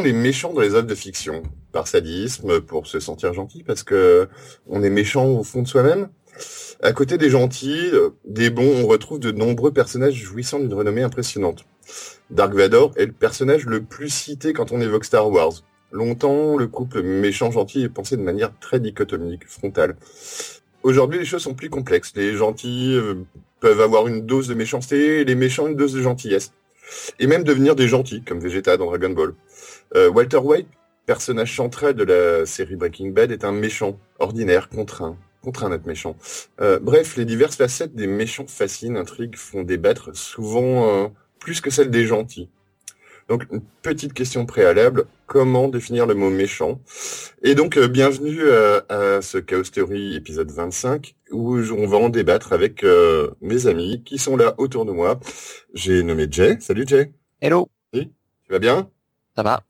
Les méchants dans les œuvres de fiction Par sadisme, pour se sentir gentil, parce que on est méchant au fond de soi-même À côté des gentils, euh, des bons, on retrouve de nombreux personnages jouissant d'une renommée impressionnante. Dark Vador est le personnage le plus cité quand on évoque Star Wars. Longtemps, le couple méchant-gentil est pensé de manière très dichotomique, frontale. Aujourd'hui, les choses sont plus complexes. Les gentils euh, peuvent avoir une dose de méchanceté, et les méchants une dose de gentillesse. Et même devenir des gentils, comme Vegeta dans Dragon Ball. Euh, Walter White, personnage central de la série Breaking Bad, est un méchant, ordinaire, contraint, contraint d'être méchant. Euh, bref, les diverses facettes des méchants fascinent, intriguent, font débattre, souvent plus que celles des gentils. Donc, une petite question préalable, comment définir le mot méchant? Et donc, euh, bienvenue euh, à ce Chaos Theory épisode 25, où on va en débattre avec euh, mes amis qui sont là autour de moi. J'ai nommé Jay. Salut Jay. Hello. Oui, tu vas bien? Ça va.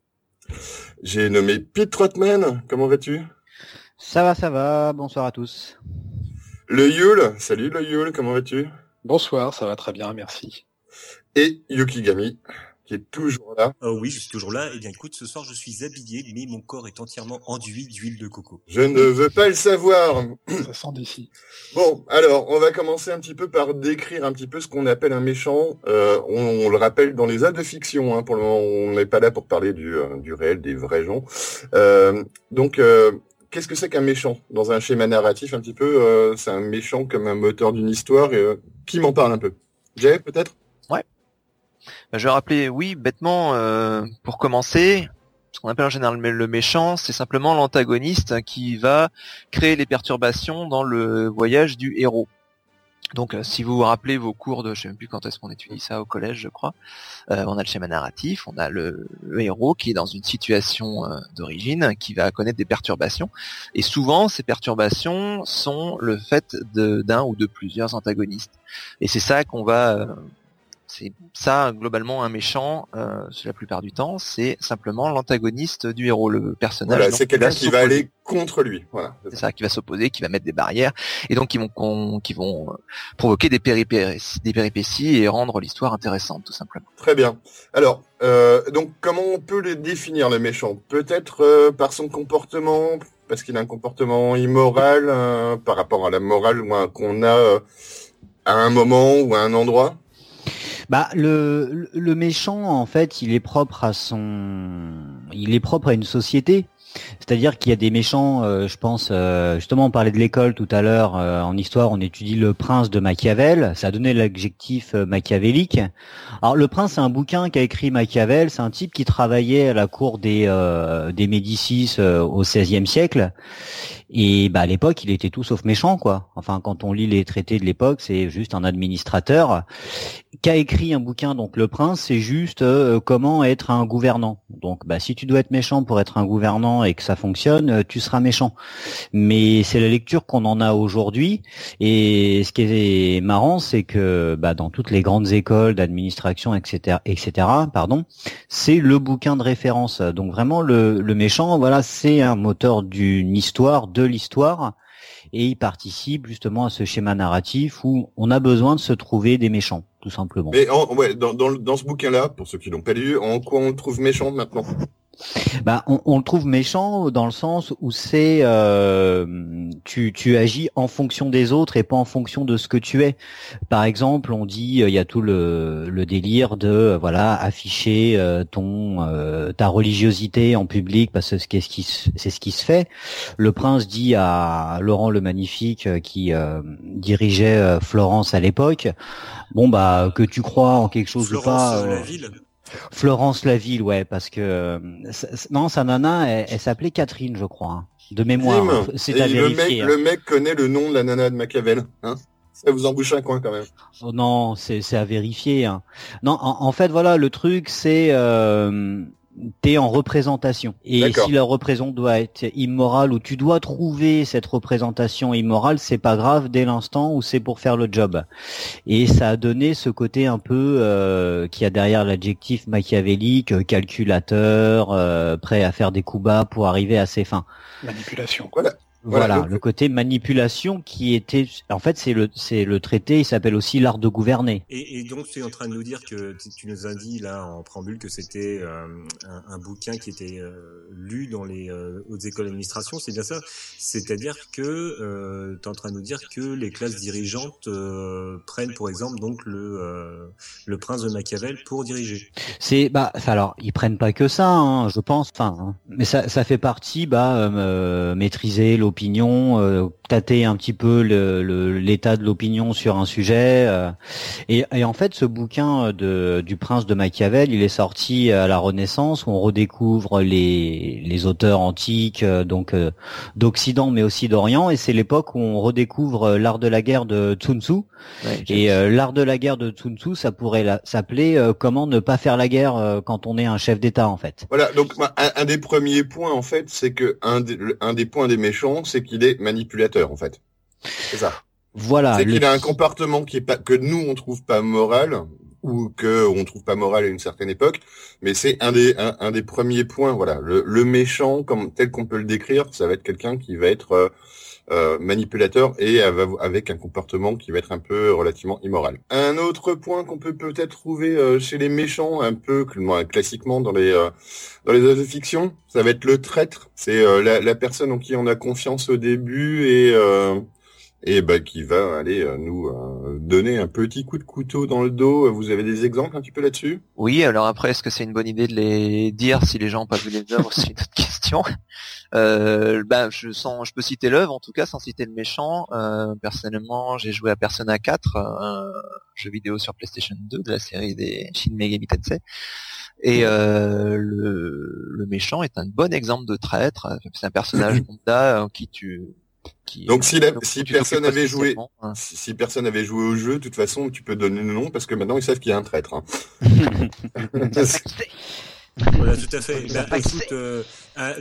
J'ai nommé Pete Trotman. Comment vas-tu? Ça va, ça va. Bonsoir à tous. Le Yule. Salut le Yule, comment vas-tu? Bonsoir, ça va très bien, merci. Et Yukigami qui est toujours là. Oh oui, je suis toujours là. Eh bien, écoute, ce soir, je suis habillé, mais mon corps est entièrement enduit d'huile de coco. Je ne veux pas le savoir. Ça sent d'ici. Bon, alors, on va commencer un petit peu par décrire un petit peu ce qu'on appelle un méchant. Euh, on, le rappelle dans les œuvres de fiction. Hein, pour le moment, on n'est pas là pour parler du, euh, du réel, des vrais gens. Euh, donc, euh, qu'est-ce que c'est qu'un méchant? Dans un schéma narratif, un petit peu, c'est un méchant comme un moteur d'une histoire. Et, qui m'en parle un peu Jay, peut-être? Bah, je vais rappeler, oui, bêtement, euh, pour commencer, ce qu'on appelle en général le méchant, c'est simplement l'antagoniste qui va créer les perturbations dans le voyage du héros. Donc, euh, si vous vous rappelez vos cours de, je sais même plus quand est-ce qu'on étudie ça au collège, je crois, euh, on a le schéma narratif, on a le, héros qui est dans une situation d'origine, qui va connaître des perturbations, et souvent ces perturbations sont le fait d'un ou de plusieurs antagonistes. Et c'est ça qu'on va c'est ça globalement un méchant, euh, la plupart du temps, c'est simplement l'antagoniste du héros, le personnage. Voilà, c'est quelqu'un qui va aller contre lui. Voilà. C'est ça, qui va s'opposer, qui va mettre des barrières, et donc qui vont qui vont euh, provoquer des péripéties, des péripéties et rendre l'histoire intéressante, tout simplement. Très bien. Alors, euh, donc comment on peut le définir le méchant Peut-être euh, par son comportement, parce qu'il a un comportement immoral euh, par rapport à la morale qu'on a à un moment ou à un endroit? Bah le, le méchant en fait, il est propre à son, il est propre à une société. C'est-à-dire qu'il y a des méchants, euh, je pense, euh, justement on parlait de l'école tout à l'heure, euh, en histoire on étudie le prince de Machiavel, ça a donné l'adjectif machiavélique. Alors le prince c'est un bouquin qu'a écrit Machiavel, c'est un type qui travaillait à la cour des, des Médicis au XVIe siècle, et bah à l'époque il était tout sauf méchant quoi. Enfin quand on lit les traités de l'époque c'est juste un administrateur qu'a écrit un bouquin donc le prince c'est juste comment être un gouvernant. Donc bah si tu dois être méchant pour être un gouvernant et que ça fonctionne, euh, tu seras méchant. Mais c'est la lecture qu'on en a aujourd'hui. Et ce qui est marrant, c'est que bah, dans toutes les grandes écoles d'administration, etc., etc., pardon, c'est le bouquin de référence. Donc vraiment, le, le méchant, voilà, c'est un moteur d'une histoire, de l'histoire et il participe justement à ce schéma narratif où on a besoin de se trouver des méchants, tout simplement. Mais ouais, dans, dans, dans ce bouquin-là, pour ceux qui l'ont pas lu, en quoi on le trouve méchant maintenant? Bah, on, on, le trouve méchant dans le sens où c'est euh, tu, tu agis en fonction des autres et pas en fonction de ce que tu es. Par exemple, on dit euh, il y a tout le, le délire de euh, voilà afficher euh, ton euh, ta religiosité en public parce que c'est ce qui c'est ce qui se fait. Le prince dit à Laurent le Magnifique qui dirigeait Florence à l'époque, bon bah que tu crois en quelque chose ou pas. la ville. Florence la ville, ouais, parce que euh, non, sa nana, elle, s'appelait Catherine, je crois, hein, de mémoire. C'est à vérifier. Le mec, hein. le mec connaît le nom de la nana de Machiavel, hein ça vous embouche un coin quand même. Oh non, c'est à vérifier. Hein. Non, en, en, fait, voilà, le truc, c'est euh, t'es en représentation. Et si la représentation doit être immorale ou tu dois trouver cette représentation immorale, c'est pas grave dès l'instant où c'est pour faire le job. Et ça a donné ce côté un peu euh, qui a derrière l'adjectif machiavélique, euh, calculateur, euh, prêt à faire des coups bas pour arriver à ses fins. Manipulation. Voilà. Voilà, le côté manipulation qui était, en fait, c'est le, c'est le traité. Il s'appelle aussi l'art de gouverner. Et, et donc tu es en train de nous dire que tu, nous as dit là en préambule que c'était euh, un, un bouquin qui était euh, lu dans les euh, hautes écoles d'administration, c'est bien ça? C'est-à-dire que euh, tu es en train de nous dire que les classes dirigeantes euh, prennent pour exemple donc le euh, le prince de Machiavel pour diriger. C'est, bah, alors, ils prennent pas que ça, hein, je pense. Enfin, hein. mais ça, ça fait partie, bah, maîtriser l'opinion, euh, tâter un petit peu l'état de l'opinion sur un sujet. euh, et, et en fait, ce bouquin de, du prince de Machiavel, il est sorti à la Renaissance où on redécouvre les, les auteurs antiques, euh, donc euh, d'Occident, mais aussi d'Orient. Et c'est l'époque où on redécouvre l'art de la guerre de Sun Tzu. Ouais, Et euh, l'art de la guerre de Sun Tzu, ça pourrait s'appeler euh, comment ne pas faire la guerre euh, quand on est un chef d'État en fait. Voilà, donc un, un des premiers points en fait, c'est que un un des points des méchants, c'est qu'il est manipulateur en fait. C'est ça. Voilà. c'est le- qu'il a un comportement qui est pas que nous on trouve pas moral ou que on trouve pas moral à une certaine époque, mais c'est un des un, un des premiers points. Voilà, le, le méchant comme tel qu'on peut le décrire, ça va être quelqu'un qui va être euh, euh, manipulateur et av- avec un comportement qui va être un peu relativement immoral. Un autre point qu'on peut peut-être trouver euh, chez les méchants, un peu classiquement dans les euh, dans les œuvres de fiction, ça va être le traître. C'est la, la personne en qui on a confiance au début et et bah, qui va aller nous donner un petit coup de couteau dans le dos. Vous avez des exemples un petit peu là-dessus? Oui, alors après, est-ce que c'est une bonne idée de les dire si les gens n'ont pas vu les œuvres? C'est une autre question. Euh, ben, je, sens, je peux citer l'œuvre, en tout cas, sans citer le méchant. Euh, personnellement, j'ai joué à Persona 4, un jeu vidéo sur PlayStation 2 de la série des Shin Megami Tensei. Et euh, le, le méchant est un bon exemple de traître. C'est un personnage lambda en qui tu... Qui, Donc, si la- si personne avait joué- hein. si, si personne avait joué au jeu, de toute façon, tu peux donner le nom parce que maintenant ils savent qu'il y a un traître. hein. Voilà, tout à fait. Bah, écoute, euh,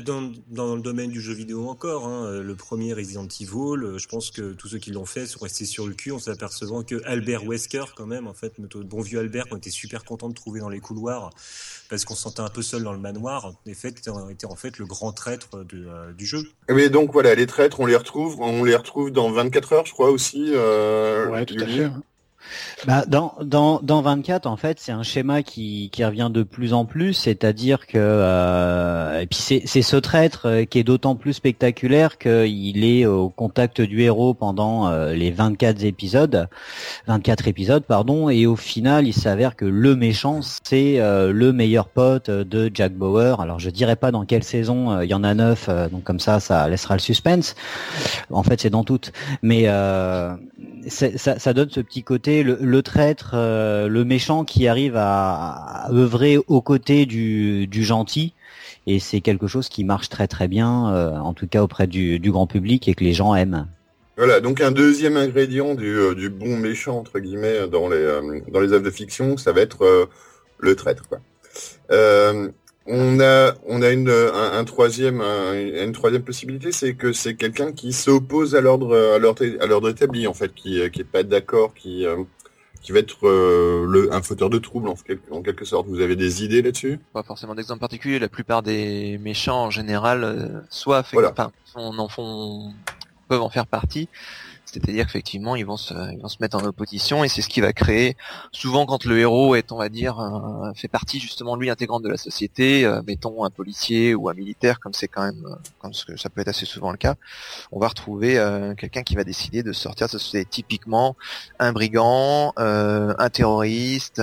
dans, dans le domaine du jeu vidéo encore, hein, euh, le premier Resident Evil, euh, je pense que tous ceux qui l'ont fait sont restés sur le cul en s'apercevant que Albert Wesker, quand même, en fait, notre bon vieux Albert, qu'on était super content de trouver dans les couloirs, parce qu'on se sentait un peu seul dans le manoir, en effet, était, en fait le grand traître de, euh, du jeu. Mais donc voilà, les traîtres, on les retrouve, on les retrouve dans 24 heures, je crois aussi. Euh, Ouais, tout à fait. Bah, dans, dans, dans 24, en fait, c'est un schéma qui, qui revient de plus en plus, c'est-à-dire que euh, et puis c'est c'est ce traître euh, qui est d'autant plus spectaculaire qu'il est au contact du héros pendant euh, les 24 épisodes, 24 épisodes, pardon, et au final, il s'avère que le méchant, c'est euh, le meilleur pote de Jack Bauer. Alors, je dirais pas dans quelle saison, il y en a neuf, donc comme ça, ça laissera le suspense. En fait, c'est dans toutes, mais ça, ça donne ce petit côté, le, le traître, euh, le méchant qui arrive à, à œuvrer aux côtés du, du gentil. Et c'est quelque chose qui marche très très bien, euh, en tout cas auprès du, du grand public et que les gens aiment. Voilà, donc un deuxième ingrédient du, euh, du bon méchant entre guillemets dans les euh, dans les œuvres de fiction, ça va être euh, le traître. Quoi. Euh, on a on a une un, un troisième un- une troisième possibilité, c'est que c'est quelqu'un qui s'oppose à l'ordre à l'ordre établi en fait, qui qui est pas d'accord, qui euh, qui va être euh, le un fauteur de trouble en quelque, en quelque sorte. Vous avez des idées là-dessus? Pas forcément d'exemple particulier. La plupart des méchants en général, euh, soit fait, Voilà. enfin, on en font, peuvent en faire partie. C'est-à-dire qu'effectivement, ils vont se, ils vont se mettre en opposition et c'est ce qui va créer. Souvent, quand le héros est, on va dire, euh, fait partie justement lui intégrante de la société, euh, mettons un policier ou un militaire, comme c'est quand même, euh, comme ce que ça peut être assez souvent le cas, on va retrouver quelqu'un qui va décider de sortir de. Typiquement, un brigand, un terroriste,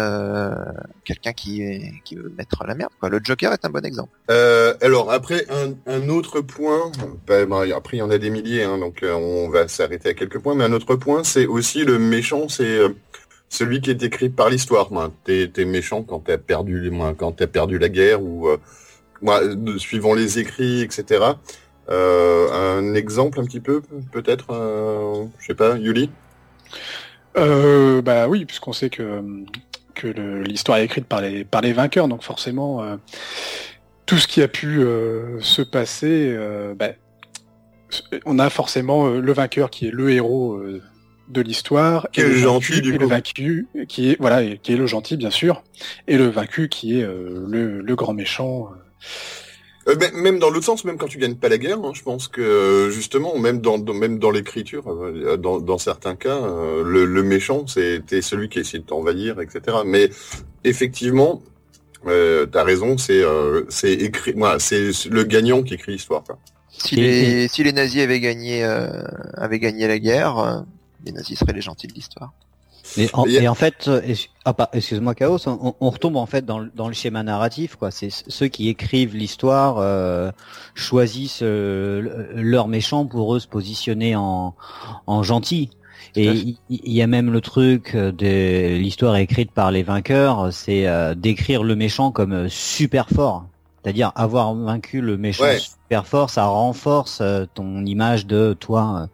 quelqu'un qui, qui veut mettre la merde. Le Joker est un bon exemple. Alors après un, autre point, après il y en a des milliers, hein, donc on va s'arrêter à quelques points, mais un autre point c'est aussi le méchant, c'est euh, celui qui est écrit par l'histoire. T'es t'es méchant quand t'as perdu, quand t'as perdu la guerre ou euh, suivant les écrits, etc. Euh, un exemple un petit peu, peut-être, euh, je sais pas, Yuli? Bah oui, puisqu'on sait que, que l'histoire est écrite par les, par les vainqueurs, donc forcément, tout ce qui a pu se passer, bah, on a forcément euh, le vainqueur qui est le héros euh, de l'histoire, Qui est et le vaincu- gentil, du et le vaincu qui est voilà, et qui est le gentil bien sûr, et le vaincu qui est euh, le, le grand méchant. euh. Mais même dans l'autre sens, même quand tu gagnes pas la guerre, hein, je pense que justement, même dans, dans- même dans l'écriture, dans, dans certains cas, le, le méchant, c'était celui qui essayé de t'envahir, etc. Mais effectivement, euh, t'as raison, c'est euh, c'est écrit, moi, c'est le gagnant qui écrit l'histoire. Si Et- les, si les nazis avaient gagné, euh, avaient gagné la guerre, euh, les nazis seraient les gentils de l'histoire. Et en, et en fait, euh, ah, pas- excuse-moi Chaos, on, on retombe en fait dans, le- dans le schéma narratif, quoi. C'est ceux qui écrivent l'histoire euh, choisissent euh, le- leur méchant pour eux se positionner en, en gentil. Et il y, a même le truc de l'histoire écrite par les vainqueurs, c'est euh, d'écrire le méchant comme euh, super fort. C'est-à-dire avoir vaincu le méchant Ouais. super fort, ça renforce euh, ton image de toi euh,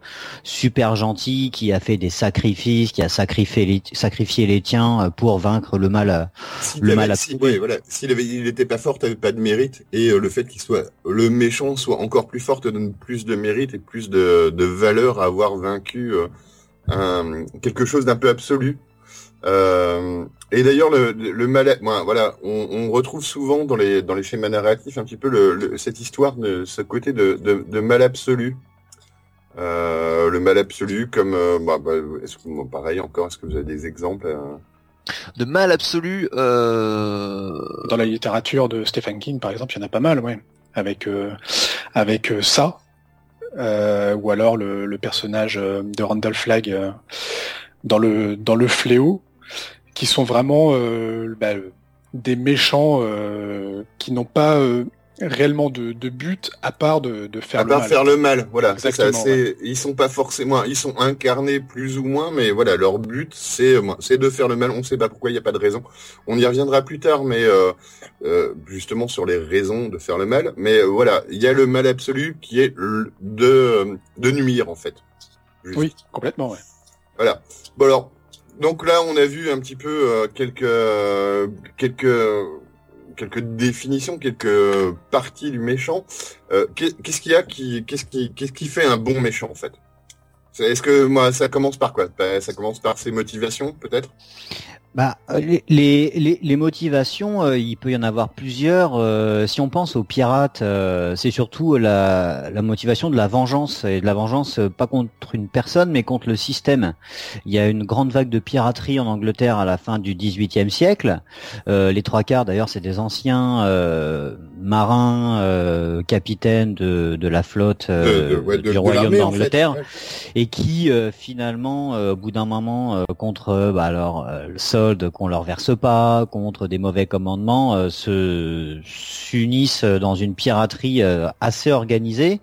super gentil qui a fait des sacrifices, qui a sacrifié les, sacrifié les tiens euh, pour vaincre le mal. Le mal si- ouais, voilà. S'il avait, il était pas fort, t'avais pas de mérite, et le fait qu'il soit le méchant soit encore plus fort te donne plus de mérite et plus de, de valeur à avoir vaincu euh, un, quelque chose d'un peu absolu. Euh, et d'ailleurs, le, le mal, moi, voilà, on, on retrouve souvent dans les dans les schémas narratifs un petit peu le, le- cette histoire de ce côté de, de, de mal absolu. Euh, le mal absolu, comme euh, bah, bah, est-ce que bon, pareil encore, est-ce que vous avez des exemples euh? De mal absolu, euh... Dans la littérature de Stephen King, par exemple, il y en a pas mal, ouais. Avec euh, avec euh, ça, euh, ou alors le, le personnage de Randall Flagg euh, dans le dans le fléau, qui sont vraiment euh, bah, des méchants euh, qui n'ont pas euh, réellement de, de but à part de, de faire à le part mal. faire le mal, voilà. c'est Ils sont pas forcément, ils sont incarnés plus ou moins, mais voilà, leur but c'est, c'est de faire le mal. On sait pas pourquoi, il y a pas de raison. On y reviendra plus tard, mais euh, euh, justement sur les raisons de faire le mal. Mais euh, voilà, il y a le mal absolu qui est le- de de nuire en fait. Juste. Oui, complètement, ouais. Voilà. Bon alors, donc là, on a vu un petit peu euh, quelques euh, quelques quelques définitions, quelques parties du méchant. Euh, qu'est- qu'est-ce qu'il y a qui qu'est-ce qui qu'est-ce qui fait un bon méchant en fait? Est-ce que moi ça commence par quoi? Bah, Ça commence par ses motivations peut-être? Bah, euh, les, les, motivations, euh, il peut y en avoir plusieurs. Euh, si on pense aux pirates, euh, c'est surtout la, la motivation de la vengeance et de la vengeance euh, pas contre une personne, mais contre le système. Il y a une grande vague de piraterie en Angleterre à la fin du XVIIIe siècle. Euh, les trois quarts, d'ailleurs, c'est des anciens euh, marins, euh, capitaines de, de la flotte euh, De- de- ouais, de- du royaume l'armée, en fait. d'Angleterre Ouais. et qui euh, finalement euh, au bout d'un moment euh, contre bah, alors euh, le qu'on leur verse pas contre des mauvais commandements euh, se s'unissent dans une piraterie euh, assez organisée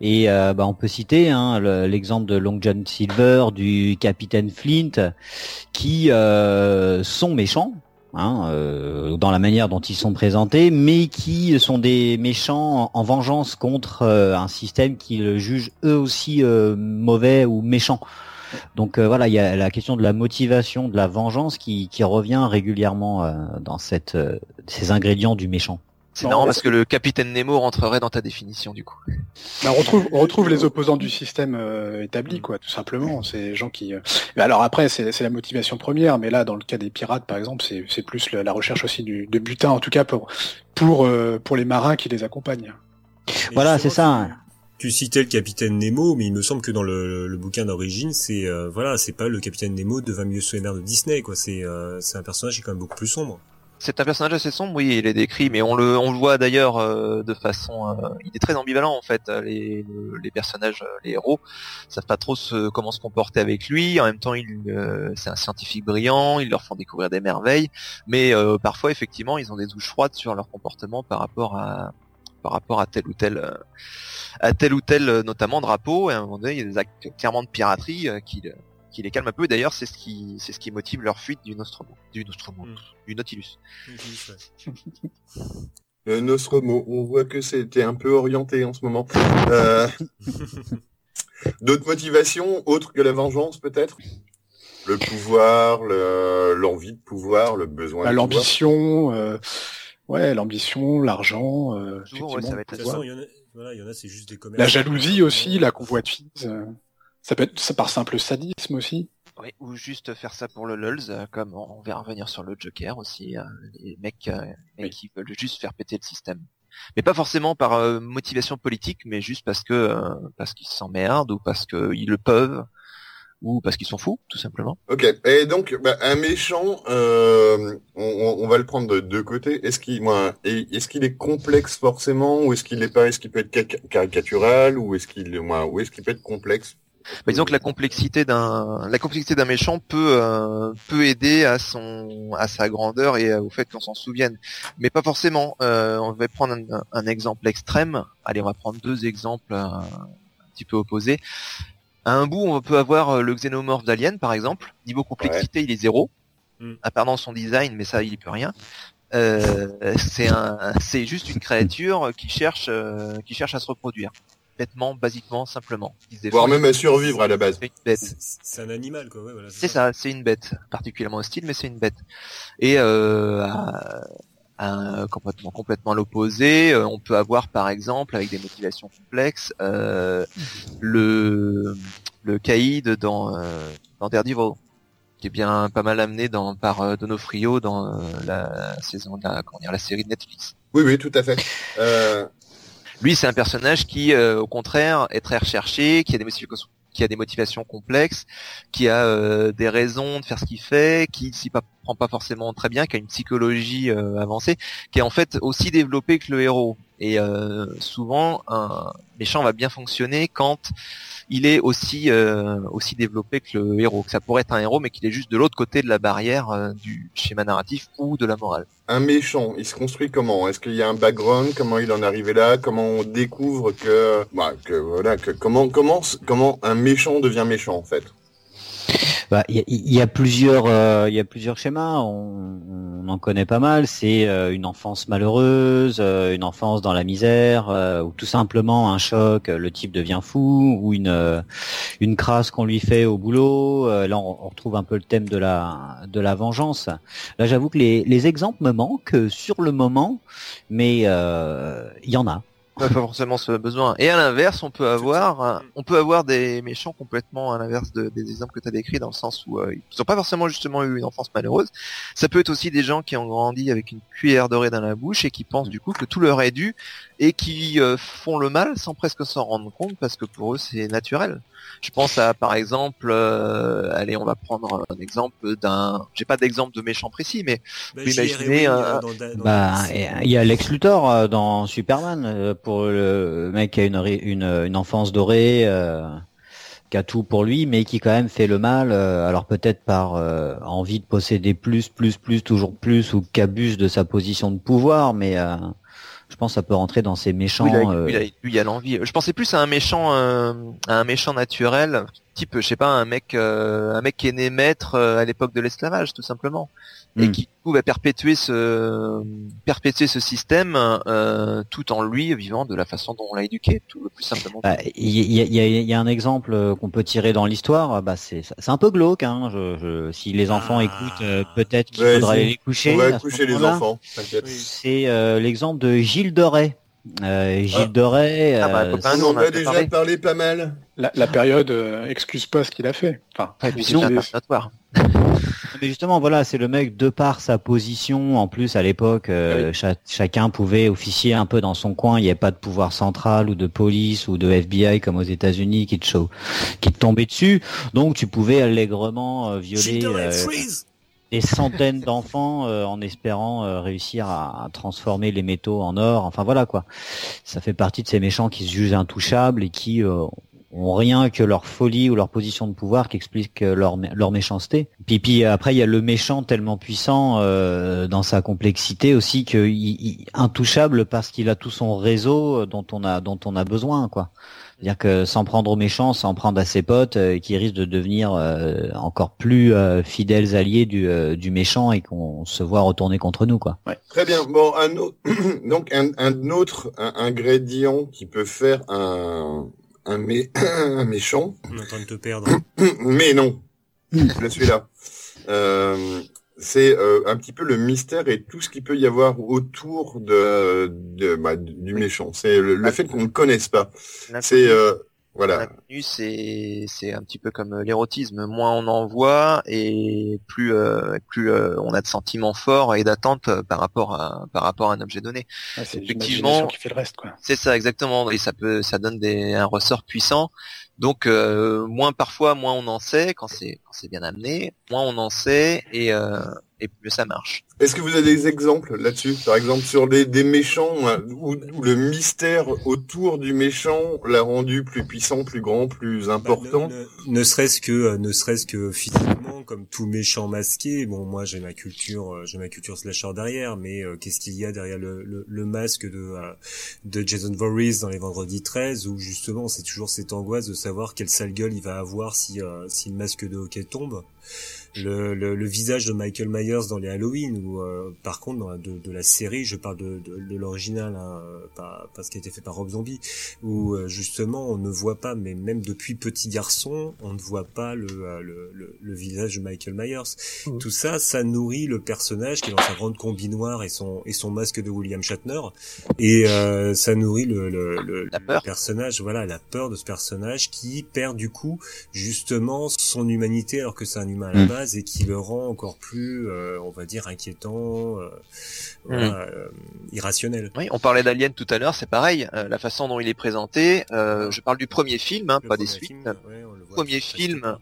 et euh, bah, on peut citer hein, le- l'exemple de Long John Silver du capitaine Flint qui sont méchants hein, dans la manière dont ils sont présentés, mais qui sont des méchants en, en vengeance contre un système qu'ils jugent eux aussi mauvais ou méchant. Donc euh, voilà, il y a la question de la motivation, de la vengeance qui, qui revient régulièrement euh, dans cette, euh, ces ingrédients du méchant. c'est marrant parce que le capitaine Nemo rentrerait dans ta définition du coup. Bah, on retrouve, on retrouve les opposants du système euh, établi, quoi, tout simplement. C'est les gens qui. euh, alors après, c'est la motivation première, mais là, dans le cas des pirates, par exemple, c'est plus la, la recherche aussi du, de butin, en tout cas pour pour euh, pour les marins qui les accompagnent. Et Voilà, c'est ça. Tu, citais le capitaine Nemo, mais il me semble que dans le, le bouquin d'origine, c'est euh, voilà, c'est pas le capitaine Nemo de 20 milieux les de Disney, quoi. C'est euh, c'est un personnage qui est quand même beaucoup plus sombre. C'est un personnage assez sombre, oui, il est décrit, mais on le, on le voit d'ailleurs euh, de façon, euh, il est très ambivalent en fait. Les, le- les personnages, euh, les héros, savent pas trop comment se comporter avec lui. En même temps, il, euh, c'est un scientifique brillant, ils leur font découvrir des merveilles, mais euh, parfois effectivement, ils ont des douches froides sur leur comportement par rapport à, par rapport à tel ou tel, euh, à tel ou tel, euh, notamment drapeau. Et à un moment donné, il y a des actes clairement de piraterie euh, qui, le- qui les calment un peu. D'ailleurs, c'est ce qui, c'est ce qui motive leur fuite du Nostromo, du Nostromo, Mm. du Nautilus. Le Nostromo, on voit que c'était un peu orienté en ce moment. Euh, D'autres motivations autres que la vengeance peut-être? Le pouvoir, le- l'envie de pouvoir, le besoin Bah, de pouvoir? L'ambition, euh, ouais, l'ambition, l'argent, euh, Souvent, ouais, ça va être De toute Ouais. façon, il y en a, voilà, il y en a, c'est juste des commerces. la jalousie aussi, la convoitise. euh, ça peut être ça par simple sadisme aussi. Oui, ou juste faire ça pour le lulz, euh, comme on va revenir sur le Joker aussi, euh, les mecs, euh, les mecs Oui. qui veulent juste faire péter le système. mais pas forcément par euh, motivation politique, mais juste parce que euh, parce qu'ils s'emmerdent ou parce qu'ils le peuvent ou parce qu'ils sont fous, tout simplement. Ok. Et donc, bah, un méchant, euh, on, on, va le prendre de deux côtés. Est-ce qu'il, moi, est-ce qu'il est complexe forcément, ou est-ce qu'il est pas, est-ce qu'il peut être caricatural, ou est-ce qu'il, moi, ou est-ce qu'il peut être complexe? Bah, disons que la complexité d'un la complexité d'un méchant peut euh, peut aider à son à sa grandeur et au fait qu'on s'en souvienne, mais pas forcément. Euh, on va prendre un, un, exemple extrême. Allez, on va prendre deux exemples euh, un petit peu opposés. À un bout, on peut avoir euh, le xénomorphe d'Alien, par exemple. Niveau complexité, il est zéro. Mm. À part dans son design, mais ça, il peut rien. Euh, c'est un, c'est juste une créature qui cherche, euh, qui cherche à se reproduire. Bêtement, basiquement, simplement. Voire même à survivre à la base. C'est un animal, quoi. Ouais, voilà, c'est ça, c'est une bête. Particulièrement hostile, mais c'est une bête. Et euh, complètement complètement l'opposé. Euh, on peut avoir par exemple avec des motivations complexes euh, le le caïd dans euh, dans Daredevil qui est bien pas mal amené dans par euh, Donofrio dans la saison de la, comment dire, la série de Netflix. Oui oui tout à fait. Lui c'est un personnage qui au contraire est très recherché, qui a des motivations qui a des motivations complexes, qui a euh, des raisons de faire ce qu'il fait, qui s'y prend pas forcément très bien, qui a une psychologie euh, avancée, qui est en fait aussi développée que le héros. Et euh, souvent, un méchant va bien fonctionner quand il est aussi aussi développé que le héros. Ça pourrait être un héros, mais qu'il est juste de l'autre côté de la barrière du schéma narratif ou de la morale. Un méchant, il se construit comment? Est-ce qu'il y a un background? Comment il en est arrivé là? Comment on découvre que, bah, voilà, que comment comment comment un méchant devient méchant en fait? Bah, il y, a plusieurs, euh, il y a plusieurs schémas. On, on en connaît pas mal. C'est euh, une enfance malheureuse, euh, une enfance dans la misère, ou tout simplement un choc. Le type devient fou, ou une une crasse qu'on lui fait au boulot. là, on, retrouve un peu le thème de la de la vengeance. Là, j'avoue que les les exemples me manquent sur le moment, mais il y en a pas forcément ce besoin. Et à l'inverse, on peut avoir, on peut avoir des méchants complètement à l'inverse de, des exemples que tu as décrits, dans le sens où euh, ils n'ont pas forcément justement eu une enfance malheureuse. Ça peut être aussi des gens qui ont grandi avec une cuillère dorée dans la bouche et qui pensent du coup que tout leur est dû et qui euh, font le mal sans presque s'en rendre compte parce que pour eux c'est naturel. Je pense à par exemple, euh, allez, on va prendre un exemple d'un, j'ai pas d'exemple de méchant précis, mais bah, vous imaginez, un... bah, il y a Lex Luthor euh, dans Superman euh, pour le mec qui a une une, une enfance dorée. qui a tout pour lui, mais qui quand même fait le mal. alors peut-être par envie de posséder plus, plus, plus, toujours plus, ou qu'abuse de sa position de pouvoir, mais je pense que ça peut rentrer dans ces méchants. Oui, euh, il a l'envie. Je pensais plus à un méchant, euh, à un méchant naturel, type, je sais pas, un mec, euh, un mec qui est né maître à l'époque de l'esclavage, tout simplement et hmm. qui pouvait perpétuer ce perpétuer ce système euh, tout en lui vivant de la façon dont on l'a éduqué, tout le plus simplement. Bah, il y, a, y, y, a, un exemple euh, qu'on peut tirer dans l'histoire. Bah c'est c'est un peu glauque. Hein, je, je, si les enfants ah. écoutent, euh, peut-être qu'il faudrait aller les coucher. On va coucher les enfants. C'est euh, l'exemple de Gilles Doré. Euh, Gilles ah. Doré. Ah bah, on en a déjà parlé. pas mal. La, la période excuse pas ce qu'il a fait. Enfin, ouais, puis sinon, mais justement, voilà, c'est le mec de par sa position. En plus, à l'époque, euh, chacun pouvait officier un peu dans son coin. Il n'y avait pas de pouvoir central ou de police ou de FBI comme aux États-Unis qui te qui te tombait dessus. Donc, tu pouvais allègrement euh, violer euh, des centaines d'enfants en espérant réussir à, transformer les métaux en or. Enfin, voilà quoi. Ça fait partie de ces méchants qui se jugent intouchables et qui ont rien que leur folie ou leur position de pouvoir qui explique leur, leur méchanceté. Puis, puis après, il y a le méchant tellement puissant euh, dans sa complexité aussi que il, intouchable parce qu'il a tout son réseau dont on a dont on a besoin, quoi. C'est-à-dire que sans prendre au méchant, sans prendre à ses potes, euh, qui risquent de devenir euh, encore plus euh, fidèles alliés du, du méchant et qu'on se voit retourner contre nous, quoi. Ouais. Très bien. Bon, un donc un, un autre ingrédient qui peut faire un, un, mé... un méchant. On est en train de te perdre. Mais non, je suis là. Euh, c'est euh, un petit peu le mystère et tout ce qu'il peut y avoir autour de, de bah, du méchant. C'est le, fait qu'on ne connaisse pas. C'est euh, Voilà. C'est c'est un petit peu comme euh, l'érotisme. Moins on en voit et plus euh, plus euh, on a de sentiments forts et d'attentes euh, par rapport à par rapport à un objet donné. Ouais, c'est Effectivement. l'imagination qui fait le reste, quoi. C'est ça exactement et ça peut ça donne des un ressort puissant. Donc euh, moins parfois moins on en sait quand c'est c'est bien amené, moins on en sait et euh, et plus ça marche. Est-ce que vous avez des exemples là-dessus? Par exemple, sur des, des méchants où, où le mystère autour du méchant l'a rendu plus puissant, plus grand, plus Bah, important? ne, ne- ne serait-ce que, euh, ne serait-ce que physiquement, comme tout méchant masqué. Bon, moi, j'ai ma culture, euh, j'ai ma culture slasher derrière, mais euh, qu'est-ce qu'il y a derrière le, le, le masque de euh, de Jason Voorhees dans les Vendredis 13, où justement, c'est toujours cette angoisse de savoir quelle sale gueule il va avoir si euh, si le masque de hockey tombe. Le, le, le visage de Michael Myers dans les Halloween, ou euh, par contre dans la, de, de la série, je parle de, de, de l'original, hein, euh, pas, pas ce qui a été fait par Rob Zombie, où euh, justement on ne voit pas, mais même depuis petit garçon, on ne voit pas le, euh, le, le, le visage de Michael Myers. Mhm. Tout ça, ça nourrit le personnage qui est dans sa grande combi noire et son et son masque de William Shatner, et euh, ça nourrit le, le, le, La peur. le personnage, voilà, la peur de ce personnage qui perd du coup justement son humanité alors que c'est un humain à la Mhm. Base et qui le rend encore plus, euh, on va dire, inquiétant, euh, voilà, euh, irrationnel. Oui, on parlait d'Alien tout à l'heure, c'est pareil. euh, la façon dont il est présenté, euh, je parle du premier film, hein, pas des suites. film, ouais, on le voit premier film.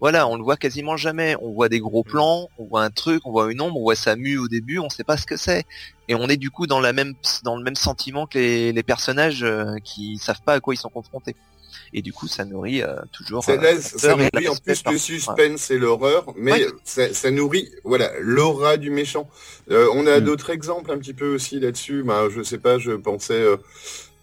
Voilà, on le voit quasiment jamais. On voit des gros Mm. plans, on voit un truc, on voit une ombre, on voit sa mue au début, on sait pas ce que c'est. Et on est du coup dans la même dans le même sentiment que les, les personnages euh, qui savent pas à quoi ils sont confrontés. Et du coup, ça nourrit euh, toujours. Ça, euh, ça nourrit en plus le suspense et l'horreur, mais Ouais. ça, ça nourrit voilà l'aura du méchant. Euh, on a Mm. d'autres exemples un petit peu aussi là-dessus. Ben, je sais pas, je pensais euh,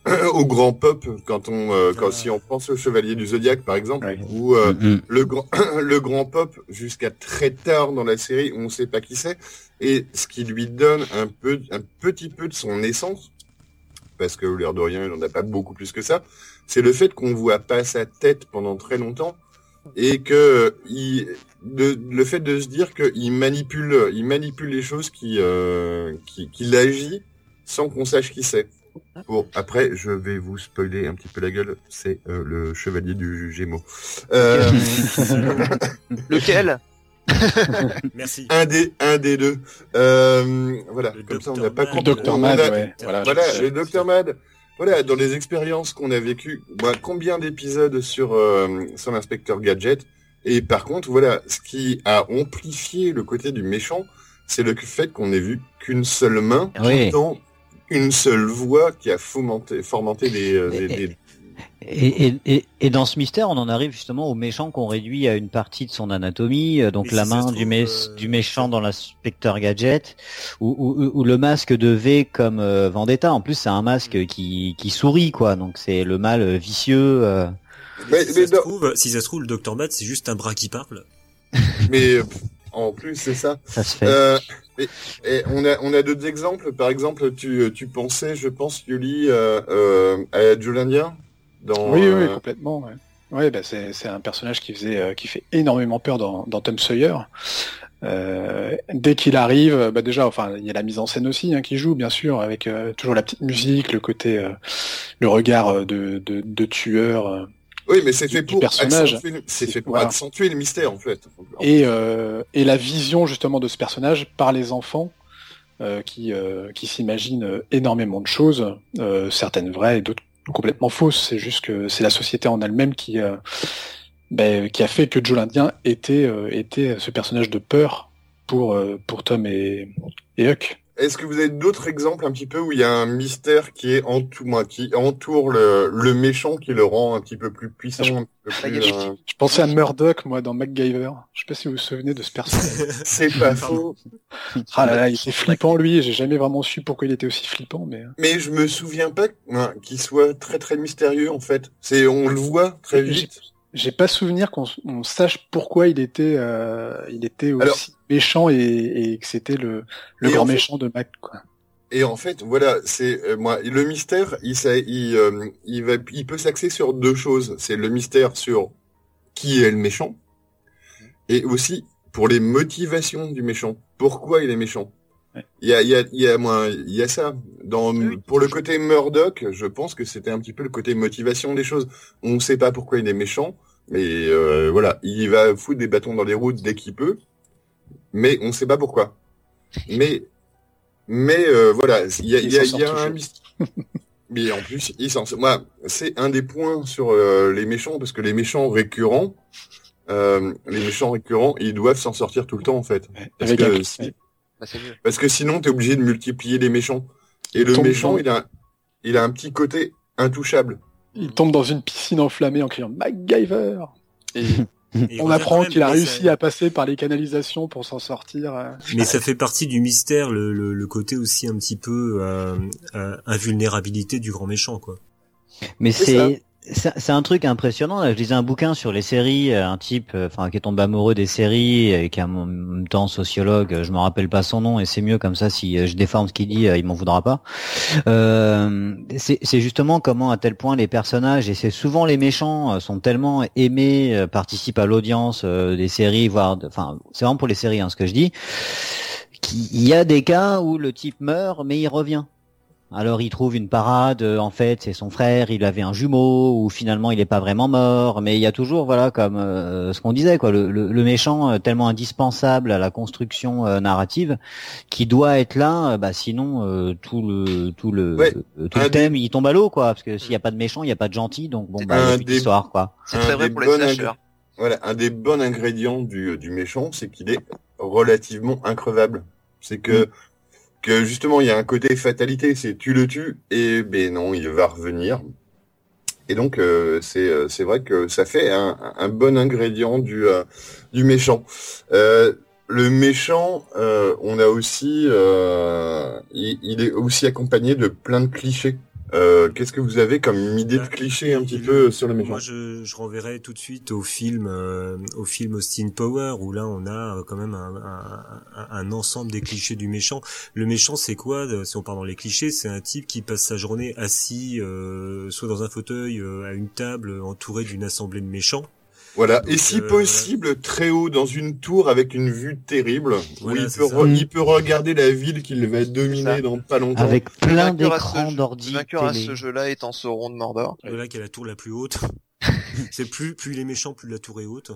au grand pop quand on euh, quand Ah. si on pense au Chevalier du Zodiaque par exemple, Ouais. où euh, Mm, le grand le grand pop jusqu'à très tard dans la série, on ne sait pas qui c'est, et ce qui lui donne un peu un petit peu de son essence, parce que l'air de rien, il n'en a pas beaucoup plus que ça, c'est le fait qu'on voit pas sa tête pendant très longtemps et que il, de, le fait de se dire qu'il manipule, il manipule les choses qui, euh, qui, qu'il agit sans qu'on sache qui c'est. Bon, après, je vais vous spoiler un petit peu la gueule. C'est euh, le chevalier du Gémeaux. Euh, Lequel? Merci. un des, un des deux. Euh, voilà, Le comme ça, on n'a pas compris. Dr. On Mad, a- ouais. Voilà, le Dr Mad. Voilà, dans les expériences qu'on a vécues, combien d'épisodes sur euh, sur l'inspecteur Gadget? Et par contre, voilà, ce qui a amplifié le côté du méchant, c'est le fait qu'on ait vu qu'une seule main, Oui. dans une seule voix qui a fomenté, fomenté des, euh, des, des- Et, et, et, et dans ce mystère, on en arrive justement au méchant qu'on réduit à une partie de son anatomie, euh, donc Mais la si main du, mé- euh, du méchant dans l'inspecteur Gadget, ou, ou, ou le masque de V comme euh, Vendetta. En plus, c'est un masque qui, qui sourit, quoi. Donc c'est le mal euh, vicieux. euh. Mais- si, mais ça se trouve, si ça se trouve, le Dr. Matt, c'est juste un bras qui parle. mais en plus, c'est ça. ça se fait. Euh, et, et on a, on a d'autres exemples. Par exemple, tu, tu pensais, je pense, Yuli, euh, euh, à Joe l'Indien dans. Oui, oui, euh, complètement. Ouais. Ouais, bah, c'est un personnage qui faisait, euh, qui fait énormément peur dans, dans Tom Sawyer. Euh, dès qu'il arrive, bah déjà, enfin, il y a la mise en scène aussi hein, qui joue, bien sûr, avec euh, toujours la petite musique, le côté, euh, le regard euh, de, de, de tueur. Oui, mais c'est fait pour personnage. accentuer, le- c'est fait pour Voilà. accentuer le mystère en fait. et, euh, et la vision justement de ce personnage par les enfants euh, qui, euh, qui s'imaginent énormément de choses, euh, certaines vraies et d'autres complètement fausses. C'est juste que c'est la société en elle-même qui, euh, ben, qui a fait que Joe l'Indien était, euh, était ce personnage de peur pour, euh, pour Tom et, et Huck. Est-ce que vous avez d'autres exemples un petit peu où il y a un mystère qui est entou- moi, qui entoure le, le méchant, qui le rend un petit peu plus puissant, un petit peu Ah, plus, euh, Je pensais à Murdoch, moi, dans MacGyver. Je sais pas si vous vous souvenez de ce personnage. C'est pas faux. ah là là, il était flippant, lui. J'ai jamais vraiment su pourquoi il était aussi flippant, mais... Mais je me souviens pas hein, qu'il soit très très mystérieux en fait. C'est on le voit très vite. J'ai pas souvenir qu'on on sache pourquoi il était, euh, il était aussi Alors- méchant et, et que c'était le, le grand fait- méchant de Mac. Quoi. Et en fait, voilà, c'est euh, moi le mystère, il, s'a- il, euh, il va, il peut s'axer sur deux choses. C'est le mystère sur qui est le méchant, et aussi pour les motivations du méchant. Pourquoi il est méchant. Il y a, il y a, il y a, moi, il y a ça. dans pour le côté Murdoch, je pense que c'était un petit peu le côté motivation des choses. On ne sait pas pourquoi il est méchant, mais euh, voilà, il va foutre des bâtons dans les roues dès qu'il peut, mais on ne sait pas pourquoi. Mais mais euh, voilà, il y a, y a, y a un mais en plus, il s'en moi, c'est un des points sur euh, les méchants parce que les méchants récurrents, euh, les méchants récurrents, ils doivent s'en sortir tout le temps en fait. Parce, que, bah, parce que sinon, t'es obligé de multiplier les méchants. Et le méchant, il a, il a un petit côté intouchable. Il tombe dans une piscine enflammée en criant MacGyver. Et on apprend qu'il a réussi à passer par les canalisations pour s'en sortir. Euh. Mais ça fait partie du mystère, le, le, côté aussi un petit peu euh, euh, invulnérabilité du grand méchant, quoi. Mais c'est c'est un truc impressionnant. Je lisais un bouquin sur les séries, euh, un type, euh, enfin, qui est amoureux des séries et qui est en même temps sociologue. Je me rappelle pas son nom et c'est mieux comme ça. Si euh, je déforme ce qu'il dit, il m'en voudra pas. Euh, c'est justement comment à tel point les personnages et c'est souvent les méchants sont tellement aimés, participent à l'audience des séries, voire, enfin, c'est vraiment pour les séries hein, ce que je dis. Il y a des cas où le type meurt mais il revient. Alors il trouve une parade, euh, en fait c'est son frère, il avait un jumeau, ou finalement il n'est pas vraiment mort, mais il y a toujours, voilà, comme euh, ce qu'on disait, quoi, le, méchant euh, tellement indispensable à la construction narrative, qui doit être là, bah, sinon tout le tout le tout le thème il tombe à l'eau, quoi, parce que s'il n'y a pas de méchant, il n'y a pas de gentil, donc bon, bah, il y a quoi. C'est très vrai pour les slashers. Voilà, un des bons ingrédients du, du méchant, c'est qu'il est relativement increvable. C'est que mm que justement il y a un côté fatalité, c'est tu le tues et ben non, il va revenir. Et donc euh, c'est euh, c'est vrai que ça fait un, un bon ingrédient du euh, du méchant. le méchant, on a aussi, il, il, est aussi accompagné de plein de clichés. Euh, qu'est-ce que vous avez comme idée de bah, cliché un petit peu sur le méchant Moi, je, je renverrai tout de suite au film, euh, au film Austin Power, où là, on a euh, quand même un, un, un, ensemble des clichés du méchant. Le méchant, c'est quoi Si on parle dans les clichés, c'est un type qui passe sa journée assis, soit dans un fauteuil, à une table, entouré d'une assemblée de méchants. Voilà, et si euh, possible, très haut dans une tour avec une vue terrible, où il peut, il peut, regarder la ville qu'il va dominer dans pas longtemps. Avec plein d'écrans d'ordi. Le vainqueur à ce jeu-là étant Sauron de Mordor. Le là qui a la tour la plus haute. c'est plus, plus les méchants, plus la tour est haute.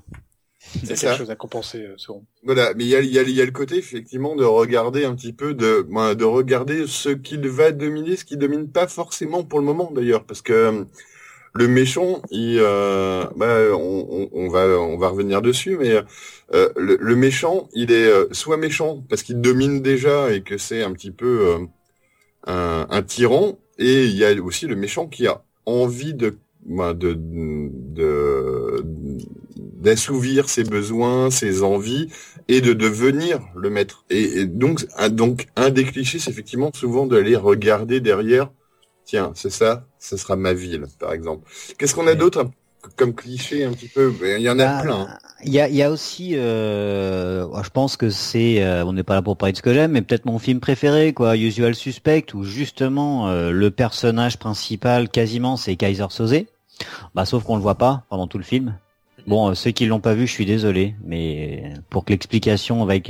C'est quelque chose à compenser, euh, Sauron. Voilà, mais il y a, y, a, y a, le côté effectivement de regarder un petit peu, de, de regarder ce qu'il va dominer, ce qu'il domine pas forcément pour le moment d'ailleurs, parce que le méchant, il, euh, bah, on, va, revenir dessus, mais euh, le, méchant, il est euh, soit méchant parce qu'il domine déjà et que c'est un petit peu euh, un, tyran, et il y a aussi le méchant qui a envie de, bah, d'assouvir ses besoins, ses envies et de devenir le maître. Et, et donc, un, donc un des clichés, c'est effectivement souvent d'aller regarder derrière tiens, c'est ça, ce sera ma ville, par exemple. Qu'est-ce qu'on a d'autre comme cliché un petit peu? Il y en a bah, plein. Il y a, y a aussi, euh, je pense que c'est, euh, on n'est pas là pour parler de ce que j'aime, mais peut-être mon film préféré, quoi, Usual Suspect, où justement euh, le personnage principal, quasiment, c'est Kaiser Soze. Bah, sauf qu'on le voit pas pendant tout le film. Bon, euh, ceux qui l'ont pas vu, je suis désolé, mais pour que l'explication vaille,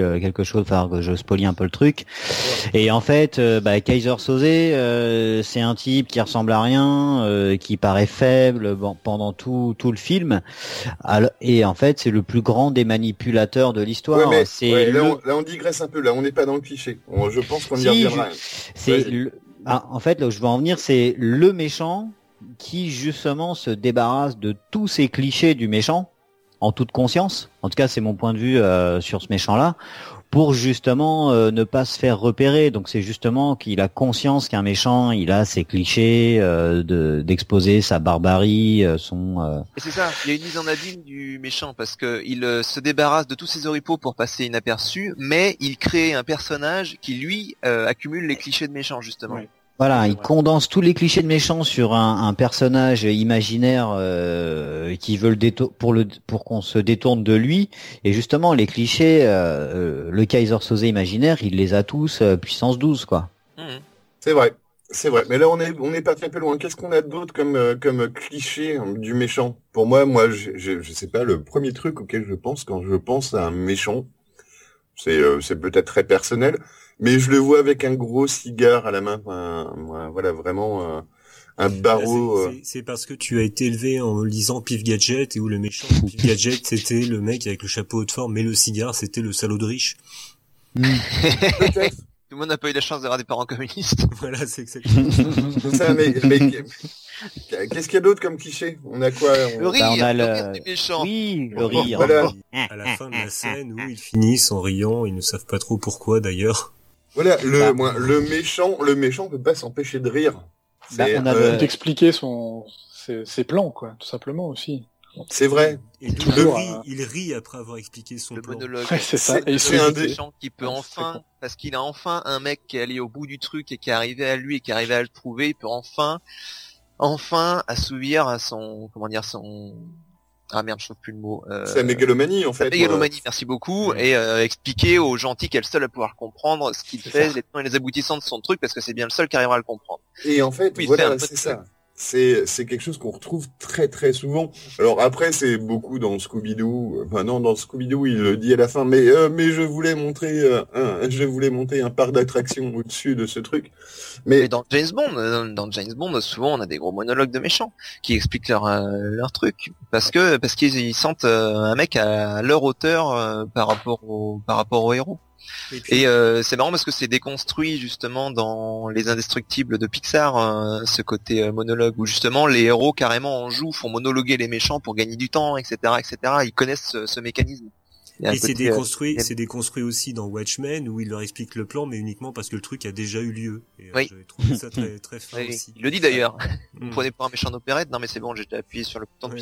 euh, quelque chose, enfin que je spoilie un peu le truc. Et en fait, euh, bah, Kaiser Soze, c'est un type qui ressemble à rien, qui paraît faible pendant tout tout le film. et en fait, c'est le plus grand des manipulateurs de l'histoire. c'est là, on, digresse un peu. Là, on n'est pas dans le cliché. je pense qu'on y reviendra. C'est ah, en fait, là où je veux en venir, c'est le méchant qui justement se débarrasse de tous ces clichés du méchant en toute conscience. En tout cas, c'est mon point de vue euh, sur ce méchant-là, pour justement euh, ne pas se faire repérer. Donc c'est justement qu'il a conscience qu'un méchant, il a ses clichés euh, d'exposer sa barbarie, son. Et c'est ça. Il y a une mise en abîme du méchant parce que il se débarrasse de tous ses oripeaux pour passer inaperçu, mais il crée un personnage qui lui accumule les clichés de méchant justement. Voilà, il condense tous les clichés de méchants sur un, personnage imaginaire euh, qui veut le pour le pour qu'on se détourne de lui. Et justement, les clichés, euh, le Kaiser Soze imaginaire, il les a tous euh, puissance 12, quoi. Mmh. C'est vrai, c'est vrai. Mais là, on est on est pas très peu loin. Qu'est-ce qu'on a d'autre comme comme cliché du méchant? Pour moi, moi, je, je, je sais pas. Le premier truc auquel je pense quand je pense à un méchant, c'est c'est peut-être très personnel mais je le vois avec un gros cigare à la main. voilà, vraiment euh, un barreau. Là, euh. c'est- parce que tu as été élevé en lisant Pif Gadget et où le méchant Pif Gadget c'était le mec avec le chapeau haute forme, mais le cigare c'était le salaud de riche. Peut-être. Tout le monde n'a pas eu la chance d'avoir des parents communistes. Voilà, c'est exactement ça. ça, mais, mais qu'est-ce qu'il y a d'autre comme cliché? On a quoi Le on... rire, on a le le- rire du méchant. Oui, le rire. voilà. À la fin de la scène où ils finissent en riant, ils ne savent pas trop pourquoi d'ailleurs. Voilà, le, Bah. moi, le méchant, le méchant peut pas s'empêcher de rire. Bah, C'est on a euh, son ses, ses plans, quoi, tout simplement aussi. c'est vrai. Et donc, Toujours, il, rit, il rit après avoir expliqué son Le plan. monologue. Ouais, c'est ça. Et il c'est un méchant qui peut très enfin, parce qu'il a enfin un mec qui est allé au bout du truc et qui est arrivé à lui et qui est arrivé à le trouver, il peut enfin, enfin assouvir à son, comment dire, son, ah merde, je trouve plus le mot. Euh, C'est la mégalomanie en fait. mégalomanie, merci beaucoup, Ouais. et euh, expliquer aux gentils qu'elle seule à pouvoir comprendre ce qu'il fait, ça. les tenants et les aboutissants de son truc, parce que c'est bien le seul qui arrivera à le comprendre. Et en fait, Oui, voilà, c'est ça. C'est quelque chose qu'on retrouve très très souvent. Alors après, c'est beaucoup dans Scooby-Doo. Enfin non, dans Scooby-Doo, il le dit à la fin. Mais euh, mais je voulais montrer euh, un, je voulais monter un parc d'attractions au-dessus de ce truc. Mais dans James Bond, euh, dans James Bond, souvent on a des gros monologues de méchants qui expliquent leur leur truc parce que parce qu'ils ils sentent un mec à leur hauteur par rapport au par rapport au héros. Et puis, Et euh, c'est marrant parce que c'est déconstruit justement dans Les Indestructibles de Pixar, euh, ce côté euh, monologue où justement les héros carrément en jouent, font monologuer les méchants pour gagner du temps, etc., etc. Ils connaissent ce, ce mécanisme. Et c'est euh, déconstruit, euh, c'est déconstruit aussi dans Watchmen où il leur explique le plan, mais uniquement parce que le truc a déjà eu lieu. Et euh, Oui. j'ai trouvé ça très très oui, aussi. il le dit d'ailleurs. Vous Mm. prenez pour un méchant d'opérette Non mais c'est bon, j'ai appuyé sur le bouton Ouais.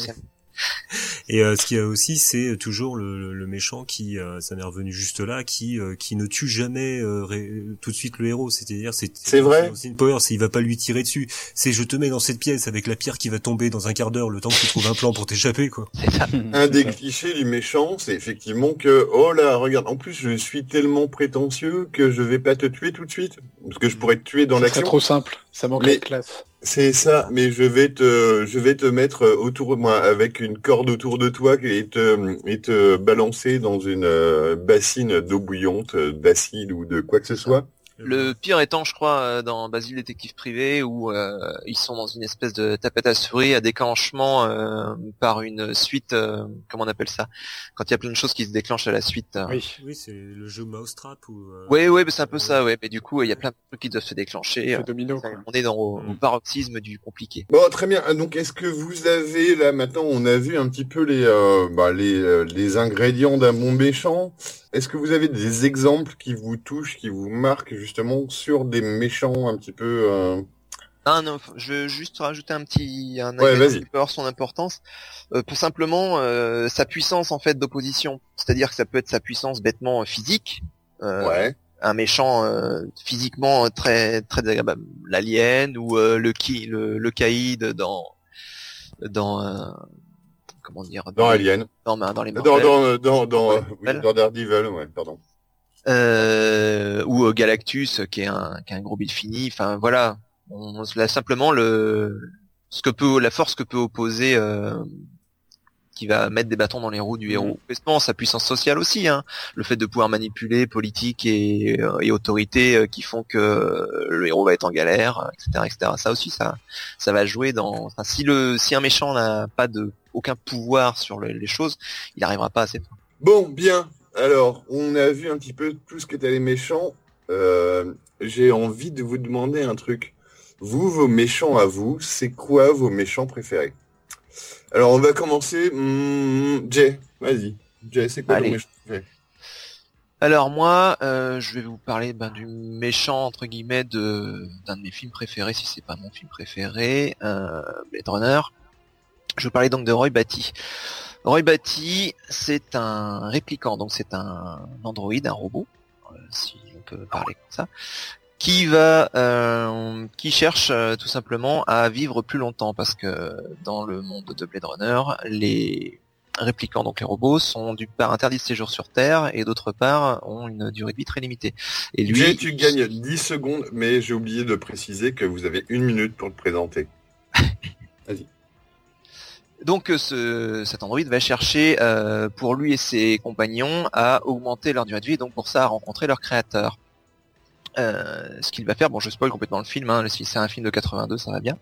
Et euh, ce qu'il y a aussi, c'est toujours le, le- le méchant qui, euh, ça m'est revenu juste là, qui euh, qui ne tue jamais euh, ré- tout de suite le héros. C'est-à-dire, c'est C'est vrai. C'est une power, c'est il va pas lui tirer dessus. C'est je te mets dans cette pièce avec la pierre qui va tomber dans un quart d'heure, le temps que tu trouves un plan pour t'échapper, quoi. C'est ça. un des clichés du méchant, c'est effectivement que oh là, regarde, en plus je suis tellement prétentieux que je vais pas te tuer tout de suite parce que je pourrais te tuer dans Ça serait l'action. trop simple. Ça Mais- de classe. C'est ça, mais je vais te, je vais te mettre euh, autour de moi avec une corde autour de toi et te, et te balancer dans une euh, bassine d'eau bouillante, euh, d'acide ou de quoi que ce soit. Le pire étant, je crois, euh, dans Basile détective privé, où euh, ils sont dans une espèce de tapette à souris à déclenchement euh, par une suite, euh, comment on appelle ça? Quand il y a plein de choses qui se déclenchent à la suite. euh. Oui. Oui, c'est le jeu Mousetrap ou. euh, ouais, mais c'est un peu ça, ouais. Mais du coup, il y a plein de trucs qui doivent se déclencher. C'est domino. On est dans au, au Mm. paroxysme du compliqué. Bon, très bien. Donc, est-ce que vous avez là maintenant, on a vu un petit peu les, euh, bah, les, euh, les ingrédients d'un bon méchant? Est-ce que vous avez des exemples qui vous touchent, qui vous marquent justement sur des méchants un petit peu euh, Ah non, je veux juste rajouter un petit un Ouais, qui peut avoir son importance euh, pour simplement euh, sa puissance en fait d'opposition. C'est-à-dire que ça peut être sa puissance bêtement euh, physique. euh, Ouais. un méchant euh, physiquement euh, très très désagréable, l'alien ou euh, le qui le, le caïd dans dans euh, comment dire Dans les- Alien. dans, dans les Dans, Marvel. dans, dans, dans, Ouais, oui, dans Daredevil, ouais, pardon. euh, ou euh, Galactus qui est un qui est un gros bide fini enfin voilà on, là simplement le ce que peut la force que peut opposer euh, qui va mettre des bâtons dans les roues du héros. Effectivement, sa puissance sociale aussi, hein. le fait de pouvoir manipuler politique et, euh, et autorité euh, qui font que euh, le héros va être en galère, etc., etc. Ça aussi, ça, ça va jouer dans. Enfin, si le, si un méchant n'a pas de aucun pouvoir sur le- les choses, il n'arrivera pas à ses fins. Bon, bien. Alors, on a vu un petit peu tout ce qu'étaient les méchants. Euh, J'ai envie de vous demander un truc. Vous, vos méchants à vous, c'est quoi vos méchants préférés? Alors, on va commencer. Hmm, Jay, vas-y. Jay, c'est quoi ton méchant Alors moi, euh, je vais vous parler ben, du méchant entre guillemets de d'un de mes films préférés, si c'est pas mon film préféré, euh, Blade Runner. Je vais parler donc de Roy Batty. Roy Batty, c'est un répliquant, donc c'est un androïde, un robot, euh, si on peut parler comme ça, qui va, euh, qui cherche euh, tout simplement à vivre plus longtemps, parce que dans le monde de Blade Runner, les répliquants, donc les robots, sont d'une part interdits de séjour sur Terre et d'autre part ont une durée de vie très limitée. Et lui, Jay, tu gagnes 10 secondes, mais j'ai oublié de préciser que vous avez une minute pour le présenter. donc euh, ce, cet androïde va chercher euh, pour lui et ses compagnons à augmenter leur durée de vie, et donc pour ça à rencontrer leur créateur. Euh, ce qu'il va faire, bon je spoil complètement le film, hein, c'est un film de 82, ça va bien.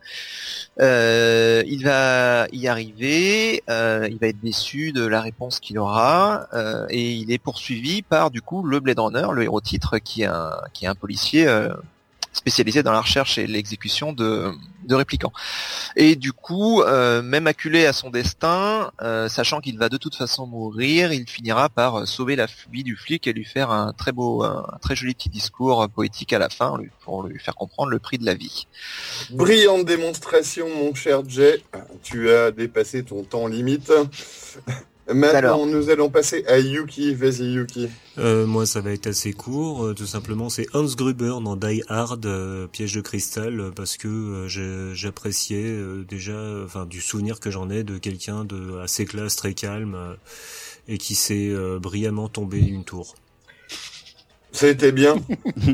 Euh, il va y arriver, euh, il va être déçu de la réponse qu'il aura, et il est poursuivi par du coup le Blade Runner, le héros titre, qui est un, qui est un policier spécialisé dans la recherche et l'exécution de, de répliquants. Et du coup, euh, même acculé à son destin, euh, sachant qu'il va de toute façon mourir, il finira par euh, sauver la vie du flic et lui faire un très beau, un très joli petit discours poétique à la fin pour lui faire comprendre le prix de la vie. Brillante démonstration, mon cher Jay. Tu as dépassé ton temps limite. Maintenant, Alors. nous allons passer à Yuki. Vas-y, Yuki. Euh, moi, ça va être assez court. Euh, tout simplement, c'est Hans Gruber dans Die Hard, euh, Piège de cristal, euh, parce que euh, j'ai- j'appréciais euh, déjà, enfin, du souvenir que j'en ai de quelqu'un de assez classe, très calme, euh, et qui s'est euh, brillamment tombé une tour. C'était bien.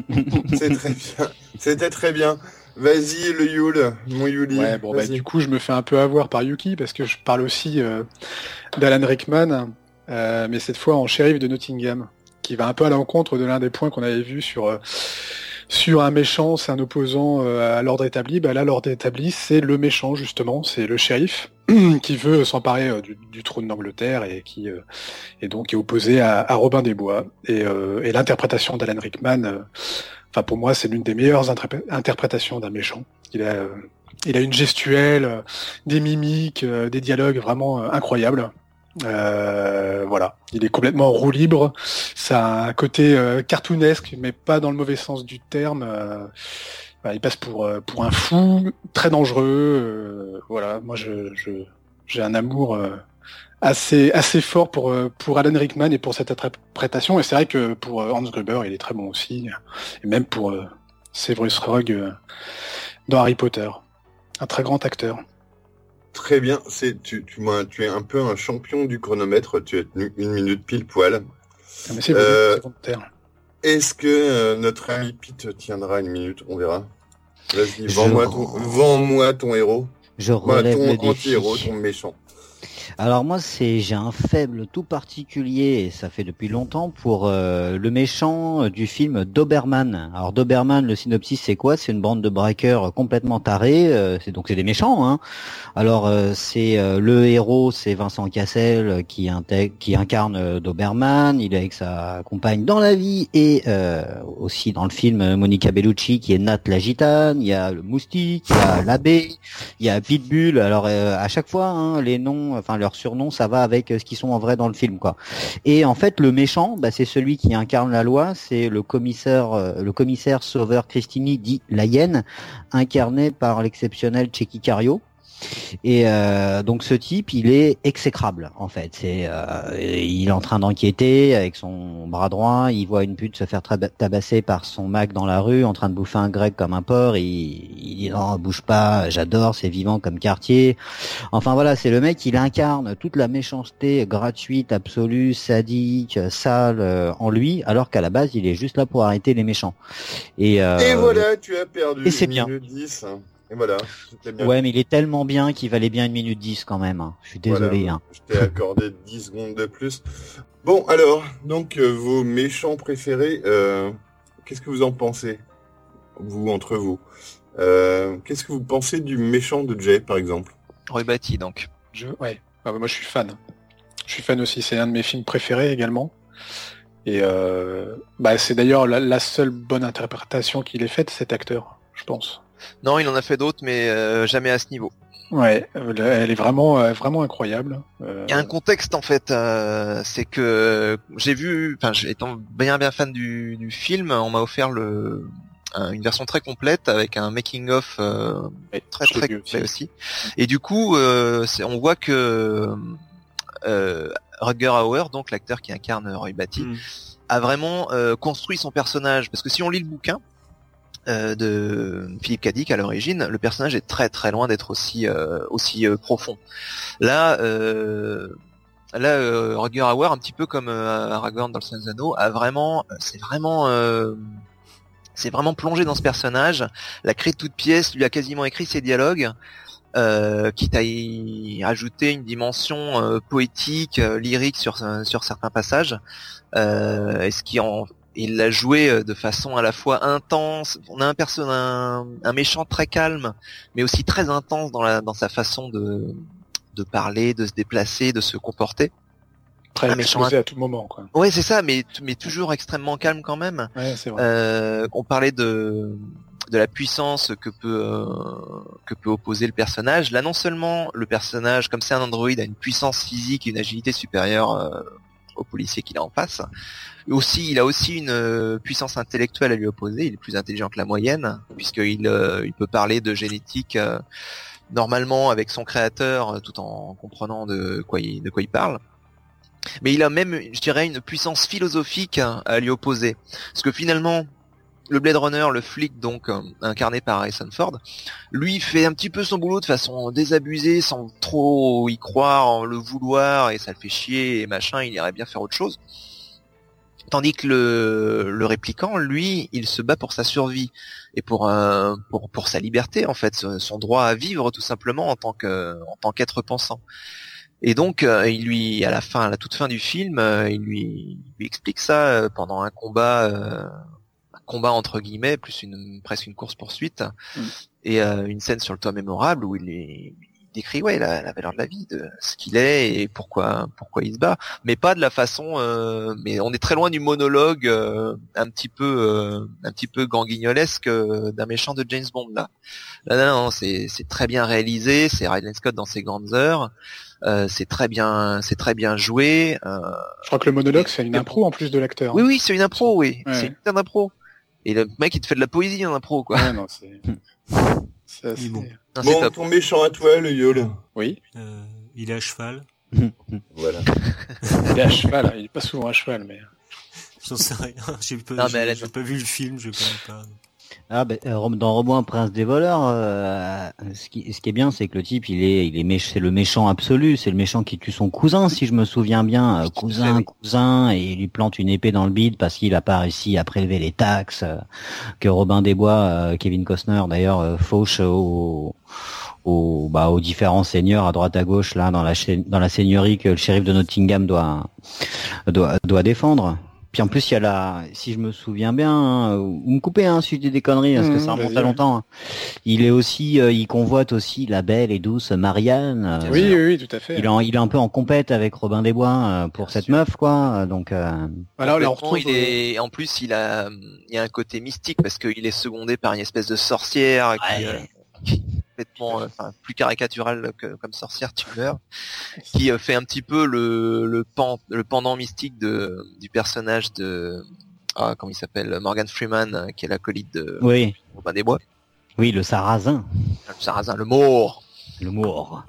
C'est très bien. C'était très bien. Vas-y, le Yule, mon Yuli. Ouais, bon, bah, du coup, je me fais un peu avoir par Yuki parce que je parle aussi euh, d'Alan Rickman, euh, mais cette fois en shérif de Nottingham, qui va un peu à l'encontre de l'un des points qu'on avait vu sur euh, sur un méchant, c'est un opposant euh, à l'ordre établi. Bah là, l'ordre établi, c'est le méchant justement, c'est le shérif qui veut s'emparer euh, du, du trône d'Angleterre et qui euh, est donc est opposé à, à Robin des Bois. Et, euh, et l'interprétation d'Alan Rickman, euh, enfin pour moi, c'est l'une des meilleures interpré- interprétations d'un méchant. Il a euh, il a une gestuelle, euh, des mimiques, euh, des dialogues vraiment incroyables. Voilà, il est complètement en roue libre. Ça a un côté cartoonesque, mais pas dans le mauvais sens du terme. Bah, il passe pour pour un fou, très dangereux. voilà, moi je je- j'ai un amour assez assez fort pour euh, pour Alan Rickman et pour cette interprétation. Et c'est vrai que pour euh, Hans Gruber, il est très bon aussi, et même pour euh, Severus Rogue euh, dans Harry Potter, un très grand acteur. Très bien. C'est tu, tu, moi, tu es un peu un champion du chronomètre. Tu as tenu une minute pile poil. Ah, mais c'est Euh. Est-ce que euh, notre ami Pete tiendra une minute? On verra. Vas-y, Je- vends-moi ton, héros. Je Moi, relève le ton défi. anti-héros, ton méchant. Alors moi, c'est j'ai un faible tout particulier, et ça fait depuis longtemps, pour euh, le méchant euh, du film Doberman. Alors Doberman, le synopsis, c'est quoi? C'est une bande de braqueurs complètement tarés. euh, c'est donc c'est des méchants. Hein. Alors c'est le héros, c'est Vincent Cassel qui, incarne Doberman. Il est avec sa compagne dans la vie et aussi dans le film Monica Bellucci qui est Nat la gitane. Il y a le moustique, il y a l'abbé, il y a Pitbull. Alors à chaque fois, hein, les noms, enfin leurs surnoms, ça va avec euh, ce qu'ils sont en vrai dans le film, quoi. Et en fait, le méchant, bah, c'est celui qui incarne la loi, c'est le commissaire, euh, le commissaire Sauveur Christini dit la hyène, incarné par l'exceptionnel Checky Cario. Et euh, donc ce type, il est exécrable en fait. C'est, euh, il est en train d'enquêter avec son bras droit. Il voit une pute se faire tabasser par son Mac dans la rue, en train de bouffer un grec comme un porc. Il, il dit non, bouge pas, j'adore, c'est vivant comme quartier. Enfin voilà, c'est le mec, il incarne toute la méchanceté gratuite, absolue, sadique, sale euh, en lui, alors qu'à la base, il est juste là pour arrêter les méchants. Et, euh, Et voilà, tu as perdu. et c'est bien. minute 10. Et voilà, c'était bien. Ouais, mais il est tellement bien qu'il valait bien une minute 10 quand même. hein. Je suis désolé. Voilà, hein. Je t'ai accordé 10 secondes de plus. Bon, alors, donc, euh, vos méchants préférés, euh, qu'est-ce que vous en pensez Vous, entre vous? Euh, qu'est-ce que vous pensez du méchant de Jay, par exemple? Roy Batty donc. Je, ouais, Ah bah, moi je suis fan. Je suis fan aussi. C'est un de mes films préférés également. Et euh, bah, c'est d'ailleurs la, la seule bonne interprétation qu'il ait faite, cet acteur, je pense. Non, il en a fait d'autres, mais euh, jamais à ce niveau. Ouais, elle est vraiment, euh, vraiment incroyable. Euh, Il y a un contexte en fait, euh, c'est que j'ai vu, enfin, étant bien bien fan du, du film, on m'a offert le un- une version très complète avec un making of euh, ouais, très très complet aussi. Et du coup, euh, on voit que euh, Rutger Hauer, donc l'acteur qui incarne Roy Batty, Mm. a vraiment euh, construit son personnage. Parce que si on lit le bouquin euh, de Philippe Cadic à l'origine, le personnage est très très loin d'être aussi euh, aussi euh, profond. Là, là, Rutger Hauer, un petit peu comme Aragorn dans le Anneaux, a vraiment, c'est vraiment c'est vraiment plongé dans ce personnage, l'a créé de toutes pièces, lui a quasiment écrit ses dialogues, euh, quitte à y ajouter une dimension poétique, lyrique sur sur certains passages, et ce qui en il l'a joué de façon à la fois intense. On a un personne, un, un, méchant très calme, mais aussi très intense dans la dans sa façon de de parler, de se déplacer, de se comporter. Très un méchant à tout moment, quoi. Ouais, c'est ça, mais mais toujours extrêmement calme quand même. Ouais, c'est vrai. Euh, on parlait de de la puissance que peut euh, que peut opposer le personnage. Là, non seulement le personnage, comme c'est un androïde, a une puissance physique et une agilité supérieure euh, au policier qu'il a en face. Aussi, il a aussi une euh, puissance intellectuelle à lui opposer. Il est plus intelligent que la moyenne, puisqu'il il peut parler de génétique normalement avec son créateur, tout en comprenant de quoi il, de quoi il parle mais il a même, je dirais, une puissance philosophique à lui opposer. Parce que finalement, le Blade Runner, le flic donc euh, incarné par Harrison Ford, lui fait un petit peu son boulot de façon désabusée, sans trop y croire, le vouloir, et ça le fait chier et machin, il irait bien faire autre chose. Tandis que le, le répliquant, lui, il se bat pour sa survie et pour, euh, pour pour sa liberté en fait, son droit à vivre tout simplement en tant que en tant qu'être pensant. Et donc, euh, il lui, à la fin, à la toute fin du film, euh, il lui, explique ça euh, pendant un combat, combat entre guillemets, plus une presque une course poursuite, mm. et une scène sur le toit mémorable où il, est, décrit ouais la, la, valeur de la vie, de ce qu'il est et pourquoi pourquoi il se bat, mais pas de la façon. mais on est très loin du monologue un petit peu un petit peu ganguignolesque d'un méchant de James Bond là. Là, non, c'est c'est très bien réalisé, c'est Ridley Scott dans ses grandes heures. Euh, c'est très bien, c'est très bien joué. Euh, je crois que le monologue c'est une impro en plus de l'acteur. Oui, oui, c'est une impro, oui, c'est une impro. Et le mec il te fait de la poésie en impro, quoi. Ouais, non, c'est. bon. bon ton méchant à toi, le yole. Oui. Euh, il est à cheval. voilà. il est à cheval. Il est pas souvent à cheval, mais. J'en sais rien. J'ai pas, pas, vu le film, je connais pas. Ah ben, dans Robot Prince des voleurs, euh, ce, qui, ce qui est bien, c'est que le type, il est, il est c'est le méchant absolu, c'est le méchant qui tue son cousin, si je me souviens bien, cousin, cousin, et il lui plante une épée dans le bide parce qu'il a pas réussi à prélever les taxes que Robin des Bois, Kevin Costner d'ailleurs fauche au aux, bah, aux différents seigneurs à droite à gauche là dans la dans la seigneurie que le shérif de Nottingham doit doit, doit défendre. Puis en plus, il y a la, si je me souviens bien, hein, vous me coupez hein, si je dis des conneries, parce que ça mmh, remonte à longtemps. Hein. Il est aussi, euh, il convoite aussi la belle et douce Marianne. Euh, oui, oui, oui, tout à fait. Il est, il est un peu en compète avec Robin des Bois euh, pour cette meuf, quoi. Donc. Voilà, là, on retrouve, il est, en plus, il a, il y a un côté mystique parce qu'il est secondé par une espèce de sorcière qui, complètement, euh, enfin, plus caricatural que comme sorcière tumeur, qui euh, fait un petit peu le le, pan, le pendant mystique de du personnage de ah, comment il s'appelle Morgan Freeman, euh, qui est l'acolyte de oui. Robin des Bois. Oui, le sarrasin. Le sarrasin, le mort. Le mort.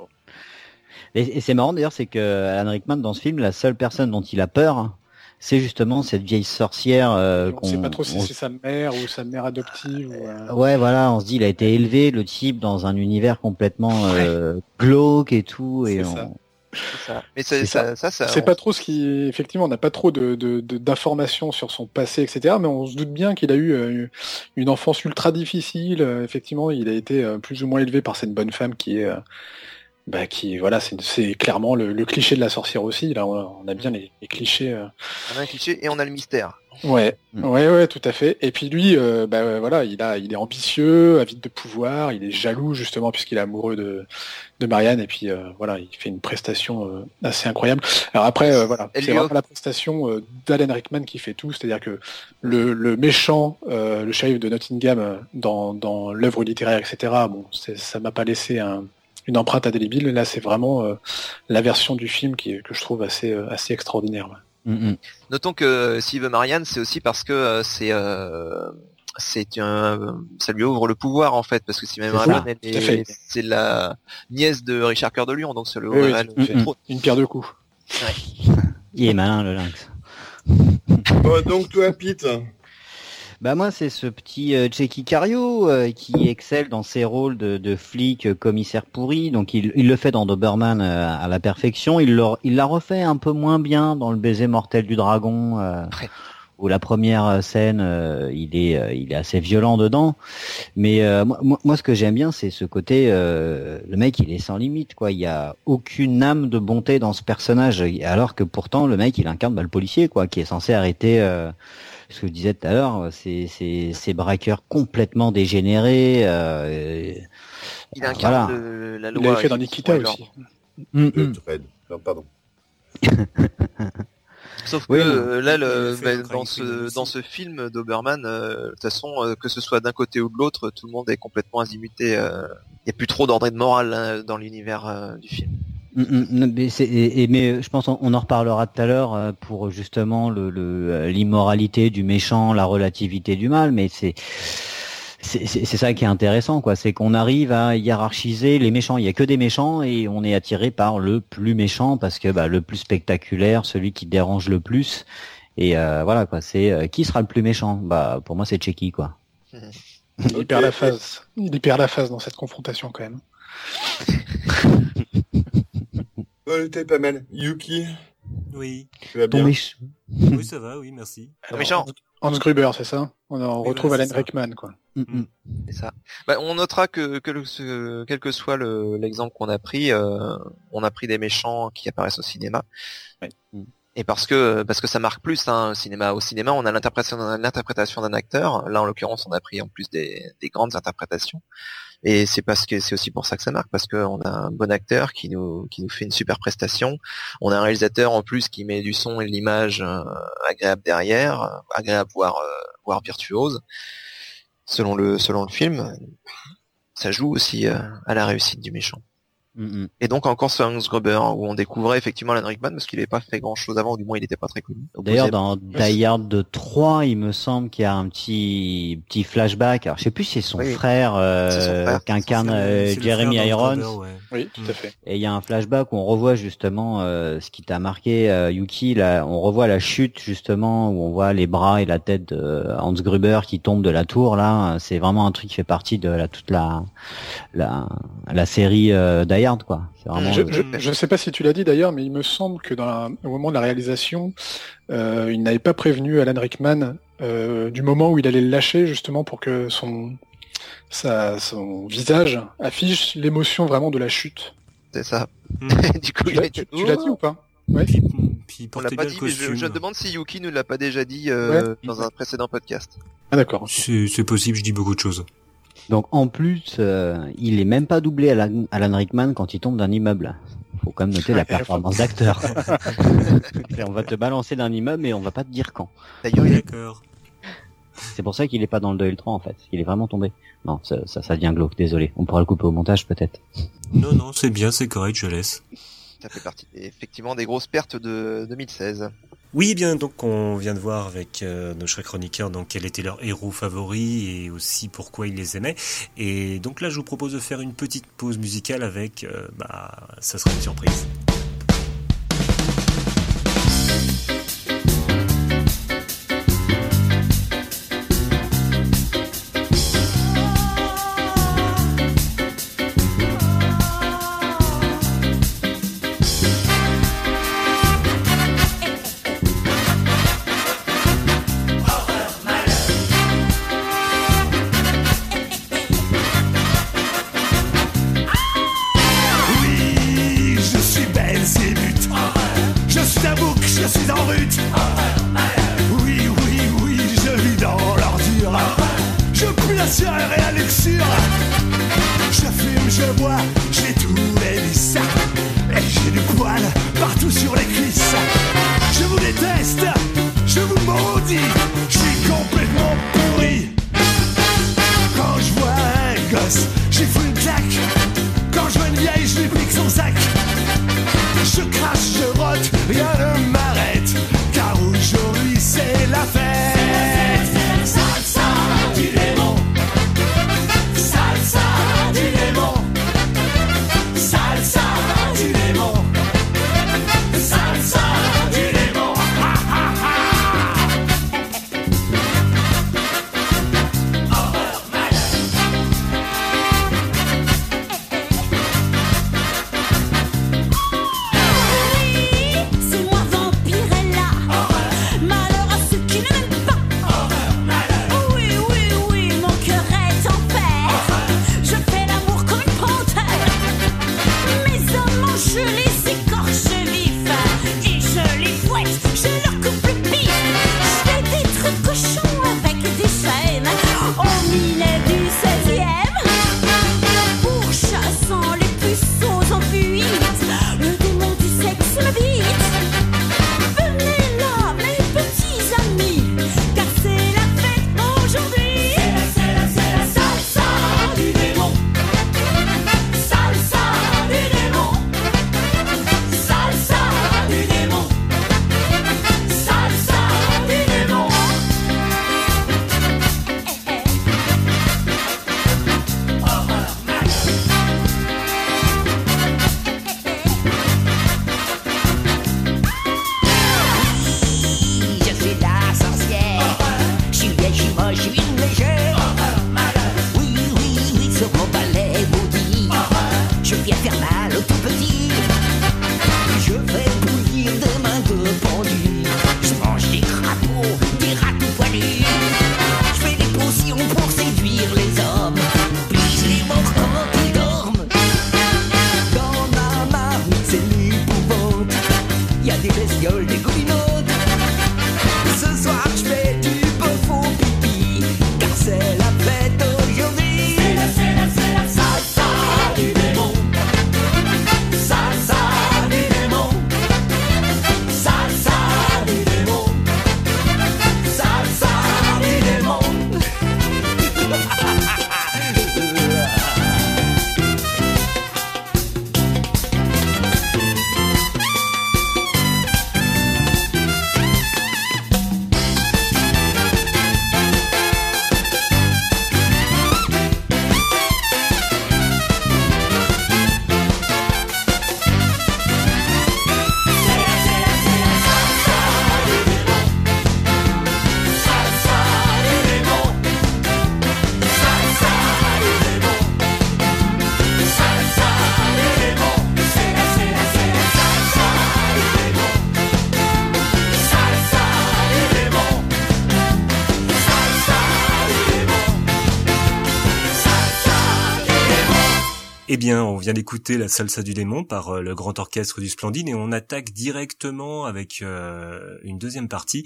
Et, et c'est marrant d'ailleurs, c'est que Alan Rickman dans ce film, la seule personne dont il a peur, c'est justement cette vieille sorcière. Euh, on sait pas trop si c'est sa mère ou sa mère adoptive. Ou, euh, Ouais, voilà, on se dit, il a été élevé, le type, dans un univers complètement euh, glauque et tout, et on... Ça. Mais ça, ça, ça, ça c'est pas trop ce qui, effectivement, on n'a pas trop de, d'informations sur son passé, etc. Mais on se doute bien qu'il a eu euh, une enfance ultra difficile. Effectivement, il a été plus ou moins élevé par cette bonne femme qui est bah, qui voilà c'est clairement le, le, cliché de la sorcière aussi. Là on a bien les, les clichés euh... on a un cliché et on a le mystère. Ouais. Mm. ouais ouais tout à fait. Et puis lui euh, bah voilà il a il est ambitieux avide de pouvoir il est jaloux justement puisqu'il est amoureux de de Marianne. Et puis euh, voilà il fait une prestation euh, assez incroyable. Alors après euh, voilà c'est vraiment la prestation d'Alan Rickman qui fait tout. C'est-à-dire que le, le méchant le shérif de Nottingham dans dans l'œuvre littéraire etc bon ça m'a pas laissé un une empreinte indélébile. Là, c'est vraiment euh, la version du film qui, que je trouve assez, euh, assez extraordinaire. Mm, mm. Notons que s'il veut Marianne, c'est aussi parce que euh, c'est c'est un ça lui ouvre le pouvoir en fait parce que si même Marianne c'est la nièce de Richard Cœur de Lion donc c'est le mm, une pierre de coups. Il est malin le lynx. donc toi Pete, bah moi c'est ce petit euh, Cario euh, qui excelle dans ses rôles de, de flic euh, commissaire pourri. Donc il, il, le fait dans Doberman euh, à la perfection. Il l'a refait un peu moins bien dans le baiser mortel du dragon. Où la première scène, il est, il est assez violent dedans, mais moi, moi, ce que j'aime bien, c'est ce côté, le mec, il est sans limite, quoi. Il y a aucune âme de bonté dans ce personnage, alors que pourtant, le mec, il incarne bah, le policier, quoi, qui est censé arrêter ce que je disais tout à l'heure, ces, ces, ces braqueurs complètement dégénérés. Euh, il incarne voilà. le- la Il loi. l'avait fait dans Nikita aussi. Mm, Le mm. Non, pardon. Sauf que Oui, euh, là, Il le, bah, dans ce dans ce film d'Oberman, euh, de toute façon, euh, que ce soit d'un côté ou de l'autre, tout le monde est complètement azimuté. euh, Il n'y a plus trop d'ordre et de morale hein, dans l'univers euh, du film. Mm, mm, mais, et, mais je pense on, en reparlera tout à l'heure euh, pour justement le le- euh, l'immoralité du méchant, la relativité du mal, mais c'est c'est ça qui est intéressant, quoi. C'est qu'on arrive à hiérarchiser les méchants. Il y a que des méchants et on est attiré par le plus méchant parce que bah, le plus spectaculaire, celui qui dérange le plus. Et euh, voilà, quoi. C'est euh, qui sera le plus méchant? Bah, pour moi, c'est Chucky, quoi. Il perd la phase. Il perd la phase dans cette confrontation quand même. Ouais, t'es pas mal. Yuki, Oui, tu vas Ton bien méchant. oui, ça va, oui, merci. Alors, méchant. Hans Gruber, c'est ça? On, Oui, retrouve voilà, Alan. Rickman, quoi. Mm, mm. C'est ça. Bah, on notera que, que le- ce- quel que soit le- l'exemple qu'on a pris, euh, on a pris des méchants qui apparaissent au cinéma. Ouais. Et parce que parce que ça marque plus hein, au cinéma. Au cinéma, on a l'interprétation d'un- l'interprétation d'un acteur. Là, en l'occurrence, on a pris en plus des, des grandes interprétations. Et c'est parce que c'est aussi pour ça que ça marque, parce qu'on a un bon acteur qui nous fait une super prestation. On a un réalisateur en plus qui met du son et de l'image euh, agréable derrière, euh, agréable voire euh, voire virtuose selon le selon le film. Ça joue aussi à la réussite du méchant. Mm, mm. Et donc encore ce Hans Gruber où on découvrait effectivement Alan Rickman parce qu'il n'avait pas fait grand chose avant, ou du moins il n'était pas très connu. D'ailleurs, dans Die Hard 3, il me semble qu'il y a un petit petit flashback. Alors, je sais plus si c'est son Oui. frère, euh, C'est son frère. qu'incarne euh, Jeremy Irons. Gruber, ouais. Oui, tout à fait. Et il y a un flashback où on revoit justement euh, ce qui t'a marqué, euh, Yuki. Là, on revoit la chute justement où on voit les bras et la tête de Hans Gruber qui tombe de la tour. Là, c'est vraiment un truc qui fait partie de la toute la la, la série euh, Die Quoi. Vraiment. Je, je sais pas si tu l'as dit d'ailleurs, mais il me semble que dans la- au moment de la réalisation, euh, il n'avait pas prévenu Alan Rickman euh, du moment où il allait le lâcher justement pour que son sa, son visage affiche l'émotion vraiment de la chute. c'est ça. Mm. du coup, Tu l'as dit ou pas Puis, puis il On l'a pas dit, mais je, je me demande si Yuki ne l'a pas déjà dit euh, dans un précédent podcast. Ah d'accord. c'est possible, je dis beaucoup de choses. Donc en plus, euh, il est même pas doublé Alan, Alan Rickman quand il tombe d'un immeuble. Faut quand même noter la performance d'acteur. On va te balancer d'un immeuble et on va pas te dire quand. D'ailleurs, il. C'est pour ça qu'il est pas dans le 2 et le 3 en fait. Il est vraiment tombé. Non, ça, ça, ça devient glauque. Désolé. On pourra le couper au montage peut-être. Non, non, c'est bien, c'est correct, je laisse. Ça fait partie effectivement des grosses pertes de 2016. Oui, bien, donc on vient de voir avec euh, nos chers chroniqueurs donc quel était leur héros favori et aussi pourquoi ils les aimaient. Et donc là, je vous propose de faire une petite pause musicale avec, euh, bah, ça sera une surprise. Vient d'écouter la salsa du démon par euh, le grand orchestre du Splendide et on attaque directement avec euh, une deuxième partie.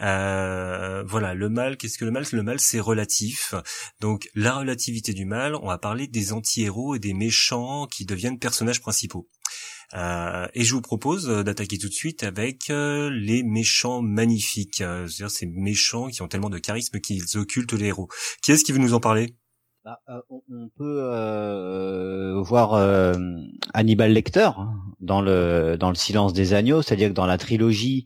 Euh, voilà, le mal, qu'est-ce que le mal? Le mal, c'est relatif. Donc, la relativité du mal, on va parler des anti-héros et des méchants qui deviennent personnages principaux. Euh, et je vous propose d'attaquer tout de suite avec euh, les méchants magnifiques, euh, c'est-à-dire ces méchants qui ont tellement de charisme qu'ils occultent les héros. Qui est-ce qui veut nous en parler? Bah, euh, on, on, peut euh, voir euh, Hannibal Lecter hein, dans le dans le Silence des agneaux, c'est-à-dire que dans la trilogie,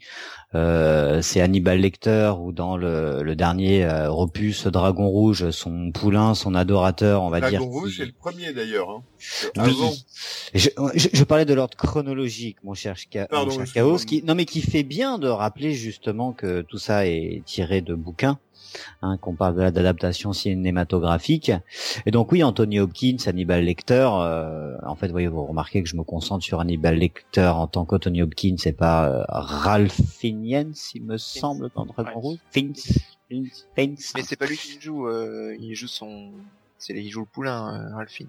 euh, c'est Hannibal Lecter ou dans le, le dernier euh, opus Dragon Rouge, son poulain, son adorateur, on va Dragon dire. Dragon Rouge, c'est le premier d'ailleurs. Hein. Avant. Je, je, je parlais de l'ordre chronologique, mon cher, Ska- Pardon, mon cher excuse-moi. Chaos, qui, non mais qui fait bien de rappeler justement que tout ça est tiré de bouquins, hein, qu'on parle de la- d'adaptation cinématographique. Et donc oui, Anthony Hopkins, Hannibal Lecter, euh, en fait, voyez, vous remarquez que je me concentre sur Hannibal Lecter en tant qu'Anthony Hopkins, c'est pas euh, Ralph Fiennes, il me semble, dans Dragon. Rouge. Fiennes, Fiennes, Fiennes. Mais c'est pas lui qui joue, euh, il joue son, c'est il joue le poulain, euh, Ralph Fiennes,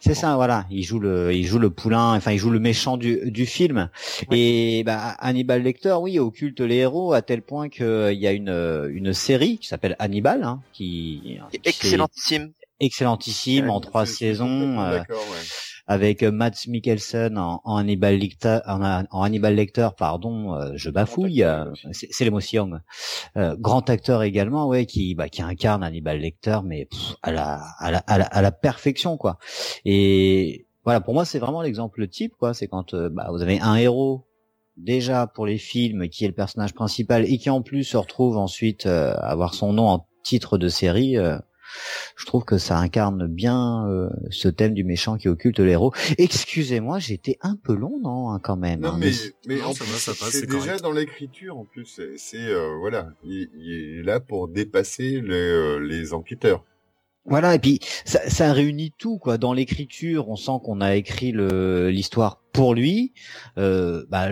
C'est ça, voilà. Il joue le, il joue le poulain, enfin il joue le méchant du, du film. Et bah, Hannibal Lecter, oui, occulte les héros à tel point qu'il y a une, euh, une série qui s'appelle Hannibal, hein, qui, Qui excellentissime. excellentissime en trois saisons, euh, ouais. Avec euh, Matt Mikkelsen en, en Hannibal Lecter, en, en Hannibal Lecter, pardon, euh, je bafouille, euh, c'est l'émotion. Euh, grand acteur également, ouais, qui, bah, qui incarne Hannibal Lecter, mais pff, à la, à la, à la, à la perfection, quoi. Et voilà, pour moi, c'est vraiment l'exemple type, quoi. C'est quand euh, bah, vous avez un héros déjà pour les films qui est le personnage principal et qui en plus se retrouve ensuite euh, à avoir son nom en titre de série. euh, je trouve que ça incarne bien euh, ce thème du méchant qui occulte les héros. Excusez-moi, j'étais un peu long, non, hein, quand même. Non hein, mais, mais- mais Non, en ça plus, va, ça passe, c'est déjà correct. dans l'écriture en plus. C'est, euh, voilà, il, il est là pour dépasser les, euh, les enquêteurs. Voilà, et puis ça, ça réunit tout quoi. Dans l'écriture, on sent qu'on a écrit le l'histoire pour lui. Euh, bah,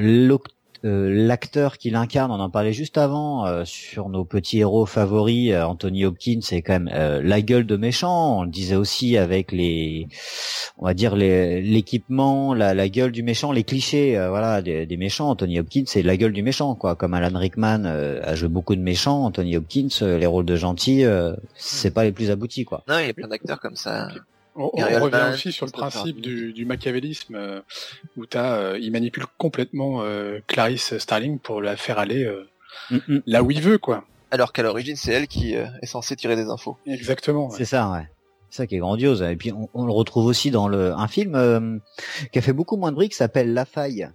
L'acteur qui l'incarne, on en parlait juste avant euh, sur nos petits héros favoris. euh, Anthony Hopkins, c'est quand même euh, la gueule de méchant. On le disait aussi avec les, on va dire les- l'équipement, la, la gueule du méchant, les clichés, euh, voilà, des, des méchants. Anthony Hopkins, c'est la gueule du méchant, quoi. Comme Alan Rickman euh, a joué beaucoup de méchants, Anthony Hopkins, euh, les rôles de gentils, euh, c'est pas les plus aboutis, quoi. Non, il y a plein d'acteurs comme ça. On, revient aussi sur le principe du, du machiavélisme euh, où t'as, euh, il manipule complètement euh, Clarice Starling pour la faire aller euh, Mm, mm. là où il veut, quoi. Alors qu'à l'origine, c'est elle qui euh, est censée tirer des infos. Exactement. ouais. C'est ça, ouais. C'est ça qui est grandiose. Et puis on, on le retrouve aussi dans le un film euh, qui a fait beaucoup moins de bruit qui s'appelle La Faille.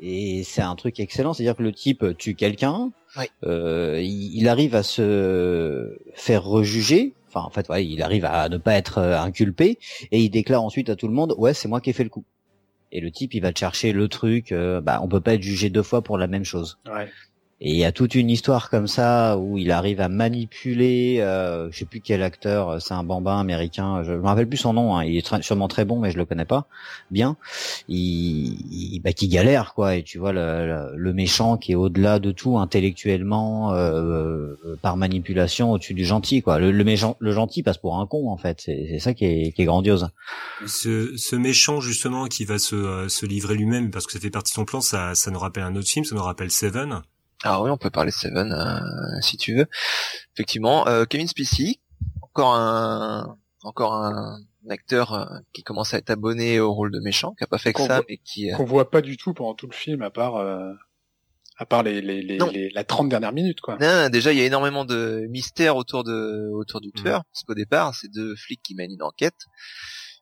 Et c'est un truc excellent, c'est-à-dire que le type tue quelqu'un, Oui. euh, il, il arrive à se faire rejuger. Enfin, en fait, ouais, il arrive à ne pas être euh, inculpé et il déclare ensuite à tout le monde, ouais, c'est moi qui ai fait le coup. Et le type, il va te chercher le truc. euh, bah, on peut pas être jugé deux fois pour la même chose. Et il y a toute une histoire comme ça où il arrive à manipuler, euh, je sais plus quel acteur, euh, c'est un bambin américain, je me rappelle plus son nom, hein, il est sûrement très bon mais je le connais pas bien. Il, bah, qui galère quoi, et tu vois le, le- méchant qui est au-delà de tout intellectuellement euh, euh, par manipulation au-dessus du gentil quoi. Le, méchant, le gentil passe pour un con en fait, c'est c'est ça qui est, qui est grandiose. Ce, ce méchant justement qui va se, euh, se livrer lui-même parce que ça fait partie de son plan, ça, ça nous rappelle un autre film, ça nous rappelle Seven. Ah oui, on peut parler de Seven euh, si tu veux. Effectivement, euh, Kevin Spacey, encore un encore un acteur euh, qui commence à être abonné au rôle de méchant, qui a pas fait que ça, voit- mais qui Qu'on voit pas du tout pendant tout le film, à part, euh, à part les, les, les, Non. les- la 30 dernières minutes, quoi. Non, déjà il y a énormément de mystères autour de autour du Mm. tueur, parce qu'au départ c'est deux flics qui mènent une enquête.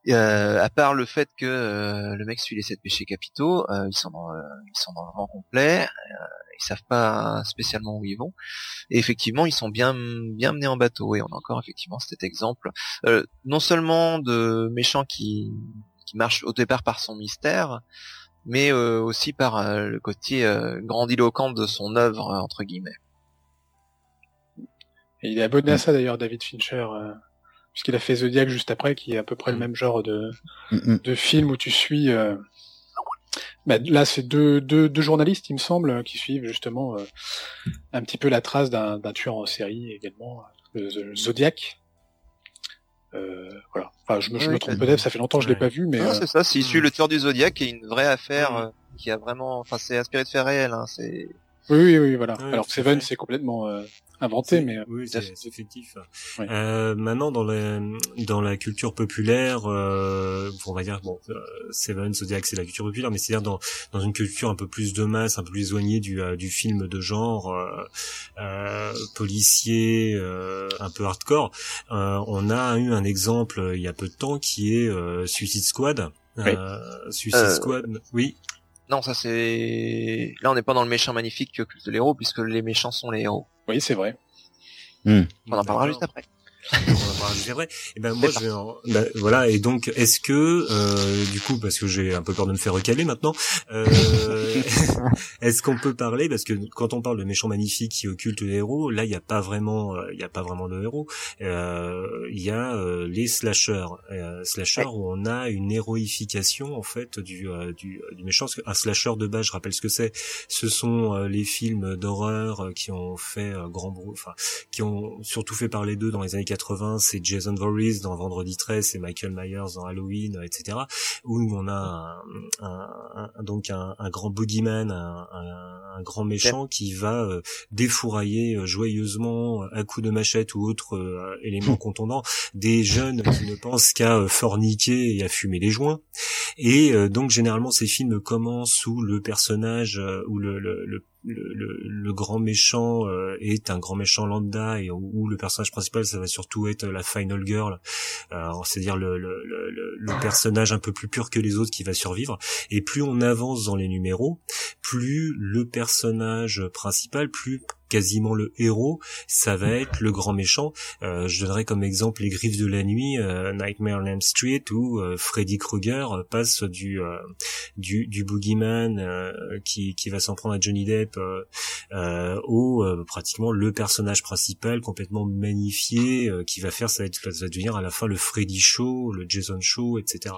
Euh, à part le fait que euh, le mec suit les sept péchés capitaux, euh, ils sont dans euh, ils sont dans le vent complet, euh, ils savent pas spécialement où ils vont. Et effectivement ils sont bien bien menés en bateau. Et on a encore effectivement cet exemple, euh, non seulement de méchants qui qui marchent au départ par son mystère, mais euh, aussi par euh, le côté euh, grandiloquent de son œuvre euh, entre guillemets. Et il est abonné à ça d'ailleurs, David Fincher, euh, puisqu'il a fait Zodiac juste après, qui est à peu près le Mm. même genre de, Mm, mm. de film où tu suis. euh, bah, là, c'est deux, deux, deux journalistes, il me semble, qui suivent justement euh, un petit peu la trace d'un d'un tueur en série également, euh, le- le Zodiac. Euh, voilà. Enfin, je me, je Oui, me trompe peut-être, ça fait longtemps que je l'ai ouais. pas vu, mais Non, euh, c'est ça, c'est issu le tueur du Zodiac, qui est une vraie affaire Mm. euh, qui a vraiment, enfin, c'est inspiré de faits réels. Hein, c'est oui, oui, oui, voilà. Ouais, Alors Seven, c'est complètement euh, inventé, mais euh, oui, c'est fictif. Oui. Euh, maintenant, dans la dans la culture populaire, euh, on va dire bon, euh, Seven, Zodiac, c'est la culture populaire, mais c'est-à-dire dans dans une culture un peu plus de masse, un peu plus éloignée du euh, du film de genre euh, euh, policier, euh, un peu hardcore. Euh, on a eu un exemple il y a peu de temps qui est euh, Suicide Squad. Oui. Euh, Suicide Euh, Squad, oui. Non, ça c'est. Là, on n'est pas dans le méchant magnifique que culte de l'héros, puisque les méchants sont les héros. oui, c'est vrai. On en parlera juste après. On. Et ben moi je vais en- bah, voilà. Et donc est-ce que euh, du coup parce que j'ai un peu peur de me faire recaler maintenant euh, est-ce qu'on peut parler parce que quand on parle de méchants magnifiques qui occultent les héros là il y a pas vraiment euh, il y a pas vraiment de héros. Euh, il y a euh, les slashers euh, slashers où on a une héroïfication en fait du du, du méchant. Un slasher de base je rappelle ce que c'est. Ce sont les films d'horreur qui ont fait grand bruit enfin qui ont surtout fait parler d'eux dans les années 80, c'est Jason Voorhees dans Vendredi 13, c'est Michael Myers dans Halloween, euh, etc. Où on a un, un- un- donc un, un grand boogeyman, un, grand méchant qui va euh, défourailler euh, joyeusement euh, à coups de machette ou autres euh, éléments contondants des jeunes qui ne pensent qu'à forniquer et à fumer les joints. Et euh, donc généralement ces films commencent où le personnage où le, le, le le, le, le grand méchant euh, est un grand méchant lambda et où, où le personnage principal ça va surtout être la final girl. Euh, c'est-à-dire le, le, personnage un peu plus pur que les autres qui va survivre. Et plus on avance dans les numéros plus le personnage principal plus quasiment le héros ça va être le grand méchant euh, je donnerai comme exemple les griffes de la nuit euh, Nightmare on Elm Street où euh, Freddy Krueger euh, passe du euh, du, du boogeyman qui, qui va s'en prendre à Johnny Depp au pratiquement le personnage principal complètement magnifié qui va faire ça va, être, ça va devenir à la fin le Freddy Show, le Jason Show, etc.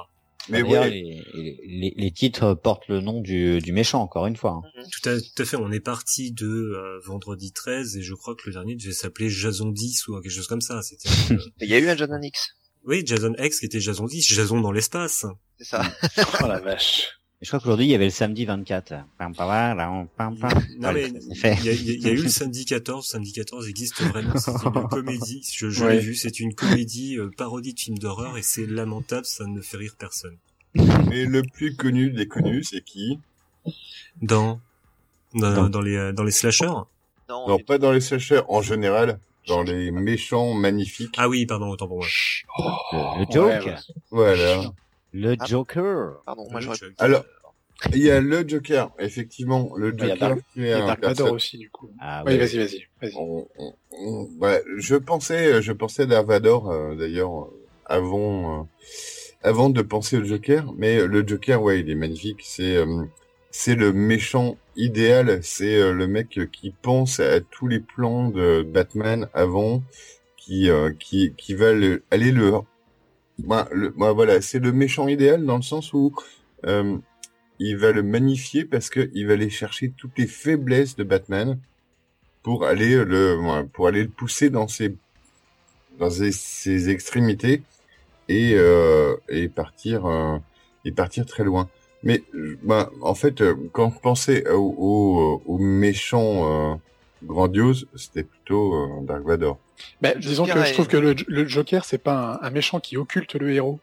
Mais ouais, les, les, les titres portent le nom du, du méchant, encore une fois. hein. Tout à, tout à fait, on est parti de euh, vendredi 13 et je crois que le dernier devait s'appeler Jason 10 ou quelque chose comme ça. C'était euh, Il y a eu un Jason X. oui Jason X qui était Jason 10, Jason dans l'espace. C'est ça. Oh la vache. Et je crois qu'aujourd'hui, il y avait le samedi 24. Pam, pam, pam, pam, pam. Non mais il y a, eu le samedi 14, samedi 14 existe vraiment, c'est une comédie, je, je Ouais. l'ai vu, c'est une comédie euh, parodie de film d'horreur et c'est lamentable, ça ne fait rire personne. mais le plus connu des connus, c'est qui? Dans dans, Dans- dans les euh, dans les slashers? Non, pas dans les slashers, en général, dans les méchants magnifiques. Ah oui, pardon, autant pour moi. Le, le ouais. Voilà. Le Ah. Joker. Pardon, moi j'aurais. Alors, il y a le Joker, effectivement, le il y a Joker Dark- qui Il est y a un Dark Vador aussi, du coup. Ah, Oui, ouais. vas-y, vas-y, vas-y. on- on- on- ouais, je pensais, je pensais à Dark Vador, euh, d'ailleurs, euh, avant, euh, avant de penser au Joker, mais le Joker, ouais, il est magnifique. C'est, euh, c'est le méchant idéal. C'est euh, le mec qui pense à tous les plans de Batman avant, qui, euh, qui, qui va le, aller le, ouais, le- ouais, voilà, c'est le méchant idéal dans le sens où euh, il va le magnifier parce que il va aller chercher toutes les faiblesses de Batman pour aller le pour aller le pousser dans ses dans ses, extrémités et euh, et partir euh, et partir très loin. Mais ben, en fait, euh, quand je pensais au, au, au méchant euh, grandiose, c'était plutôt euh, Dark Vador. Bah, Le disons que je trouve que le, le Joker, c'est pas un, un méchant qui occulte le héros.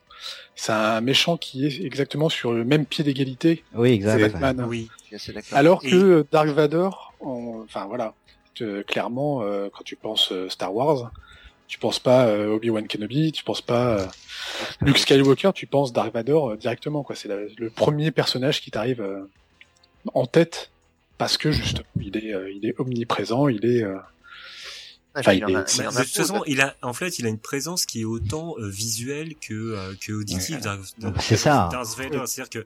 C'est un méchant qui est exactement sur le même pied d'égalité Oui, que exact. C'est- Batman. Oui. Alors que Dark Vador, on- enfin voilà, te- clairement, euh, quand tu penses euh, Star Wars, tu penses pas euh, Obi-Wan Kenobi, tu penses pas euh, Luke Skywalker, tu penses Dark Vador euh, directement. quoi. C'est le premier personnage qui t'arrive euh, en tête parce que justement, il est, euh, il est omniprésent, il est. enfin, puis il il en a- est- il en de a toute trop, façon, ça. il a, en fait, il a une présence qui est autant euh, visuelle que euh, que auditive. Darth- Darth- C'est ça. Vader, c'est-à-dire que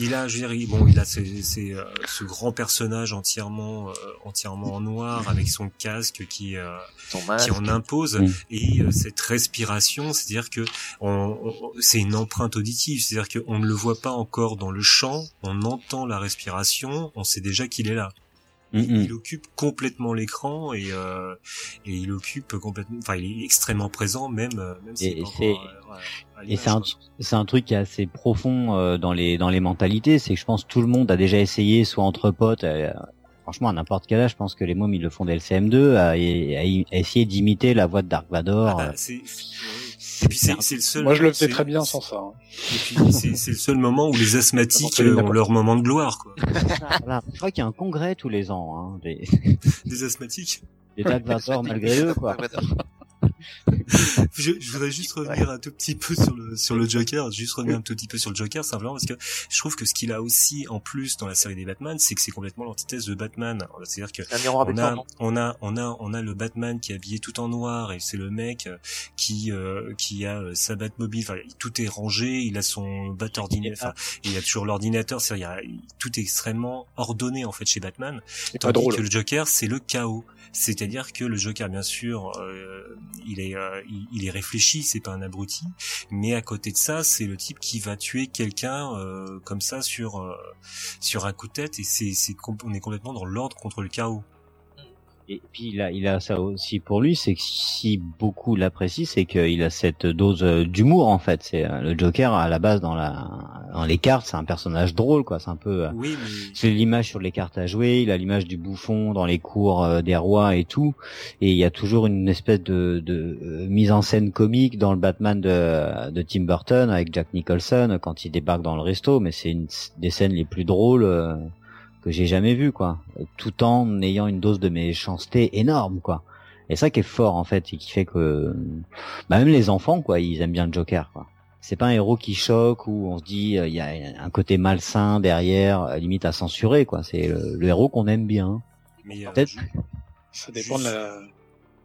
il, a, je veux dire, bon, il a ses- ses, euh, ce grand personnage entièrement, euh, entièrement en noir avec son casque qui euh, qui en impose Oui. et euh, cette respiration, c'est-à-dire que on, on- c'est une empreinte auditive, c'est-à-dire qu'on ne le voit pas encore dans le champ, on entend la respiration, on sait déjà qu'il est là. Mm. Il occupe complètement l'écran et, euh, et il occupe complètement, enfin, il est extrêmement présent, même, euh, même s'il Et c'est- euh, ouais, c'est un, truc qui est assez profond euh, dans les dans les mentalités, c'est que je pense que tout le monde a déjà essayé, soit entre potes, euh, franchement à n'importe quel âge, je pense que les mômes ils le font dès le CM2, à, à- à essayer d'imiter la voix de Dark Vador. Ah bah, et puis c'est, c'est le seul. Moi, je le faisais c'est- très bien sans ça. hein. Et puis c'est, c'est le seul moment où les asthmatiques euh, ont leur moment de gloire, quoi. voilà. Je crois qu'il y a un congrès tous les ans, hein, des, Des asthmatiques? des Dark malgré eux quoi. Je, je voudrais juste revenir un tout petit peu sur le sur le Joker, juste revenir un tout petit peu sur le Joker simplement parce que je trouve que ce qu'il a aussi en plus dans la série des Batman, c'est que c'est complètement l'antithèse de Batman. C'est-à-dire que on a, on a, on a, on a le Batman qui est habillé tout en noir et c'est le mec euh, qui, euh, qui a euh, sa Batmobile. Enfin, tout est rangé, il a son bat ordinateur. Enfin, il a toujours l'ordinateur. C'est-à-dire, tout est extrêmement ordonné en fait chez Batman. Tandis que le Joker, c'est le chaos. C'est-à-dire que le Joker, bien sûr, euh, il est, euh, il, est réfléchi, c'est pas un abruti, mais à côté de ça, c'est le type qui va tuer quelqu'un euh, comme ça sur euh, sur un coup de tête, et c'est, c'est, on est complètement dans l'ordre contre le chaos. Et puis il a, il a ça aussi pour lui, c'est que si beaucoup l'apprécient, c'est qu'il a cette dose euh, d'humour en fait. C'est euh, le Joker à la base dans la, dans les cartes, c'est un personnage drôle quoi. C'est un peu, euh, Oui, mais c'est l'image sur les cartes à jouer, il a l'image du bouffon dans les cours des rois et tout. Et il y a toujours une espèce de, de mise en scène comique dans le Batman de, de Tim Burton avec Jack Nicholson quand il débarque dans le resto. Mais c'est une des scènes les plus drôles. Euh, que j'ai jamais vu quoi. Tout en ayant une dose de méchanceté énorme quoi. Et ça qui est fort en fait et qui fait que bah, même les enfants quoi ils aiment bien le Joker quoi. C'est pas un héros qui choque où on se dit euh, il y a un côté malsain derrière euh, limite à censurer quoi. C'est le, le héros qu'on aime bien. Mais euh, Peut-être. Ça dépend de la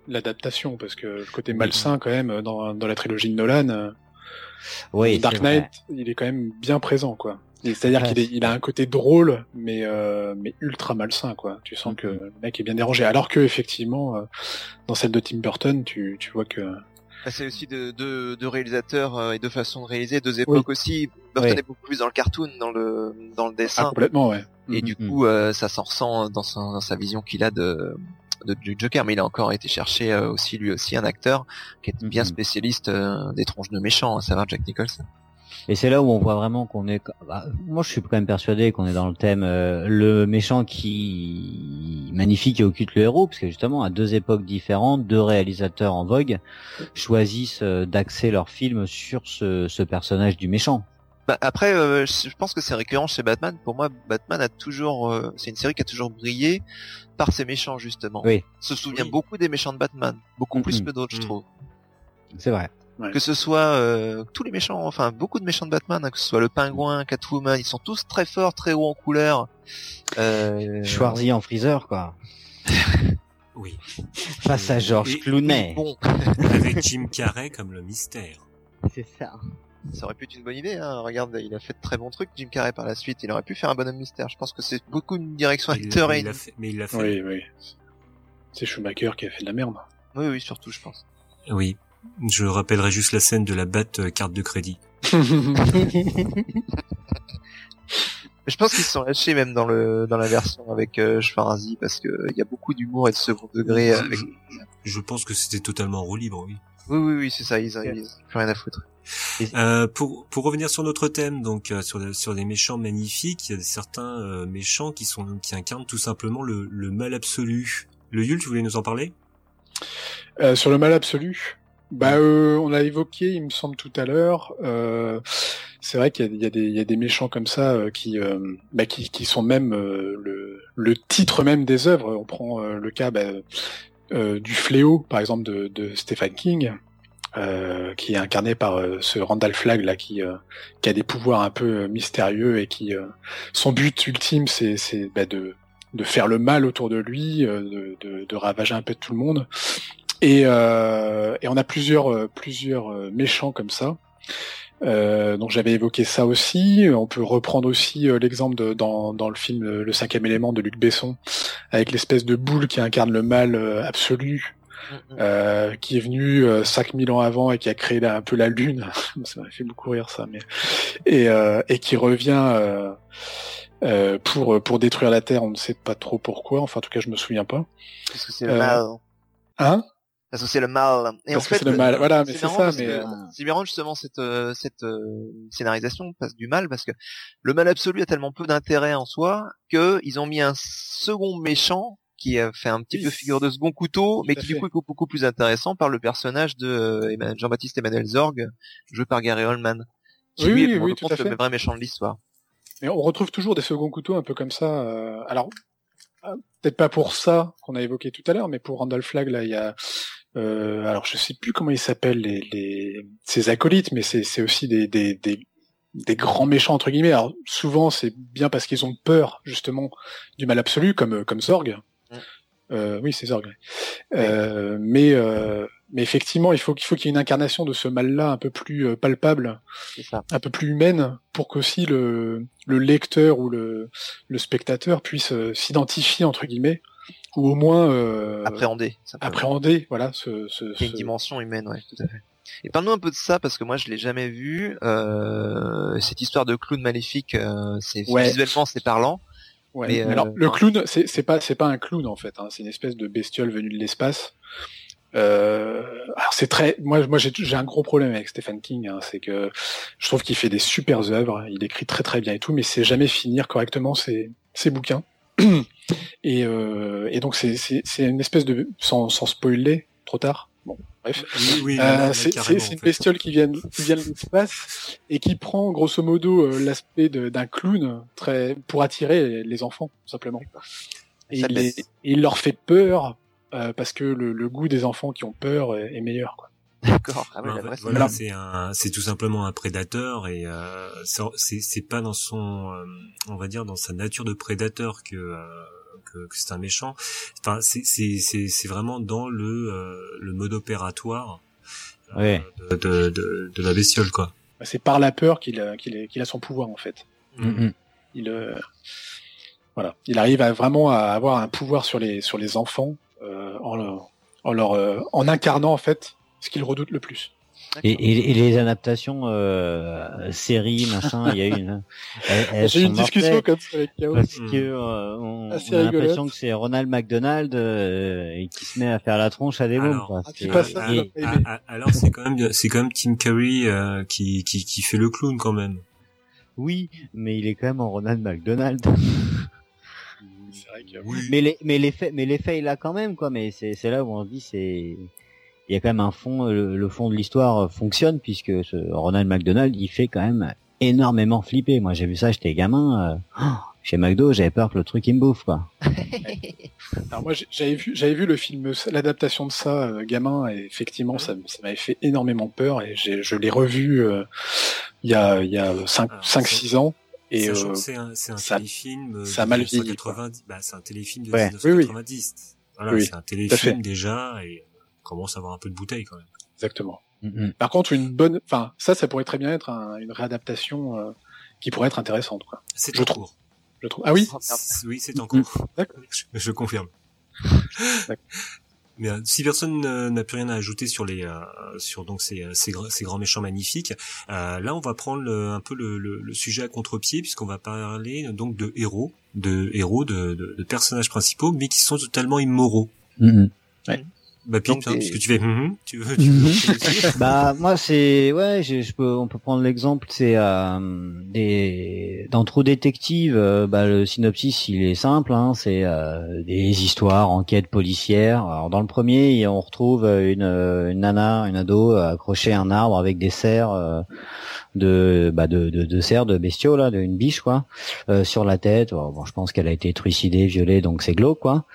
l'adaptation parce que le côté malsain quand même dans, dans la trilogie de Nolan euh, oui Dark vrai. Knight il est quand même bien présent quoi c'est-à-dire Ouais, qu'il est, il a un côté drôle mais euh, mais ultra malsain quoi tu sens que le mec est bien dérangé alors que effectivement euh, dans celle de Tim Burton tu, tu vois que Bah, C'est aussi deux de, de réalisateurs euh, et deux façons de réaliser, deux époques aussi. Burton Oui. est beaucoup plus dans le cartoon, dans le dans le ah, dessin, complètement ouais et Mhm. du Mhm. coup euh, ça s'en ressent dans, son, dans sa vision qu'il a de, de du Joker. Mais il a encore été chercher euh, aussi lui aussi un acteur qui est bien spécialiste euh, des tronches de méchants, à savoir Jack Nicholson? Et c'est là où on voit vraiment qu'on est. bah, moi, je suis quand même persuadé qu'on est dans le thème euh, le méchant qui magnifique et occulte le héros, parce que justement, à deux époques différentes, deux réalisateurs en vogue choisissent euh, d'axer leur film sur ce, ce personnage du méchant. Bah, après, euh, je pense que c'est récurrent chez Batman. Pour moi, Batman a toujours, euh, c'est une série qui a toujours brillé par ses méchants justement. Oui, On se souvient Oui. beaucoup des méchants de Batman, beaucoup plus Mhm. que d'autres, je Mhm. trouve. c'est vrai. Que ce soit euh, tous les méchants, enfin beaucoup de méchants de Batman, hein, que ce soit le Pingouin, Catwoman, ils sont tous très forts, très hauts en couleur. Euh, Schwarzy en freezer, quoi. oui, Face à George Clooney. Bon, avec Jim Carrey comme le mystère. C'est ça. ça aurait pu être une bonne idée. Hein. Regarde, il a fait de très bons trucs, Jim Carrey par la suite. Il aurait pu faire un bonhomme mystère. Je pense que c'est beaucoup une direction acteur et fait- mais il l'a fait. oui oui c'est Schumacher qui a fait de la merde Oui, oui, surtout, je pense. Oui. Je rappellerai juste la scène de la batte euh, carte de crédit. Je pense qu'ils se sont lâchés même dans le dans la version avec euh, Schwarzy parce que il y a beaucoup d'humour et de second degré. Avec... Je, je pense que c'était totalement en roue libre, oui. Oui, oui, oui, c'est ça. Ils, ont- ils ont plus rien à foutre. Euh, pour pour revenir sur notre thème, donc euh, sur le- sur des méchants magnifiques, il y a certains euh, méchants qui sont qui incarnent tout simplement le, le mal absolu. Le Yul, tu voulais nous en parler? Euh, sur le mal absolu, bah euh, on l'a évoqué, il me semble tout à l'heure. euh, c'est vrai qu'il y a, des- méchants comme ça euh, qui, euh, bah, qui, sont même le, titre même des œuvres. On prend le cas bah, du fléau, par exemple, de, Stephen King. qui est incarné par ce Randall Flagg là qui a des pouvoirs un peu mystérieux et qui son but ultime c'est bah, de faire le mal autour de lui, de ravager un peu tout le monde. Et, euh, et on a plusieurs euh, plusieurs euh, méchants comme ça. Euh, donc j'avais évoqué ça aussi. On peut reprendre aussi euh, l'exemple de, dans, dans le film euh, Le cinquième élément de Luc Besson, avec l'espèce de boule qui incarne le mal absolu, euh, qui est venu euh, 5000 ans avant et qui a créé là, un peu la lune. ça m'a fait beaucoup rire ça, mais et, euh, et qui revient euh, euh, pour pour détruire la Terre. On ne sait pas trop pourquoi. Enfin, en tout cas, je me souviens pas. Parce que c'est. Hein? Parce que c'est le mal. Et Parce en fait, c'est le mal. Voilà, mais c'est ça. Mais euh, c'est marrant justement cette euh, cette euh, scénarisation passe du mal parce que le mal absolu a tellement peu d'intérêt en soi que ils ont mis un second méchant qui a fait un petit Oui, peu figure de second couteau, mais qui du coup est beaucoup plus intéressant par le personnage de euh, Jean-Baptiste Emmanuel Zorg, joué par Gary Oldman, qui Oui, lui oui, est pour oui, le vrai méchant de l'histoire. Mais on retrouve toujours des seconds couteaux un peu comme ça. euh, alors, peut-être pas pour ça qu'on a évoqué tout à l'heure, mais pour Randall Flagg, là, il y a... euh, alors, je sais plus comment ils s'appellent, les, les, ces acolytes, mais c'est c'est aussi des, des, des, des grands méchants, entre guillemets. Alors, souvent, c'est bien parce qu'ils ont peur, justement, du mal absolu, comme, comme Zorg. Mm. Euh, oui, c'est Zorg. ouais. Euh, mais, euh, mais effectivement, il faut qu'il faut qu'il y ait une incarnation de ce mal-là un peu plus euh, palpable ça. un peu plus humaine pour qu'aussi le, le lecteur ou le, le spectateur puisse euh, s'identifier entre guillemets ou au moins euh, Appréhender. appréhender voilà ce, ce, a une ce- dimension humaine, ouais, tout à fait. Et parle-nous un peu de ça parce que moi je l'ai jamais vu. Euh, cette histoire de clown maléfique, euh, c'est Ouais. visuellement c'est parlant. ouais. mais, alors euh, le clown c'est c'est pas c'est pas un clown en fait hein, c'est une espèce de bestiole venue de l'espace euh, alors c'est très moi moi j'ai j'ai un gros problème avec Stephen King hein, c'est que je trouve qu'il fait des super œuvres il écrit très très bien et tout mais c'est jamais finir correctement ses ses bouquins et euh, et donc c'est c'est c'est une espèce de sans sans spoiler trop tard bon bref Oui, oui, Euh, c'est carrément, c'est- c'est une bestiole qui vient, qui vient de l'espace et qui prend grosso modo euh, l'aspect de- d'un clown très pour attirer les, enfants tout simplement. Et il, les- leur fait peur euh, parce que le, le goût des enfants qui ont peur est, est meilleur. Quoi. D'accord. Ah ouais, fait, vraie voilà, Voilà. c'est un, c'est tout simplement un prédateur et euh, c'est- pas dans son, euh, on va dire dans sa nature de prédateur que euh, que, que c'est un méchant. Enfin, c'est c'est c'est c'est vraiment dans le euh, le mode opératoire euh, Ouais. de, de, de de la bestiole quoi. Bah, C'est par la peur qu'il a, qu'il qu'il a son pouvoir en fait. Mhm. Il euh, voilà, il arrive à vraiment à avoir un pouvoir sur les sur les enfants euh, en leur, en leur euh, en incarnant en fait ce qu'ils redoutent le plus. Et, et, et les adaptations euh, séries, machin, il y a eu une. J'ai eu une discussion comme ça avec Chaos. parce que euh, on, a l'impression que c'est Ronald McDonald euh, et qui se met à faire la tronche à des. Alors, quoi. ah, C'est- alors c'est quand même c'est quand même Tim Curry euh, qui, qui qui fait le clown quand même. oui, mais il est quand même en Ronald McDonald. Vrai que mais les mais l'effet mais l'effet il a quand même quoi. Mais c'est c'est là où on se dit c'est il y a quand même un fond le, le fond de l'histoire fonctionne puisque ce Ronald McDonald il fait quand même énormément flipper. Moi j'ai vu ça j'étais gamin. euh, oh, chez McDo j'avais peur que le truc il me bouffe quoi. Alors moi j'avais vu j'avais vu le film l'adaptation de ça euh, gamin et effectivement ça, ça m'avait fait énormément peur et j'ai- je l'ai revu euh, il y a il y a 5 Ah, 5 c'est- 6 ans et euh, c'est un, c'est un ça- téléfilm euh, ça a mal vieilli, 1990. Bah, c'est un téléfilm de Ouais. 1990. Voilà, Oui, c'est un téléfilm déjà et commence à avoir un peu de bouteille quand même. exactement. Mhm. Par contre une bonne enfin ça ça pourrait très bien être un- une réadaptation euh, qui pourrait être intéressante quoi. C'est Je en trouve. cours. Je trouve. Ah oui, Oui, c'est en cours. D'accord. Je, je confirme. Mais euh, si personne euh, n'a plus rien à ajouter sur les euh, sur donc ces, euh, ces, gr- ces grands méchants magnifiques, euh, là on va prendre le- un peu le, le, le sujet à contre-pied puisqu'on va parler donc de héros, de héros, de, de, de personnages principaux, mais qui sont totalement immoraux. Mhm. Bah Donc, hein, puisque tu fais, hum, tu veux, tu veux aussi bah moi c'est ouais je, je peux on peut prendre l'exemple c'est euh, des dans True Detective euh, bah le synopsis il est simple hein, c'est euh, des histoires enquêtes policières. Alors dans le premier on retrouve une, une nana une ado euh, accrochée à un arbre avec des serres euh, de bah de de, de cerfs de bestiaux là d'une biche quoi. Euh, sur la tête bon, je pense qu'elle a été trucidée violée donc c'est glauque quoi.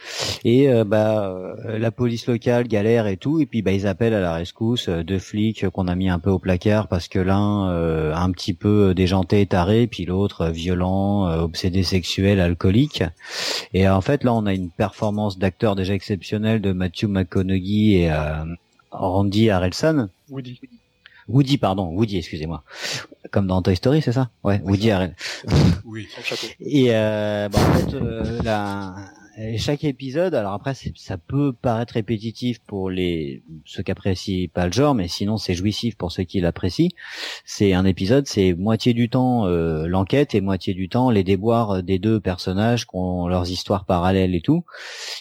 Et euh, bah euh, la police locale galère et tout et puis bah ils appellent à la rescousse euh, deux flics qu'on a mis un peu au placard parce que l'un euh, un petit peu déjanté taré puis l'autre violent euh, obsédé sexuel alcoolique. Et en fait là on a une performance d'acteur déjà exceptionnelle de Matthew McConaughey et Randy Harrelson. Woody pardon Woody excusez-moi. Comme dans Toy Story c'est ça? Ouais Woody Harrelson Oui. Et euh, bah, en fait, euh, la, Et chaque épisode, alors après ça peut paraître répétitif pour les ceux qui apprécient pas le genre, mais sinon c'est jouissif pour ceux qui l'apprécient. C'est un épisode, c'est moitié du temps euh, l'enquête et moitié du temps les déboires des deux personnages qui ont leurs histoires parallèles et tout.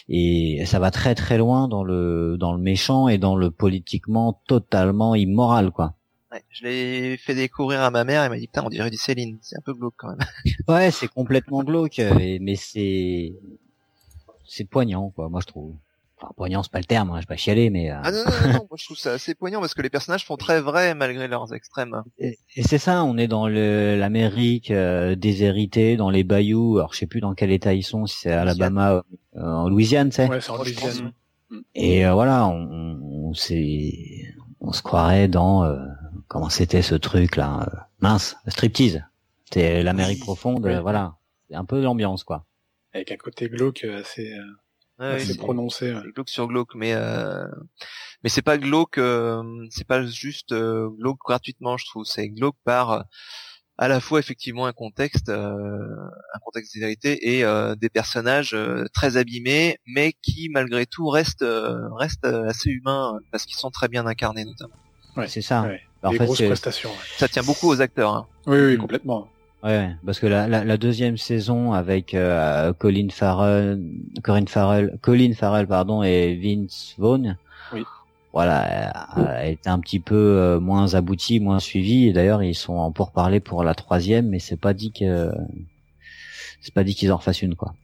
Et ça va très très loin dans le dans le méchant et dans le politiquement totalement immoral quoi. Ouais, je l'ai fait découvrir à ma mère, elle m'a dit putain on dirait du Céline, c'est un peu glauque quand même. Ouais, c'est complètement glauque, euh, mais c'est c'est poignant quoi, moi je trouve. Enfin poignant c'est pas le terme, hein, je vais pas chialer, mais euh, Ah non, non, non, non, moi je trouve ça assez poignant parce que les personnages font très vrais malgré leurs extrêmes. Et, et c'est ça, on est dans le- l'Amérique euh, déshéritée, dans les bayous. Alors je sais plus dans quel état ils sont, si c'est Alabama, euh, en Louisiane, tu sais. Ouais, c'est en Louisiane. Et euh, voilà, on, on, on s'est- on se croirait dans euh, comment c'était ce truc là, euh, mince, striptease. C'était l'Amérique Oui, profonde, oui. euh, voilà. C'est un peu l'ambiance quoi. Avec un côté glauque euh, assez, euh, Ouais, assez c'est- prononcé. ouais. c'est glauque sur glauque, mais euh... mais c'est pas glauque, euh, c'est pas juste euh, glauque gratuitement, je trouve. C'est glauque par à la fois effectivement un contexte, euh, un contexte de vérité et euh, des personnages euh, très abîmés, mais qui malgré tout restent euh, restent assez humains parce qu'ils sont très bien incarnés notamment. Ouais. C'est ça. Ouais. En fait, grosses prestations. ouais. Ça tient beaucoup aux acteurs. Hein. Oui, oui, Mm. complètement. Ouais, parce que la, la, la deuxième saison avec euh, Colin Farrell, Corinne Farrell, Colin Farrell pardon et Vince Vaughn, Oui. voilà, euh, elle était un petit peu euh, moins aboutie, moins suivie. Et d'ailleurs, ils sont en pourparlers pour la troisième, mais c'est pas dit que c'est pas dit qu'ils en refassent une quoi.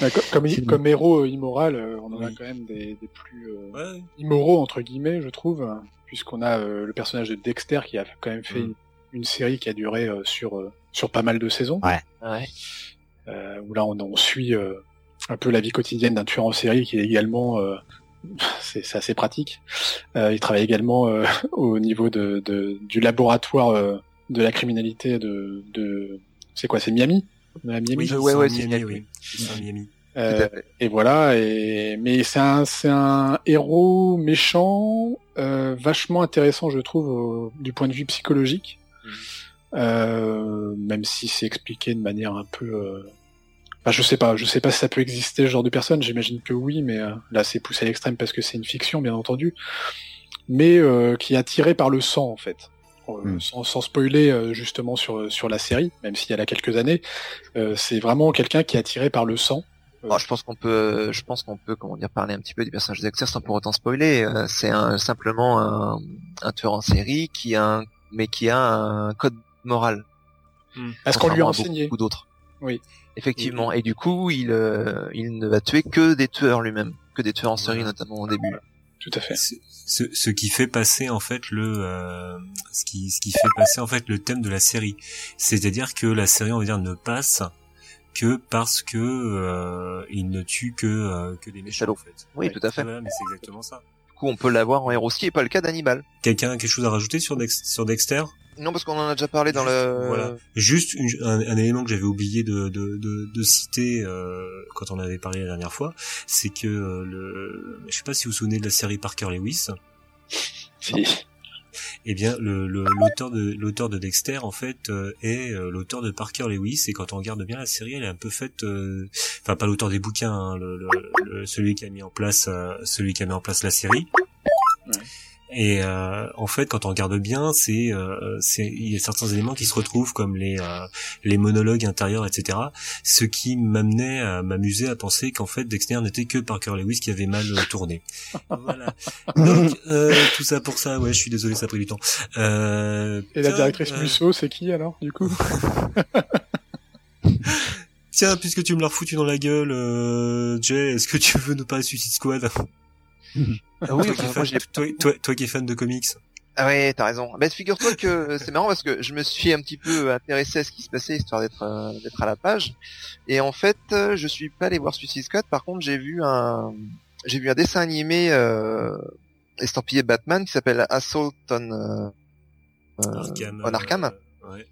Co- comme, C'est- comme héros euh, immoral, euh, on en a quand même des, des plus euh, Ouais. immoraux entre guillemets, je trouve, puisqu'on a euh, le personnage de Dexter qui a quand même fait Mm. une, une série qui a duré euh, sur euh, sur pas mal de saisons, Ouais. Ouais. euh, où là on, on suit euh, un peu la vie quotidienne d'un tueur en série qui est également euh, c'est c'est assez pratique. Euh, il travaille également euh, au niveau de, de- du laboratoire euh, de la criminalité de, de c'est quoi, c'est Miami, Miami? Oui, ouais, c'est ouais, Miami, Miami. oui. Miami. Euh, et voilà, et mais c'est un c'est un héros méchant, euh, vachement intéressant je trouve au- du point de vue psychologique, euh, même si c'est expliqué de manière un peu, euh... enfin, je sais pas, je sais pas si ça peut exister ce genre de personne, j'imagine que oui, mais euh, là c'est poussé à l'extrême parce que c'est une fiction bien entendu, mais euh, qui est attiré par le sang en fait. Euh, Mm. sans, sans spoiler euh, justement sur sur la série, même s'il y a là quelques années, euh, c'est vraiment quelqu'un qui est attiré par le sang. Bon, je pense qu'on peut, je pense qu'on peut, comment dire, parler un petit peu des personnages d'acteurs sans pour autant spoiler. Euh, C'est un, simplement un, un tueur en série qui a, un, mais qui a un code moral. Est-ce qu'on lui a enseigné beaucoup d'autres. Oui. Effectivement. Et du coup, il, euh, il ne va tuer que des tueurs lui-même, que des tueurs en série notamment au début. Tout à fait. Ce, ce, ce qui fait passer en fait le euh, ce qui ce qui fait passer en fait le thème de la série c'est-à-dire que la série on va dire ne passe que parce que euh, il ne tue que euh, que des méchants en fait Oui, tout à fait. Voilà, mais c'est exactement ça Du coup, on peut l'avoir en héros, ce qui n'est pas le cas d'Hannibal. quelqu'un a quelque chose à rajouter sur Dex- sur Dexter? Non, parce qu'on en a déjà parlé dans Juste, le. voilà. Juste une- un, un élément que j'avais oublié de, de, de, de citer euh, quand on avait parlé la dernière fois, c'est que euh, le, je sais pas si vous vous souvenez de la série Parker Lewis. Si. Eh bien, le le- l'auteur de l'auteur de Dexter en fait euh, est euh, l'auteur de Parker Lewis et quand on regarde bien la série, elle est un peu faite, euh, enfin pas l'auteur des bouquins, hein, le, le- le- celui qui a mis en place euh, celui qui a mis en place la série. Ouais. Et euh, en fait, quand on regarde bien, c'est euh, il y a certains éléments qui se retrouvent comme les euh, les monologues intérieurs, etc. Ce qui m'amenait à m'amuser à penser qu'en fait Dexter n'était que Parker Lewis qui avait mal euh, tourné. voilà. Donc euh, tout ça pour ça. Ouais, je suis désolé, ça a pris du temps. Euh, Et la tiens, directrice Musso, c'est qui alors, du coup? Tiens, puisque tu me l'as refoutu dans la gueule, euh, Jay, est-ce que tu veux nous parler de Suicide Squad? Ah oui, toi, qui fan, toi, toi- toi qui es fan de comics. Ah ouais, t'as raison. Bah, figure-toi que c'est marrant parce que je me suis un petit peu intéressé à ce qui se passait histoire d'être euh, d'être à la page. Et en fait, euh, je suis pas allé voir Suicide Squad. Par contre, j'ai vu un j'ai vu un dessin animé euh, estampillé Batman qui s'appelle Assault on euh, euh, Arkham. on Arkham euh, ouais.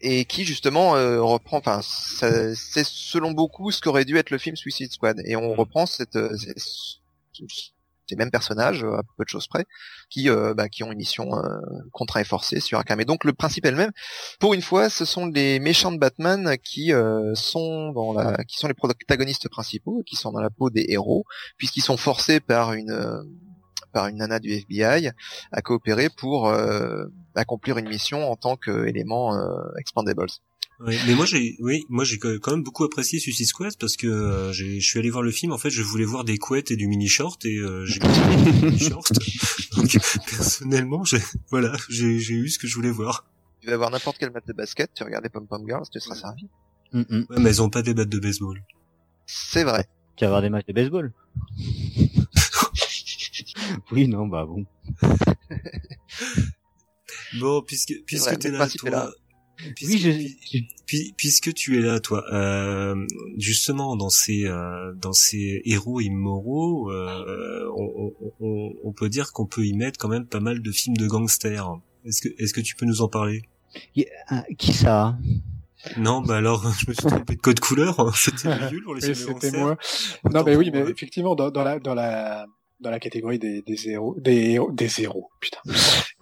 et qui justement euh, reprend. Enfin, ça- c'est selon beaucoup ce qu'aurait dû être le film Suicide Squad. Et on reprend cette, euh, cette- les mêmes personnages à peu de choses près, qui bah, qui ont une mission contraint et forcée sur Arkham. Et donc le principe est le même. Pour une fois, ce sont les méchants de Batman qui sont dans la, qui sont les protagonistes principaux, qui sont dans la peau des héros, puisqu'ils sont forcés par une par une nana du FBI à coopérer pour euh, accomplir une mission en tant qu'élément euh, expandables. Oui, mais moi j'ai oui, moi j'ai quand même beaucoup apprécié Suicide Squad parce que euh, je suis allé voir le film en fait, je voulais voir des couettes et du mini short et euh, j'ai mini short. Donc personnellement, j'ai voilà, j'ai j'ai eu ce que je voulais voir. Tu vas avoir n'importe quel match de basket, tu regardes les Pom Pom Girls, tu seras servi. Mm -mm. Ouais, mais elles ont pas des battes de baseball. C'est vrai. Tu vas avoir des matchs de baseball. oui, non, bah bon. bon, puisque puisque t'es là, toi, Puisque, oui, je... puisque tu es là, toi, euh, justement dans ces euh, dans ces héros immoraux, euh, on, on, on, peut dire qu'on peut y mettre quand même pas mal de films de gangsters. Est-ce que est-ce que tu peux nous en parler? Qui ça? Non, bah alors je me suis trompé de code couleur. C'était nul pour les C'était moi. Non, mais oui, mais effectivement dans, dans la dans la dans la catégorie des, des héros, des, des héros, putain,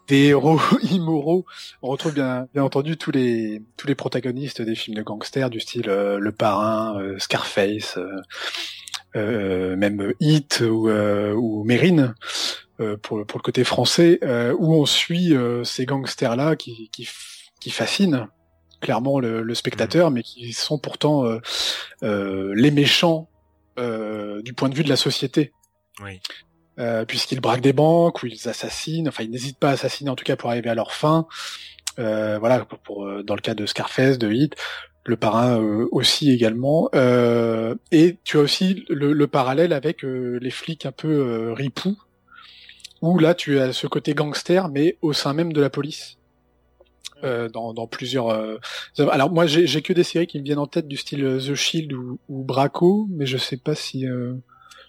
des héros immoraux. On retrouve bien, bien entendu tous les, tous les protagonistes des films de gangsters du style euh, Le Parrain, euh, Scarface, euh, euh, même Hit ou, ou Mérine. pour, pour le côté français, où on suit ces gangsters-là qui, qui, qui fascinent clairement le, le spectateur, mmh. mais qui sont pourtant les méchants du point de vue de la société. Oui. Euh, puisqu'ils braquent des banques ou ils assassinent, enfin ils n'hésitent pas à assassiner en tout cas pour arriver à leur fin. Euh, voilà, pour, pour, euh, dans le cas de Scarface, de Hit, le parrain euh, aussi également. Euh, et tu as aussi le, le parallèle avec les flics un peu ripoux, où là tu as ce côté gangster, mais au sein même de la police. dans, dans, plusieurs. Alors moi, j'ai que des séries qui me viennent en tête du style The Shield ou, ou Braco, mais je sais pas si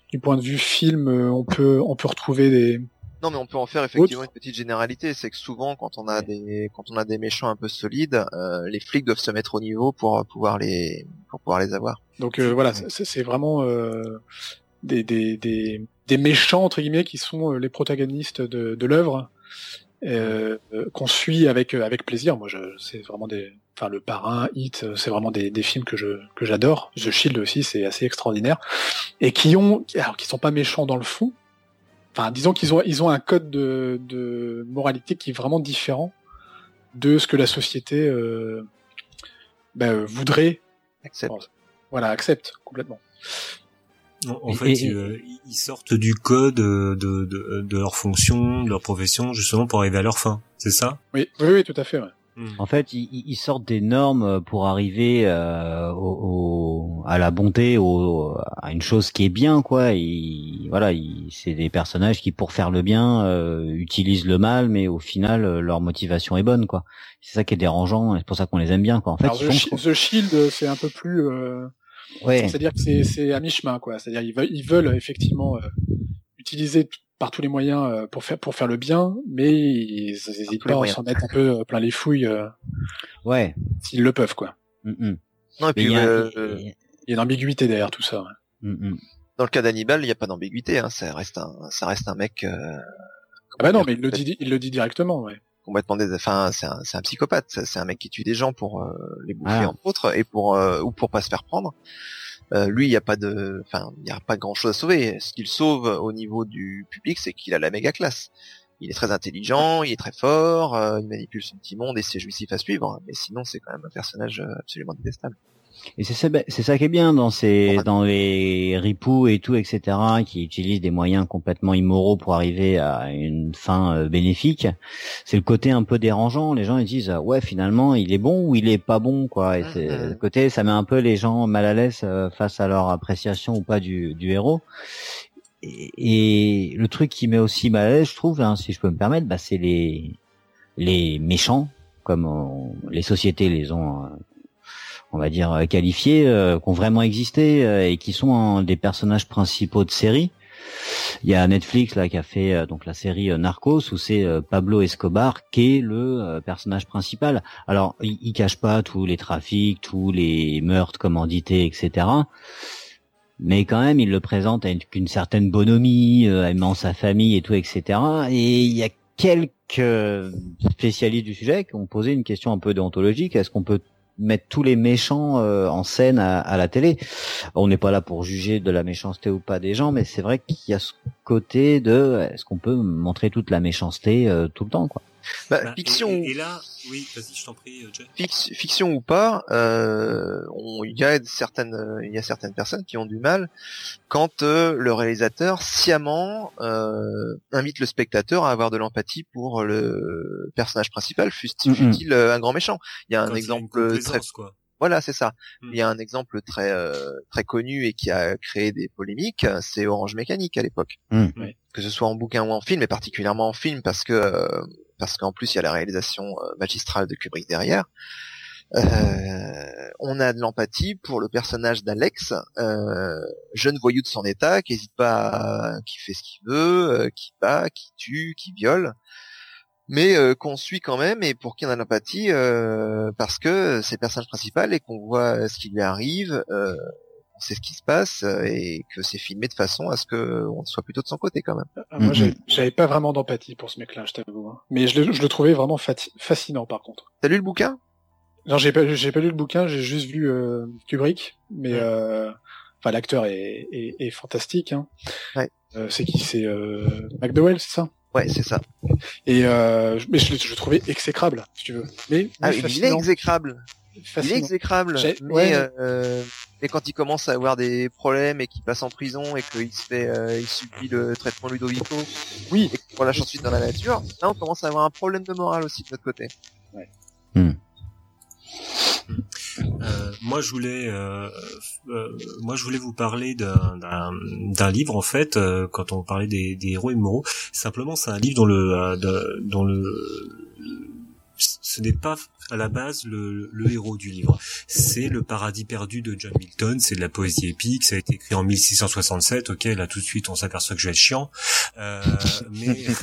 du point de vue film, euh, on peut on peut retrouver des non, mais on peut en faire effectivement une petite généralité. C'est que souvent, quand on a des quand on a des méchants un peu solides, euh, les flics doivent se mettre au niveau pour pouvoir les pour pouvoir les avoir. Donc euh, voilà, c'est vraiment euh, des, des, des des méchants entre guillemets qui sont les protagonistes de, de l'œuvre qu'on suit avec avec plaisir. Moi, c'est vraiment des enfin le parrain, Hit, euh, c'est vraiment des, des, films que je que j'adore. The Shield aussi, c'est assez extraordinaire et qui ont alors qui sont pas méchants dans le fond. Enfin, disons qu'ils ont ils ont un code de, de moralité qui est vraiment différent de ce que la société euh, ben, voudrait. Accepte. Voilà, accepte complètement. En fait, ils, ils, sortent du code de, de, de, leur fonction, de leur profession, justement pour arriver à leur fin. C'est ça? Oui, oui, oui, tout à fait. Ouais. Hmm. En fait, ils, sortent des normes pour arriver euh, au, à la bonté, au, à une chose qui est bien, quoi. voilà, c'est des personnages qui, pour faire le bien, euh, utilisent le mal, mais au final, euh, leur motivation est bonne, quoi. C'est ça qui est dérangeant, et c'est pour ça qu'on les aime bien, quoi. En fait, the, Shield, c'est un peu plus. Ouais. C'est-à-dire que c'est à mi-chemin, quoi. C'est-à-dire ils veulent, ils veulent effectivement utiliser par tous les moyens euh, pour faire pour faire le bien, mais ils n'hésitent pas à s'en mettre un peu euh, plein les fouilles. Euh, ouais. S'ils le peuvent, quoi. Mm -hmm. Non, et puis il y, a, il y, a une ambiguïté derrière tout ça. Mm -hmm. Dans le cas d'Hannibal, il n'y a pas d'ambiguïté. Hein. Ça reste un, ça reste un mec. ah bah non, mais il le dit, il le dit directement, ouais. Complètement des, enfin, c'est un, psychopathe. C'est un mec qui tue des gens pour les bouffer ah. entre autres et pour ou pour pas se faire prendre. Euh, lui, il n'y a pas de, enfin, il y a pas grand chose à sauver. Ce qu'il sauve au niveau du public, c'est qu'il a la méga classe. Il est très intelligent, il est très fort, euh, il manipule son petit monde et c'est jouissif à suivre. Mais sinon, c'est quand même un personnage euh, absolument détestable. Et c'est ça, c'est ça qui est bien dans ces, dans les ripoux et tout, etc., qui utilisent des moyens complètement immoraux pour arriver à une fin euh, bénéfique. C'est le côté un peu dérangeant. Les gens ils disent ouais finalement il est bon ou il est pas bon quoi. Et c'est le côté ça met un peu les gens mal à l'aise euh, face à leur appréciation ou pas du, du héros. Et, le truc qui met aussi mal à l'aise, je trouve, hein, si je peux me permettre, bah, c'est les les méchants comme les sociétés les ont euh, on va dire euh, qualifiés, euh, qui ont vraiment existé euh, et qui sont des personnages principaux de séries. Il y a Netflix là qui a fait donc la série Narcos où c'est Pablo Escobar qui est le personnage principal. Alors il, il, cache pas tous les trafics, tous les meurtres commandités, etc. mais quand même il le présente avec une certaine bonhomie, euh, aimant sa famille et tout, etc. Et il y a quelques spécialistes du sujet qui ont posé une question un peu déontologique. Est-ce qu'on peut mettre tous les méchants euh, en scène à, la télé. On n'est pas là pour juger de la méchanceté ou pas des gens, mais c'est vrai qu'il y a ce côté de est-ce qu'on peut montrer toute la méchanceté euh, tout le temps quoi. Bah, Bah, fiction, Et, et là, oui, vas-y, je t'en prie, euh, Jay. fiction ou pas, euh, on- il y a certaines, euh, il y a certaines personnes qui ont du mal quand euh, le réalisateur sciemment euh, invite le spectateur à avoir de l'empathie pour le personnage principal, fût-il un grand méchant. Il y a un Quand exemple très quoi. Voilà, c'est ça. Hmm. Il y a un exemple très euh, très connu et qui a créé des polémiques, c'est Orange Mécanique à l'époque. Ouais. Que ce soit en bouquin ou en film, et particulièrement en film parce que euh, parce qu'en plus il y a la réalisation euh, magistrale de Kubrick derrière. Euh, on a de l'empathie pour le personnage d'Alex, euh, jeune voyou de son état, qui hésite pas, à- qui fait ce qu'il veut, qui bat, qui tue, qui viole, mais qu'on suit quand même et pour qui on a de l'empathie parce que c'est le personnage principal et qu'on voit ce qui lui arrive, on sait ce qui se passe euh, et que c'est filmé de façon à ce que on soit plutôt de son côté quand même. Ah, Moi, Mhm. j'avais- pas vraiment d'empathie pour ce mec-là, je t'avoue. hein. Mais je le, je le trouvais vraiment fati- fascinant, par contre. T'as lu le bouquin? Non, j'ai pas, j'ai pas lu le bouquin, j'ai juste vu euh, Kubrick, mais Ouais. euh, enfin l'acteur est, est, est fantastique. Hein. Ouais. Euh, c'est qui? C'est euh, McDowell, c'est ça? Ouais, c'est ça. Et euh, je- mais je, le- je le trouvais exécrable, si tu veux. Mais, Ah, mais il est fascinant. exécrable. Il est exécrable, mais, ouais. euh, mais quand il commence à avoir des problèmes et qu'il passe en prison et qu'il se fait, euh, il subit le traitement Ludovico Oui, et qu'on lâche ensuite dans la nature, là on commence à avoir un problème de morale aussi de notre côté. Euh, moi, je voulais, euh, euh, moi, je voulais vous parler d'un- d'un d'un livre en fait. euh, quand on parlait des, des héros immoraux, simplement, c'est un livre dont le, euh, de- dont le, ce n'est pas à la base le, le héros du livre. C'est le paradis perdu de John Milton. C'est de la poésie épique. Ça a été écrit en 1667. Ok, là tout de suite, on s'aperçoit que je vais être chiant. Euh, mais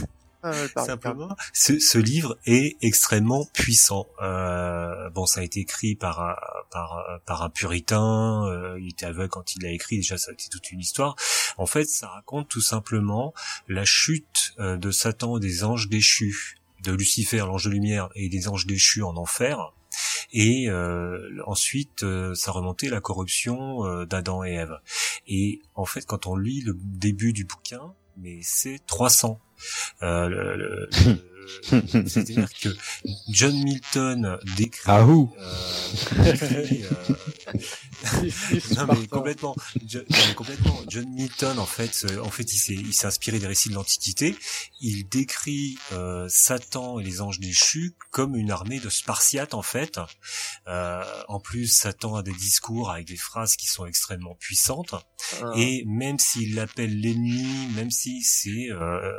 Ah, Simplement, ce, ce livre est extrêmement puissant. Euh, bon, ça a été écrit par un, par, par un puritain. euh, il était aveugle quand il l'a écrit. Déjà, ça a été toute une histoire. En fait, ça raconte tout simplement la chute euh, de Satan et des anges déchus, de Lucifer, l'ange de lumière, et des anges déchus en enfer. Et euh, ensuite, euh, ça remontait la corruption euh, d'Adam et Ève. Et en fait, quand on lit le début du bouquin, mais c'est 300. Euh, le- le- le- C'est-à-dire que John Milton décrit, Ah ouh. euh, décrit, euh, non mais complètement, Jo- non, mais complètement. John Milton en fait, euh, en fait, il s'est, il s'est inspiré des récits de l'Antiquité. Il décrit euh, Satan et les anges déchus comme une armée de Spartiates en fait. Euh, en plus, Satan a des discours avec des phrases qui sont extrêmement puissantes. Ah. Et même s'il l'appelle l'ennemi, même si c'est euh,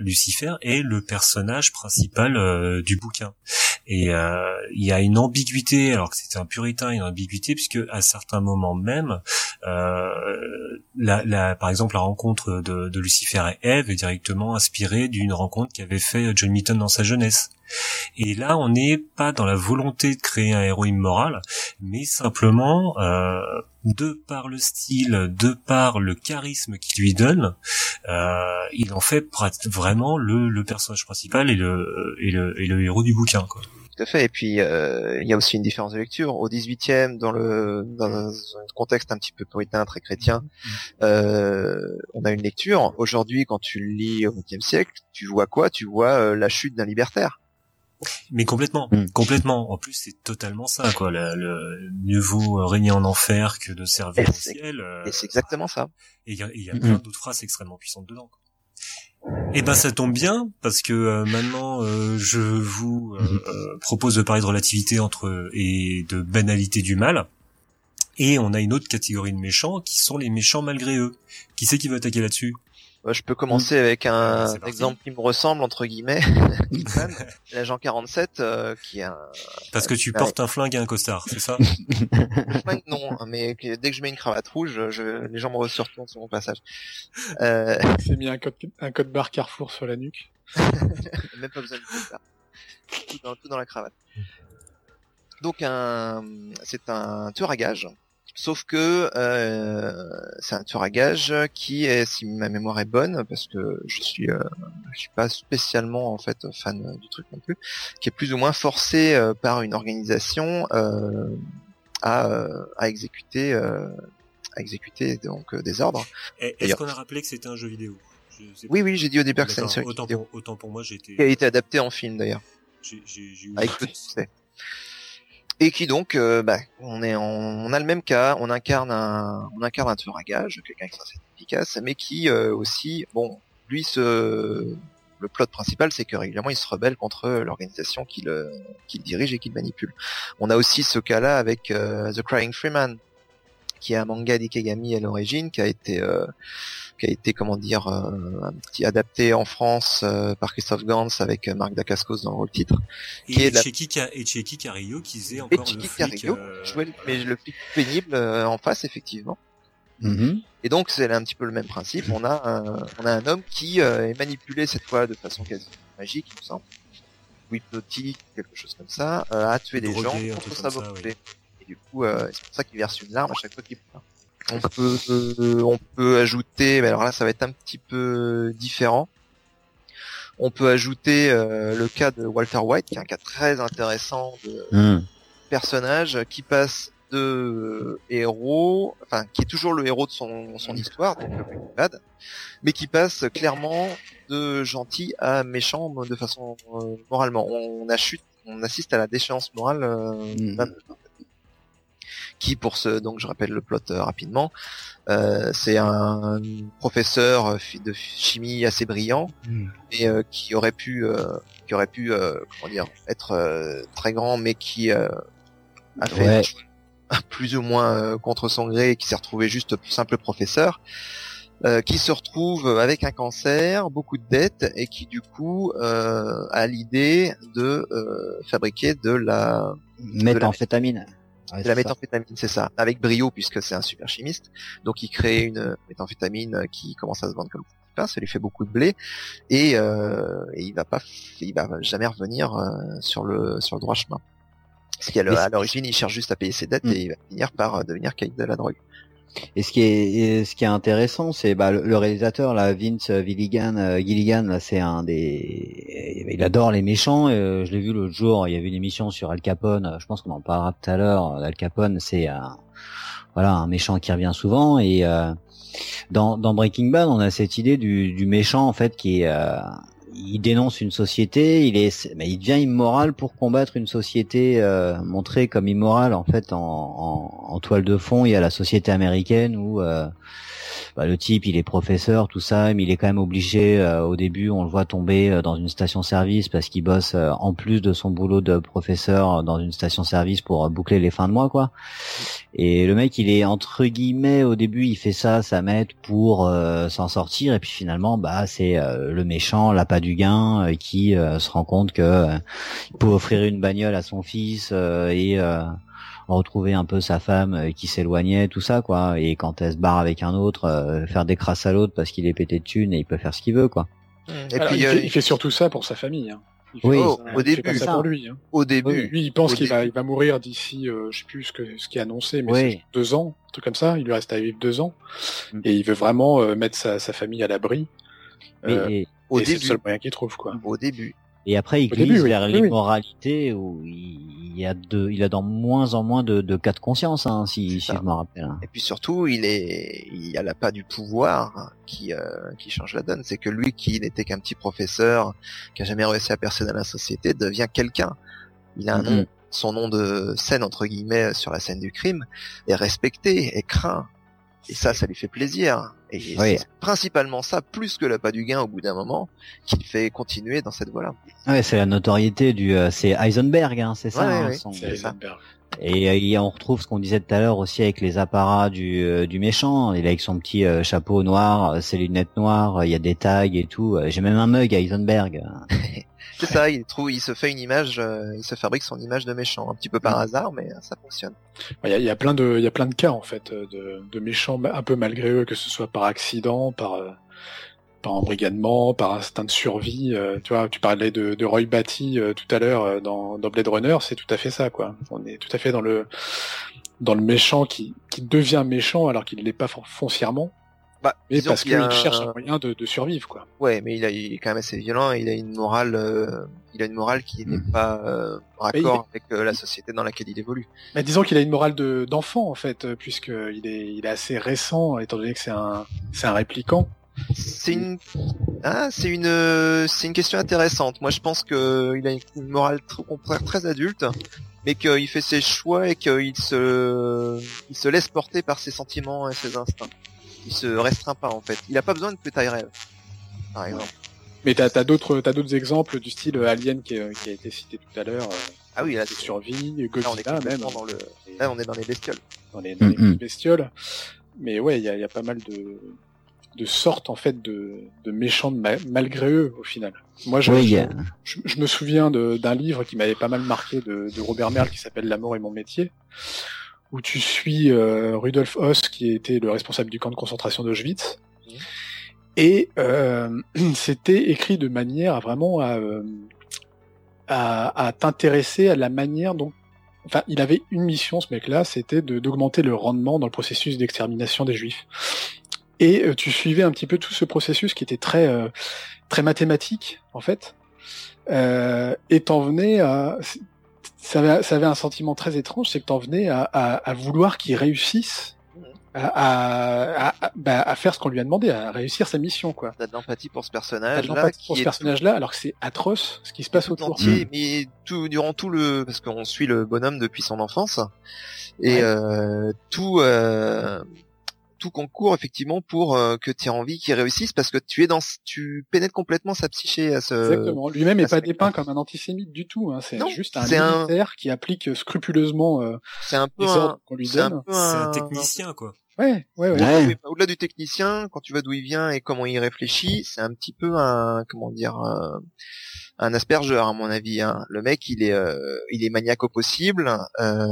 Lucifer est le personnage principal euh, du bouquin. Et euh, il y a une ambiguïté, alors que c'était un puritain, une ambiguïté, puisque à certains moments même, euh, la, la, par exemple, la rencontre de, Lucifer et Ève est directement inspirée d'une rencontre qu'avait fait John Milton dans sa jeunesse. Et là, on n'est pas dans la volonté de créer un héros immoral, mais simplement, euh, de par le style, de par le charisme qu'il lui donne, euh, il en fait vraiment le, le personnage principal et le, et le, et le héros du bouquin. Quoi. Tout à fait. Et puis euh, il y a aussi une différence de lecture. Au 18e, dans le dans un, contexte un petit peu puritain, très chrétien, euh, on a une lecture. Aujourd'hui, quand tu le lis au 20e siècle, tu vois quoi? Tu vois euh, la chute d'un libertaire. Mais complètement, Mm. complètement. En plus, c'est totalement ça, quoi. Le, le mieux vaut régner en enfer que de servir au ciel. euh, Et c'est exactement ça. Et il y a, il y a plein d'autres phrases extrêmement puissantes dedans. Et ben ça tombe bien parce que euh, maintenant euh, je vous euh, euh, propose de parler de relativité entre et de banalité du mal. Et on a une autre catégorie de méchants qui sont les méchants malgré eux. Qui c'est qui veut attaquer là-dessus? Euh, Je peux commencer avec un c'est parti. exemple qui me ressemble entre guillemets, l'agent 47, euh, qui est un Parce que tu Ouais. portes un flingue et un costard, c'est ça? Flingue, non, mais que- dès que je mets une cravate rouge, je, les gens me retournent sur mon passage. Euh, Il s'est mis un code, un code barre Carrefour sur la nuque. même pas besoin de faire ça. Tout dans, tout dans la cravate. Donc un, c'est un tueur à gages Sauf que euh, c'est un tueur à gage qui est, si ma mémoire est bonne, parce que je suis, euh, je suis pas spécialement en fait fan du truc non plus, qui est plus ou moins forcé euh, par une organisation euh, à, euh, à exécuter, euh, à exécuter donc euh, des ordres. Est-ce qu'on a rappelé que c'était un jeu vidéo? Oui, oui, j'ai dit au début que une D'accord, série autant, vidéo pour, autant pour moi, j'ai été. qui a été adaptée en film d'ailleurs. j'ai- eu avec succès. Et qui donc, euh, bah, on a le même cas, on incarne un, on incarne un tueur à gage, quelqu'un qui est efficace, mais qui euh, aussi, bon, lui, le plot principal, c'est que régulièrement, il se rebelle contre l'organisation qui le, qui le dirige et qui le manipule. On a aussi ce cas-là avec euh, The Crying Freeman, qui est un manga d'Ikegami à l'origine, qui a été, euh, qui a été, comment dire, euh, un petit adapté en France euh, par Christophe Gans avec euh, Marc Dacascos dans le rôle titre. qui Et est la- Ka- et Cheki Carillo qui faisait Et encore le Tiki flic. Carillo euh, jouait le, voilà. mais le flic pénible euh, en face effectivement. Mhm. Et donc c'est un petit peu le même principe. On a un, on a un homme qui euh, est manipulé cette fois de façon quasi magique, il me semble, ou hypnotique, quelque chose comme ça, euh, à tuer des Drogué, gens un contre truc sa comme ça, volonté. oui. Du coup, euh, c'est pour ça qu'il verse une larme à chaque fois qu'il pleure. On peut, euh, on peut ajouter, mais alors là ça va être un petit peu différent. On peut ajouter euh, le cas de Walter White, qui est un cas très intéressant de, Mhm. personnage qui passe de euh, héros, enfin qui est toujours le héros de son, son histoire, donc le Breaking Bad, mais qui passe clairement de gentil à méchant de façon euh, moralement. On, achute, on assiste à la déchéance morale euh, Mhm. Qui pour ce donc je rappelle le plot euh, rapidement euh, c'est un professeur euh, de chimie assez brillant et euh, qui aurait pu qui aurait pu comment dire être très grand mais qui a fait Ouais. plus ou moins contre son gré et qui s'est retrouvé juste simple professeur euh, qui se retrouve avec un cancer, beaucoup de dettes et qui du coup euh, a l'idée de euh, fabriquer de la Méthamphétamine. Ouais, la méthamphétamine, c'est ça, avec brio puisque c'est un super chimiste. Donc il crée une méthamphétamine qui commence à se vendre comme pain, ça lui fait beaucoup de blé et, euh, et il va pas, il va jamais revenir euh, sur le sur le droit chemin. Parce qu'à l'origine, il cherche juste à payer ses dettes Mm. et il va finir par euh, devenir caïd de la drogue. Et ce qui est, ce qui est intéressant, c'est bah, le, réalisateur là, Vince Gilligan, euh, Gilligan, là, c'est un des, il adore les méchants. euh, je l'ai vu l'autre jour, il y avait une émission sur Al Capone. euh, Je pense qu'on en parlera tout à l'heure. Al Capone, c'est un, voilà, un méchant qui revient souvent. Et euh, dans, Breaking Bad, on a cette idée du, du méchant en fait qui est, euh, il dénonce une société, il est, mais il devient immoral pour combattre une société euh, montrée comme immorale en fait en, en, en toile de fond. Il y a la société américaine où euh, bah, le type il est professeur tout ça, mais il est quand même obligé euh, au début on le voit tomber euh, dans une station-service parce qu'il bosse euh, en plus de son boulot de professeur dans une station-service pour boucler les fins de mois quoi. Et le mec, il est entre guillemets au début, il fait ça, ça m'aide pour s'en sortir, et puis finalement, bah c'est le méchant, l'appât du gain, qui se rend compte que euh, il peut offrir une bagnole à son fils et retrouver un peu sa femme euh, qui s'éloignait, tout ça quoi. Et quand elle se barre avec un autre, euh, faire des crasses à l'autre parce qu'il est pété de thunes et il peut faire ce qu'il veut quoi. Et Alors, puis il, euh, fait, il fait surtout ça pour sa famille. Hein. Il fait Oui. Oh, ça- au il fait début, pas ça pour lui. Hein. au début, Lui, il pense qu'il va, début. il va mourir d'ici, euh, je sais plus ce, que, ce qui est annoncé, mais Oui. deux ans, un truc comme ça. Il lui reste à vivre deux ans, Mm. et il veut vraiment euh, mettre sa, sa famille à l'abri. Euh, et, au et c'est le début, seul moyen qu'il trouve, quoi. au début. Et après, il glisse début, vers Oui, oui. l'immoralité où il y a de, il a dans moins en moins de, de cas de conscience, hein, si, je me rappelle. hein. Et puis surtout, il est, il y a l'appât du pouvoir qui, euh, qui change la donne. C'est que lui, qui n'était qu'un petit professeur, qui a jamais réussi à percer dans la société, devient quelqu'un. Il a un nom, son nom de scène entre guillemets sur la scène du crime est respecté, est craint. Et ça, ça lui fait plaisir. Et Oui. c'est principalement ça, plus que l'appât du gain au bout d'un moment, qui le fait continuer dans cette voie-là. Ouais, c'est la notoriété du, euh, c'est Heisenberg, hein, c'est ça. Ouais, hein, son- C'est ça. Heisenberg. Et, euh, et on retrouve ce qu'on disait tout à l'heure aussi avec les apparats du, euh, du méchant. Il est avec son petit euh, chapeau noir, euh, ses lunettes noires, euh, il y a des tags et tout. Euh, J'ai même un mug Heisenberg. C'est ça, il trouve, il se fait une image, euh, il se fabrique son image de méchant, un petit peu par hasard, mais euh, ça fonctionne. Il y, a, il y a plein de, il y a plein de cas en fait euh, de, de méchants un peu malgré eux, que ce soit par accident, par euh, par embrigadement, par instinct de survie. tu vois, tu parlais de, de Roy Batty tout à l'heure dans, dans Blade Runner, c'est tout à fait ça quoi. On est tout à fait dans le dans le méchant qui, qui devient méchant alors qu'il ne l'est pas fon- foncièrement, Bah, mais parce qu'il un- cherche un moyen de, de survivre, quoi. Ouais, mais il, a, il est quand même assez violent. Il a une morale, euh, il a une morale qui n'est pas euh, raccord avec euh, la société dans laquelle il évolue. Mais disons qu'il a une morale de d'enfant en fait, euh, puisque il est il est assez récent étant donné que c'est un c'est un répliquant. C'est une, ah, c'est une, euh, c'est une question intéressante. Moi, je pense que il a une morale tr- au contraire très adulte, mais qu'il fait ses choix et qu'il se, il se laisse porter par ses sentiments et ses instincts. Il se restreint pas en fait. Il a pas besoin de que taille rêve, par exemple. Mais t'as t'as d'autres t'as d'autres exemples du style euh, Alien qui, est- qui a été cité tout à l'heure, euh, Ah oui, là, survie, là, on est Godzilla même, dans le, là, on est dans les bestioles. dans les, dans les Mm, bestioles. Mais ouais, il y a, il y a pas mal de de sortes en fait de, de méchants de ma- malgré eux au final. Moi, je, Oui, je, me souviens de- d'un livre qui m'avait pas mal marqué de, de Robert Merle qui s'appelle L'amour est mon métier, où tu suis euh, Rudolf Hoss qui était le responsable du camp de concentration d'Auschwitz. Mhm. Et euh, c'était écrit de manière à vraiment à, euh, à, à t'intéresser à la manière dont enfin, il avait une mission, ce mec-là, c'était de- d'augmenter le rendement dans le processus d'extermination des juifs. Et euh, tu suivais un petit peu tout ce processus qui était très, euh, très mathématique, en fait. Euh, et t'en venais à... Ça avait, ça avait un sentiment très étrange, c'est que t'en venais à, à, à vouloir qu'il réussisse à, à, à, bah, à faire ce qu'on lui a demandé, à réussir sa mission, quoi. T'as de l'empathie pour ce T'as personnage. de là, l'empathie pour ce personnage-là, alors que c'est atroce ce qui se passe tout autour. entier, mais tout durant tout le parce qu'on suit le bonhomme depuis son enfance et Ouais. euh, tout euh, tout concourt effectivement pour euh, que tu aies envie qu'il réussisse parce que tu es dans tu pénètres complètement sa psyché à ce Exactement. Lui-même est à pas dépeint comme un antisémite du tout. Hein. C'est juste un militaire qui applique scrupuleusement euh, c'est un peu les un, ordres qu'on lui c'est un donne. peu C'est un un- technicien, quoi. Ouais, ouais, ouais. Au-delà du technicien, quand tu vois d'où il vient et comment il réfléchit, c'est un petit peu un comment dire un, un aspergeur à mon avis. hein. Le mec, il est euh, il est maniaque au possible. euh,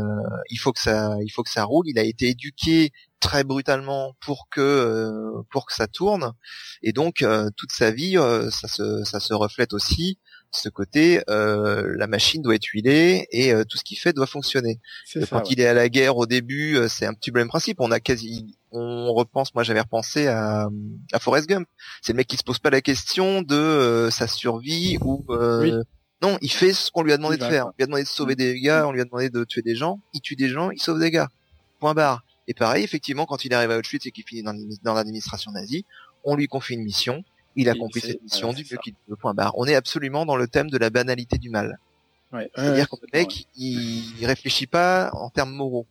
il faut que ça il faut que ça roule. Il a été éduqué très brutalement pour que euh, pour que ça tourne et donc euh, toute sa vie euh, ça se ça se reflète aussi ce côté la machine doit être huilée et tout ce qu'il fait doit fonctionner ça. quand ouais. il est à la guerre au début, c'est un petit peu le même principe. On a quasi, on repense. Moi, j'avais repensé à, à Forrest Gump. C'est le mec qui se pose pas la question de sa survie ou Oui. non, il fait ce qu'on lui a demandé de faire. On lui a demandé de sauver des gars, on lui a demandé de tuer des gens. Il tue des gens, il sauve des gars. Point barre. Et pareil, effectivement, quand il arrive à Auschwitz et qu'il finit dans l'admi- dans l'administration nazie, on lui confie une mission. Il accomplit cette mission du mieux qu'il peut. Point barre. On est absolument dans le thème de la banalité du mal. Ouais, C'est-à-dire ouais, que le mec, il, il réfléchit pas en termes moraux.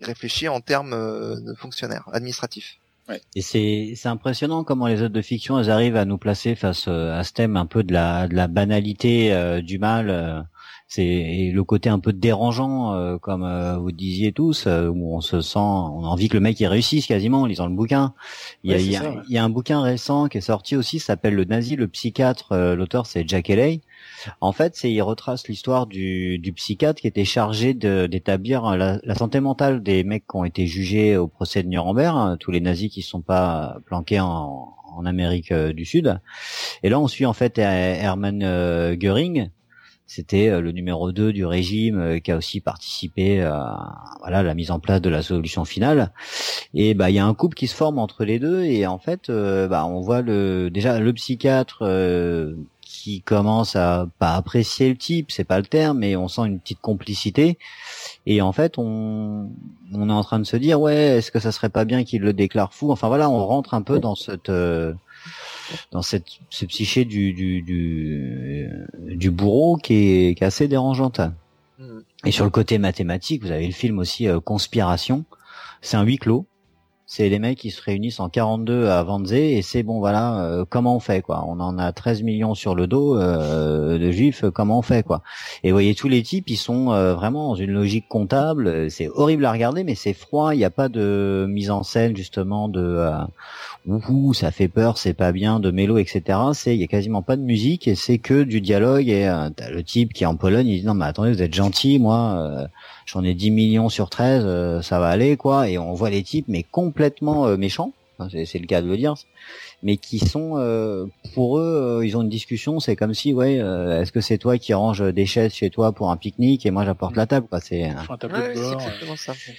Il réfléchit en termes euh, de fonctionnaire, administratif. Et c'est c'est impressionnant comment les œuvres de fiction elles arrivent à nous placer face euh, à ce thème un peu de la de la banalité euh, du mal. Euh, c'est et le côté un peu dérangeant, euh, comme euh, vous disiez tous, euh, où on se sent, on a envie que le mec il réussisse quasiment en lisant le bouquin. Il y a, Ouais, il y a, ça, ouais. il y a un bouquin récent qui est sorti aussi, s'appelle Le Nazi, le psychiatre. euh, L'auteur c'est Jack Haley. En fait, c'est il retrace l'histoire du, du psychiatre qui était chargé d'établir la, la santé mentale des mecs qui ont été jugés au procès de Nuremberg, hein, tous les nazis qui ne sont pas planqués en, en Amérique euh, du Sud. Et là, on suit en fait Her- Hermann euh, Göring. C'était euh, le numéro 2 du régime euh, qui a aussi participé à voilà, la mise en place de la solution finale. Et bah il y a un couple qui se forme entre les deux et en fait euh, bah on voit le déjà le psychiatre qui commence à pas apprécier le type, c'est pas le terme, mais on sent une petite complicité. Et en fait, on, on est en train de se dire, ouais, est-ce que ça serait pas bien qu'il le déclare fou? Enfin voilà, on rentre un peu dans cette, dans cette, ce psyché du du du, du bourreau qui est, qui est assez dérangeante. Hmm. Et sur le côté mathématique, vous avez le film aussi euh, Conspiration. C'est un huis clos. C'est les mecs qui se réunissent en 42 à Wannsee et c'est bon voilà euh, comment on fait quoi. On en a 13 millions sur le dos euh, de juifs, euh, comment on fait quoi. Et vous voyez tous les types, ils sont euh, vraiment dans une logique comptable. Euh, C'est horrible à regarder, mais c'est froid. Il n'y a pas de mise en scène justement de euh, ouhou ça fait peur, c'est pas bien, de mélo etc. C'est il y a quasiment pas de musique et c'est que du dialogue et euh, le type qui est en Pologne, il dit non mais attendez vous êtes gentil, moi euh, j'en ai 10 millions sur 13, euh, ça va aller quoi. Et on voit les types mais complètement euh, méchants. C'est le cas de le dire. Mais qui sont euh, pour eux, euh, ils ont une discussion. C'est comme si, ouais, euh, est-ce que c'est toi qui range des chaises chez toi pour un pique-nique et moi j'apporte la table, quoi. C'est tableau Ouais, exactement ça. ça-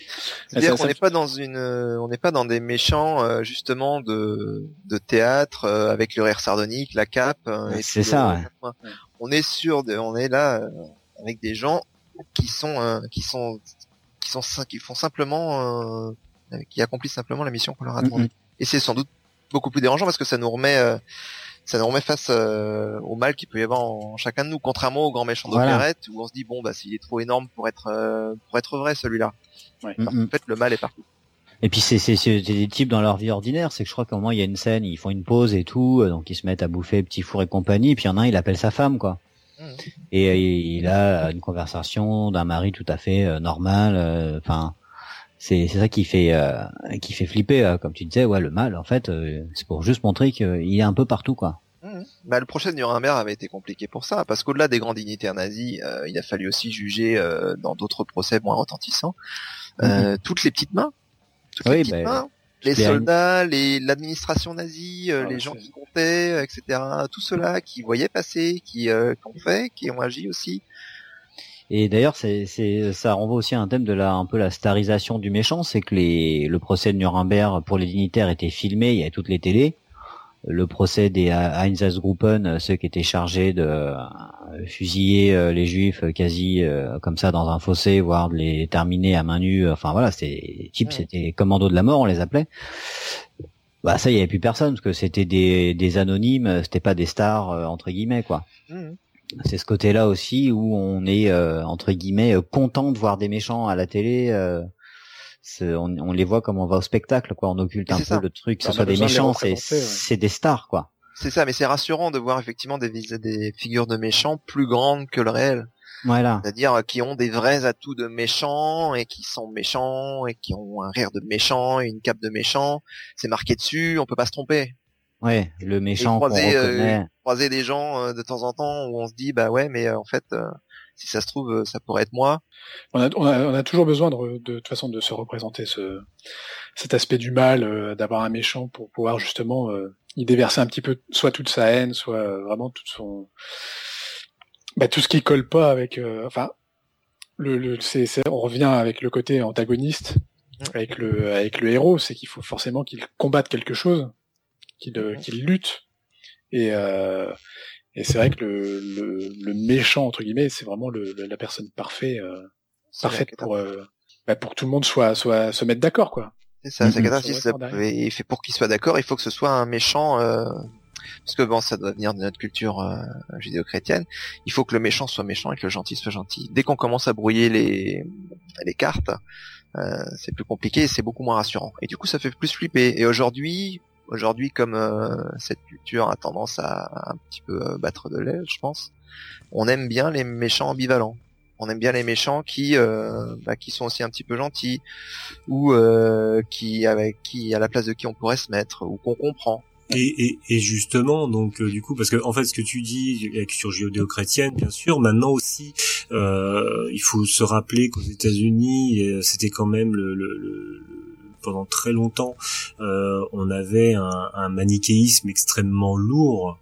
C'est-à-dire qu'on n'est pas dans une, euh, on n'est pas dans des méchants euh, justement de de théâtre euh, avec le rire sardonique, la cape. euh, et C'est ça, le- ouais. On est sûr de, on est là euh, avec des gens qui sont, euh, qui sont, qui sont, qui font simplement, euh, qui accomplissent simplement la mission qu'on leur a demandé. Mhm. Et c'est sans doute beaucoup plus dérangeant parce que ça nous remet, euh, ça nous remet face euh, au mal qu'il peut y avoir en chacun de nous, contrairement au grand méchant Voilà. d'opérette où on se dit bon bah s'il est trop énorme pour être euh, pour être vrai celui-là. Mm, mm. qu'en fait le mal est partout. Et puis c'est c'est c'est des types dans leur vie ordinaire. C'est que je crois qu'au moment il y a une scène, ils font une pause et tout, euh, donc ils se mettent à bouffer petit four et compagnie. Et puis il y en a un, il appelle sa femme, quoi. Mhm. Et il a une conversation d'un mari tout à fait euh, normal. euh, Enfin, c'est c'est ça qui fait euh, qui fait flipper, euh, comme tu disais. Ouais, le mal, en fait, euh, c'est pour juste montrer qu'il est un peu partout, quoi. Mhm. Bah, le procès de Nuremberg avait été compliqué pour ça, parce qu'au-delà des grands dignitaires nazis, euh, il a fallu aussi juger euh, dans d'autres procès moins retentissants euh, toutes les petites mains, toutes Oui, les petites bah, mains, les soldats, les l'administration nazie, euh, Ah, les gens qui comptaient, etc. Tout cela qui voyaient passer, qui, euh, qui ont fait, qui ont agi aussi. Et d'ailleurs, c'est, c'est, ça renvoie aussi à un thème de la, un peu la starisation du méchant, c'est que les, le procès de Nuremberg pour les dignitaires était filmé, il y avait toutes les télés. Le procès des Einsatzgruppen, ceux qui étaient chargés de euh, fusiller euh, les juifs euh, quasi comme ça dans un fossé, voire de les terminer à main nue. Enfin voilà, c'était les types, Ouais. c'était les commandos de la mort, on les appelait. Bah ça, il y avait plus personne parce que c'était des, des anonymes, c'était pas des stars euh, entre guillemets quoi Mhm. C'est ce côté-là aussi où on est euh, entre guillemets euh, content de voir des méchants à la télé. euh, c'est- on, on les voit comme on va au spectacle, quoi. On occulte un peu ça. le truc, que ce soit des de méchants, c'est ouais. des stars, quoi. C'est ça, mais c'est rassurant de voir effectivement des, vis- des figures de méchants plus grandes que le réel. Voilà. C'est-à-dire qui ont des vrais atouts de méchants et qui sont méchants et qui ont un rire de méchant et une cape de méchant. C'est marqué dessus, on peut pas se tromper. Ouais, le méchant croiser, euh, reconnaît. Croiser des gens euh, de temps en temps où on se dit bah ouais mais euh, en fait euh, si ça se trouve euh, ça pourrait être moi. On a, on a, on a toujours besoin de, re- de, de toute façon de se représenter ce, cet aspect du mal, euh, d'avoir un méchant pour pouvoir justement euh, y déverser un petit peu soit toute sa haine, soit euh, vraiment toute son, bah, tout ce qui colle pas avec, euh, enfin, le, le, c'est, c'est- on revient avec le côté antagoniste, avec le, avec le héros, c'est qu'il faut forcément qu'il combatte quelque chose, qu'il, lutte, et euh, et c'est vrai que le, le, le méchant entre guillemets, c'est vraiment le, le- la personne parfaite. euh, parfaite pour euh, bah, pour que tout le monde soit soit se mettre d'accord quoi. C'est ça, c'est corps Et fait pour qu'il soit d'accord, il faut que ce soit un méchant. euh, Parce que bon, ça doit venir de notre culture euh, judéo-chrétienne. Il faut que le méchant soit méchant et que le gentil soit gentil. Dès qu'on commence à brouiller les les cartes, euh, c'est plus compliqué et c'est beaucoup moins rassurant. Et du coup, ça fait plus flipper. Et aujourd'hui, aujourd'hui, comme euh, cette culture a tendance à un petit peu euh, battre de l'aile, je pense, on aime bien les méchants ambivalents. On aime bien les méchants qui, euh, bah, qui sont aussi un petit peu gentils, ou euh, qui avec qui à la place de qui on pourrait se mettre, ou qu'on comprend. Et, et, et justement, donc euh, du coup, parce que en fait, ce que tu dis avec sur judéo-chrétienne, bien sûr, maintenant aussi, euh, il faut se rappeler qu'aux États-Unis, euh, c'était quand même le, le, le- pendant très longtemps, euh, on avait un, un manichéisme extrêmement lourd.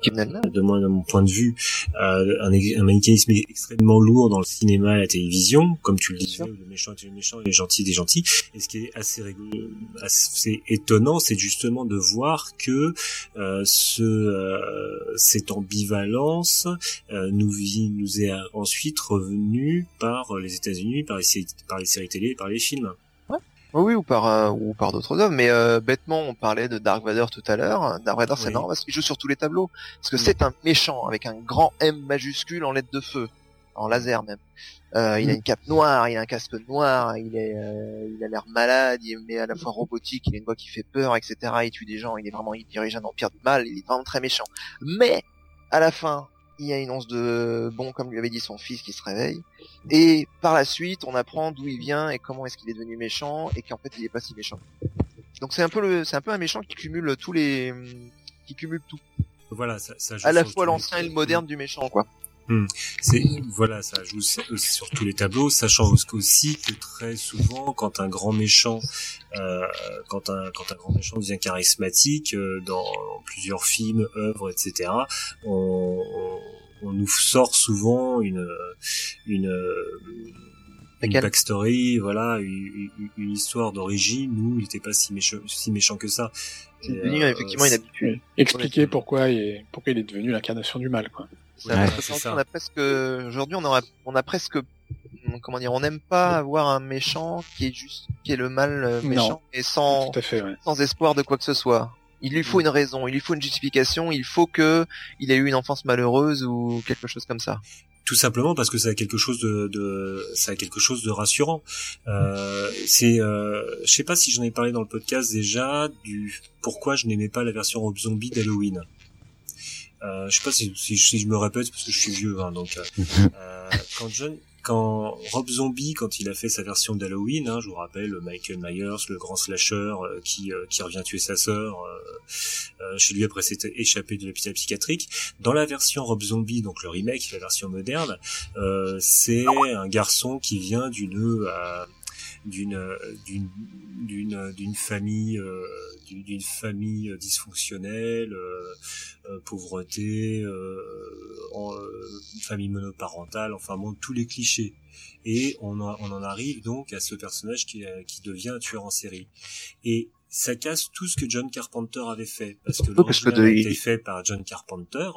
Criminel. de moi de mon point de vue euh, un, un manichéisme extrêmement lourd dans le cinéma et la télévision comme tu le disais le méchant est le méchant et le gentil gentils et ce qui est assez assez étonnant c'est justement de voir que euh, ce euh, cette ambivalence euh, nous nous est ensuite revenue par les États-Unis par les séries, par les séries télé et par les films Oui, oui, ou par euh, ou par d'autres œuvres. Mais euh, bêtement, on parlait de Dark Vador tout à l'heure. Dark Vador, c'est marrant parce qu'il joue sur tous les tableaux. Parce que Mm. c'est un méchant avec un grand M majuscule en lettres de feu, en laser même. Euh, il a une cape noire, il a un casque noir, il est, il a l'air malade, il est à la fois robotique, il a une voix qui fait peur, etc. Il tue des gens, il est vraiment, il dirige un empire du mal, il est vraiment très méchant. Mais à la fin, il y a une once de bon, comme lui avait dit son fils, qui se réveille. Et par la suite, on apprend d'où il vient et comment est-ce qu'il est devenu méchant et qu'en fait, il est pas si méchant. Donc c'est un peu le, c'est un peu un méchant qui cumule tous les, qui cumule tout. voilà ça, ça À la fois l'ancien et le moderne du méchant, quoi. C'est voilà, ça joue sur tous les tableaux, sachant aussi que très souvent, quand un grand méchant, euh, quand un quand un grand méchant devient charismatique euh, dans plusieurs films, œuvres, etc., on, on, nous sort souvent une une une backstory, voilà, une, une histoire d'origine où il n'était pas si méchant, si méchant que ça. C'est devenu euh, effectivement une habitude. Expliquer pourquoi il, pourquoi il est devenu l'incarnation du mal, quoi. Ouais, on a presque, aujourd'hui, on, aura, on a presque, comment dire, on n'aime pas avoir un méchant qui est juste, qui est le mal euh, méchant et sans, fait, ouais. sans espoir de quoi que ce soit. Il lui faut une raison, il lui faut une justification, il faut que il ait eu une enfance malheureuse ou quelque chose comme ça tout simplement parce que ça a quelque chose de, de ça a quelque chose de rassurant. Euh, c'est, euh, je sais pas si j'en ai parlé dans le podcast déjà du pourquoi je n'aimais pas la version Rob Zombie d'Halloween. Euh, je sais pas si, si, si, je me répète parce que je suis vieux, hein, donc euh, euh quand John, quand Rob Zombie, quand il a fait sa version d'Halloween, hein, je vous rappelle Michael Myers, le grand slasher euh, qui, euh, qui revient tuer sa sœur euh, chez lui après s'être échappé de l'hôpital psychiatrique. Dans la version Rob Zombie, donc le remake, la version moderne, c'est un garçon qui vient d'une d'une d'une d'une d'une famille d'une famille dysfonctionnelle, pauvreté, en, famille monoparentale, enfin bon tous les clichés. Et on, on en arrive donc à ce personnage qui, qui devient un tueur en série. Ça casse tout ce que John Carpenter avait fait parce que l'original a été fait par John Carpenter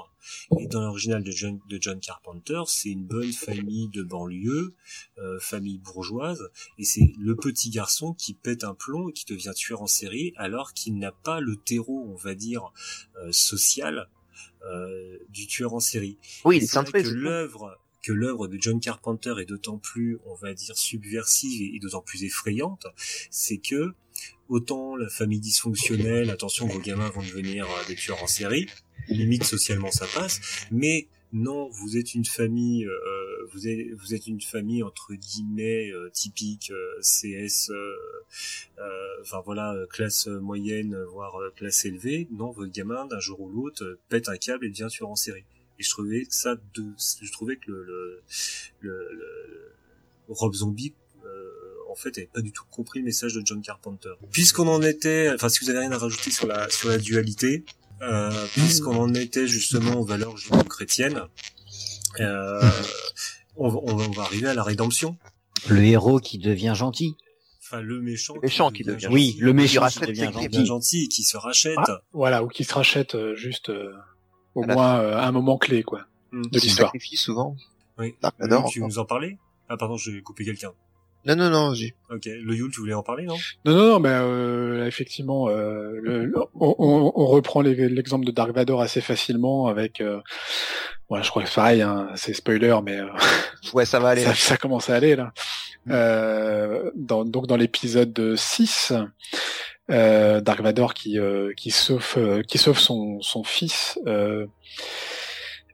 et dans l'original de John, de John Carpenter c'est une bonne famille de banlieue euh, famille bourgeoise et c'est le petit garçon qui pète un plomb et qui devient tueur en série alors qu'il n'a pas le terreau on va dire euh, social euh, du tueur en série. Oui c'est vrai que l'œuvre que l'œuvre de John Carpenter est d'autant plus, on va dire, subversive et d'autant plus effrayante, c'est que autant la famille dysfonctionnelle, attention, vos gamins vont devenir euh, des tueurs en série, limite socialement ça passe, mais non, vous êtes une famille, euh, vous êtes vous êtes une famille entre guillemets euh, typique CS, enfin voilà classe moyenne voire classe élevée. Non, votre gamin d'un jour ou l'autre pète un câble et devient tueur en série. Et je trouvais ça de, je trouvais que le, le, le, le Rob Zombie en fait, n'avait pas du tout compris le message de John Carpenter. Puisqu'on en était, enfin, si vous avez rien à rajouter sur la sur la dualité, euh, puisqu'on en était justement aux valeurs judéo-chrétiennes, euh, on, on, va arriver à la rédemption. Le héros qui devient gentil. Enfin, le méchant, méchant qui, devient, gentil. oui, le méchant qui, devient gentil. gentil, qui se rachète. Ah, voilà, ou qui se rachète euh, juste euh, au moins euh, à un moment clé, quoi, hmm. de l'histoire. souvent. Oui. tu nous en parlais? Ah pardon, j'ai coupé quelqu'un. Non, non, non, j'ai. Ok, le Yule, tu voulais en parler, non? Non, non, non, mais euh, effectivement, euh, le, on, on, reprend l'exemple de Dark Vador assez facilement avec. Euh, ouais, je crois que c'est pareil, hein, c'est spoiler, mais. Euh, ouais, ça va aller. Ça, ça, commence à aller là. Mm. Euh, dans, donc dans l'épisode 6, euh, Dark Vador qui qui sauve qui sauve son son fils. Euh,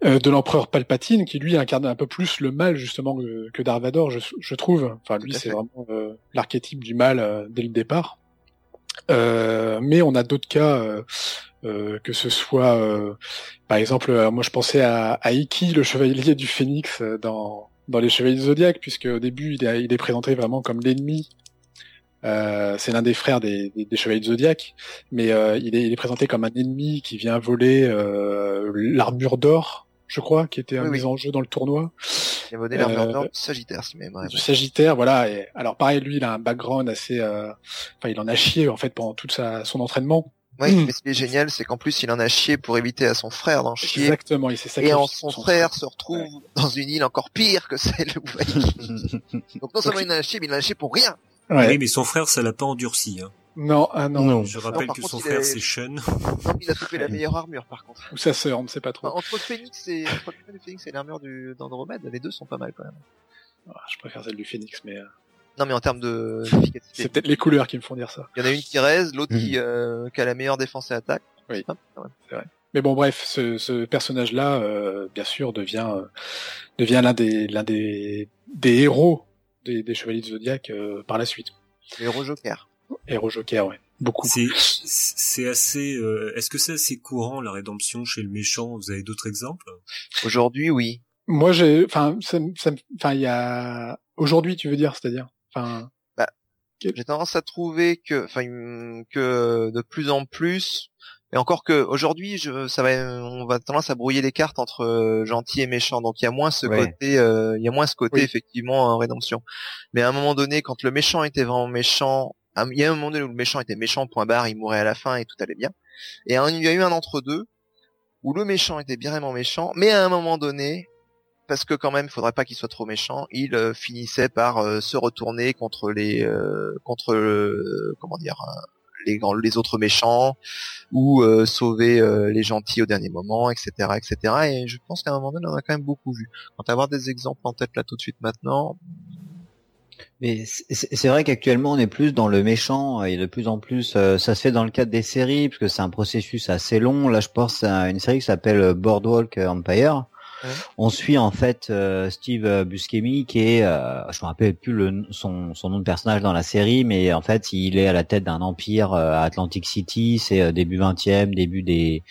de l'empereur Palpatine, qui lui incarne un peu plus le mal justement que, Vader, je, je trouve. Enfin, lui, c'est vraiment euh, l'archétype du mal euh, dès le départ. mais on a d'autres cas, que ce soit, par exemple, moi je pensais à, à Iki, le chevalier du Phénix, dans dans les Chevaliers du Zodiac, puisque au début il est, il est présenté vraiment comme l'ennemi euh, c'est l'un des frères des, des, des Chevaliers de Zodiac, mais euh, il, est, il, est, présenté comme un ennemi qui vient voler euh, l'armure d'or je crois, qui était oui, en jeu dans le tournoi. Il a volé l'armure d'or du Sagittaire, si même. Du Sagittaire, voilà. Et, alors pareil, lui, il a un background assez, euh... enfin, il en a chié en fait pendant tout sa, son entraînement. Oui, mais ce qui est génial, c'est qu'en plus, il en a chié pour éviter à son frère d'en chier. Exactement, il s'est sacrifié. Et en son, frère, se retrouve ouais. dans une île encore pire que celle où il Donc non seulement il en a chié, mais il en a chié pour rien. Ouais. Oui, mais son frère, ça l'a pas endurci. Hein. Non, ah non. non. Je rappelle non, que son frère, c'est Sean. Non, il a trouvé la meilleure armure, par contre. Ou sa sœur, on ne sait pas trop. entre Phoenix et, entre le Phoenix et l'armure d'Andromède, les deux sont pas mal, quand même. Ah, je préfère celle du Phoenix, mais... Euh, non, mais en termes de C'est peut-être les couleurs qui me font dire ça. Il y en a une qui reste, l'autre qui, mmh. euh, qui a la meilleure défense et attaque. Oui, c'est vrai. Mais bon, bref, ce, ce personnage-là, euh, bien sûr, devient euh, devient l'un des l'un des des héros des, des Chevaliers de Zodiac euh, par la suite. Héros Joker. Héros Joker, ouais beaucoup. C'est assez. Euh, Est-ce que c'est assez courant la rédemption chez le méchant? Vous avez d'autres exemples? Aujourd'hui, oui. Moi, j'ai, enfin, ça, ça enfin, il y a aujourd'hui, tu veux dire, c'est-à-dire, enfin, J'ai tendance à trouver que, enfin, que de plus en plus, et encore que aujourd'hui, je, ça va, on va tendance à brouiller les cartes entre euh, gentil et méchant. Donc il y a moins ce Ouais. côté, euh, il y a moins ce côté Oui. effectivement en rédemption. Mais à un moment donné, quand le méchant était vraiment méchant, il y a un moment donné où le méchant était méchant, point barre, il mourait à la fin et tout allait bien. Et il y a eu un entre deux où le méchant était bien vraiment méchant, mais à un moment donné, parce que quand même, il faudrait pas qu'il soit trop méchant, il euh, finissait par euh, se retourner contre les, euh, contre les, les autres méchants ou sauver les gentils au dernier moment, etc., etc. Et je pense qu'à un moment donné, on a quand même beaucoup vu. Quant à avoir des exemples en tête là tout de suite maintenant, Mais c'est vrai qu'actuellement on est plus dans le méchant et de plus en plus euh, ça se fait dans le cadre des séries parce que c'est un processus assez long. Là je pense à une série qui s'appelle Boardwalk Empire. On suit en fait euh, Steve Buscemi qui est, euh, je me rappelle plus le, son, son nom de personnage dans la série, mais en fait il est à la tête d'un empire euh, à Atlantic City, c'est euh, début 20e, début des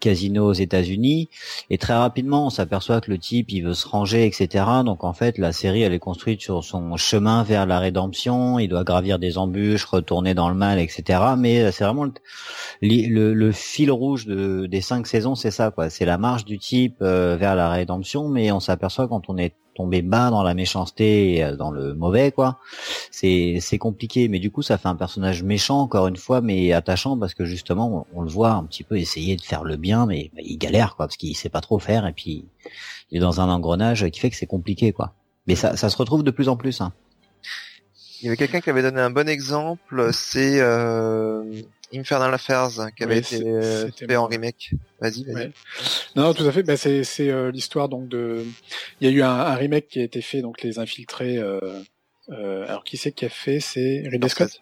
casinos aux États-Unis, et très rapidement on s'aperçoit que le type il veut se ranger, etc. Donc en fait la série elle est construite sur son chemin vers la rédemption, il doit gravir des embûches, retourner dans le mal, etc. Mais euh, c'est vraiment le, le, fil rouge de, des cinq saisons, c'est ça quoi, c'est la marche du type euh, vers la rédemption, mais on s'aperçoit quand on est tombé bas dans la méchanceté, et euh, dans le mauvais quoi, c'est c'est compliqué. Mais du coup ça fait un personnage méchant encore une fois, mais attachant parce que justement on, on le voit un petit peu essayer de faire le bien, mais bah, il galère quoi parce qu'il sait pas trop faire et puis il est dans un engrenage qui fait que c'est compliqué quoi. Mais ça, ça se retrouve de plus en plus. Hein. il y avait quelqu'un qui avait donné un bon exemple, c'est euh, Infernal Affairs qui avait Oui, été euh, fait en moi. remake. Vas-y, vas-y. Ouais. Non, non, tout à fait. Bah, c'est c'est euh, l'histoire donc de. Il y a eu un, un remake qui a été fait donc les infiltrés. Euh... euh, alors qui c'est qui a fait? C'est Ridley Scott?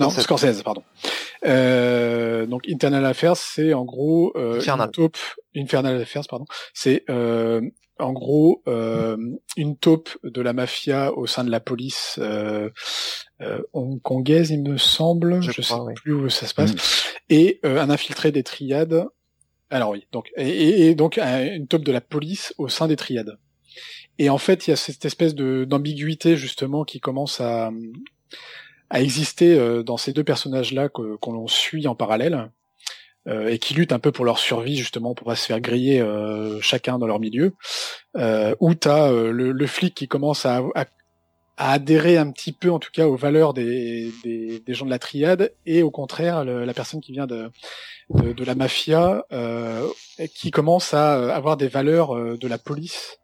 Non, Scorsese. Scorsese, pardon. Euh, donc Internal Affairs, c'est en gros euh, Infernal. une taupe. Infernal Affairs, pardon. C'est euh, en gros euh, une taupe de la mafia au sein de la police euh, hongkongaise, il me semble. Je crois, sais oui. plus où ça se passe. Et euh, un infiltré des triades. Alors oui, donc et, et- donc un- une taupe de la police au sein des triades. Et en fait, il y a cette espèce de d'ambiguïté justement qui commence à à exister euh, dans ces deux personnages-là qu'on suit en parallèle euh, et qui luttent un peu pour leur survie justement pour pas se faire griller euh, chacun dans leur milieu. Euh, où t'as euh, le, le flic qui commence à, à, à adhérer un petit peu en tout cas aux valeurs des, des, des gens de la triade et au contraire le- la personne qui vient de de, de la mafia euh, qui commence à avoir des valeurs euh, de la police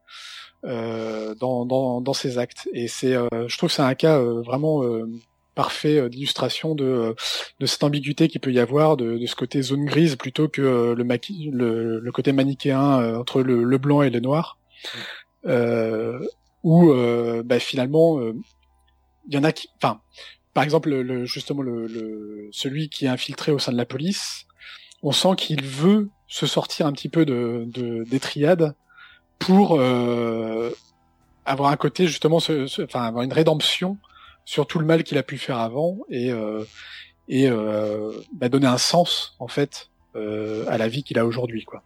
euh, dans, dans, dans ses actes. Et c'est, euh, je trouve que c'est un cas euh, vraiment euh, parfait d'illustration de, de cette ambiguïté qu'il peut y avoir, de, de ce côté zone grise plutôt que le, maqui- le, le côté manichéen euh, entre le, le blanc et le noir. Euh, où euh, bah, finalement, euh, il y en a qui, enfin, par exemple, le, justement, le, le, celui qui est infiltré au sein de la police, on sent qu'il veut se sortir un petit peu de, de des triades pour euh, avoir un côté justement, enfin, avoir une rédemption sur tout le mal qu'il a pu faire avant et euh, et euh, bah, donner un sens en fait euh, à la vie qu'il a aujourd'hui, quoi.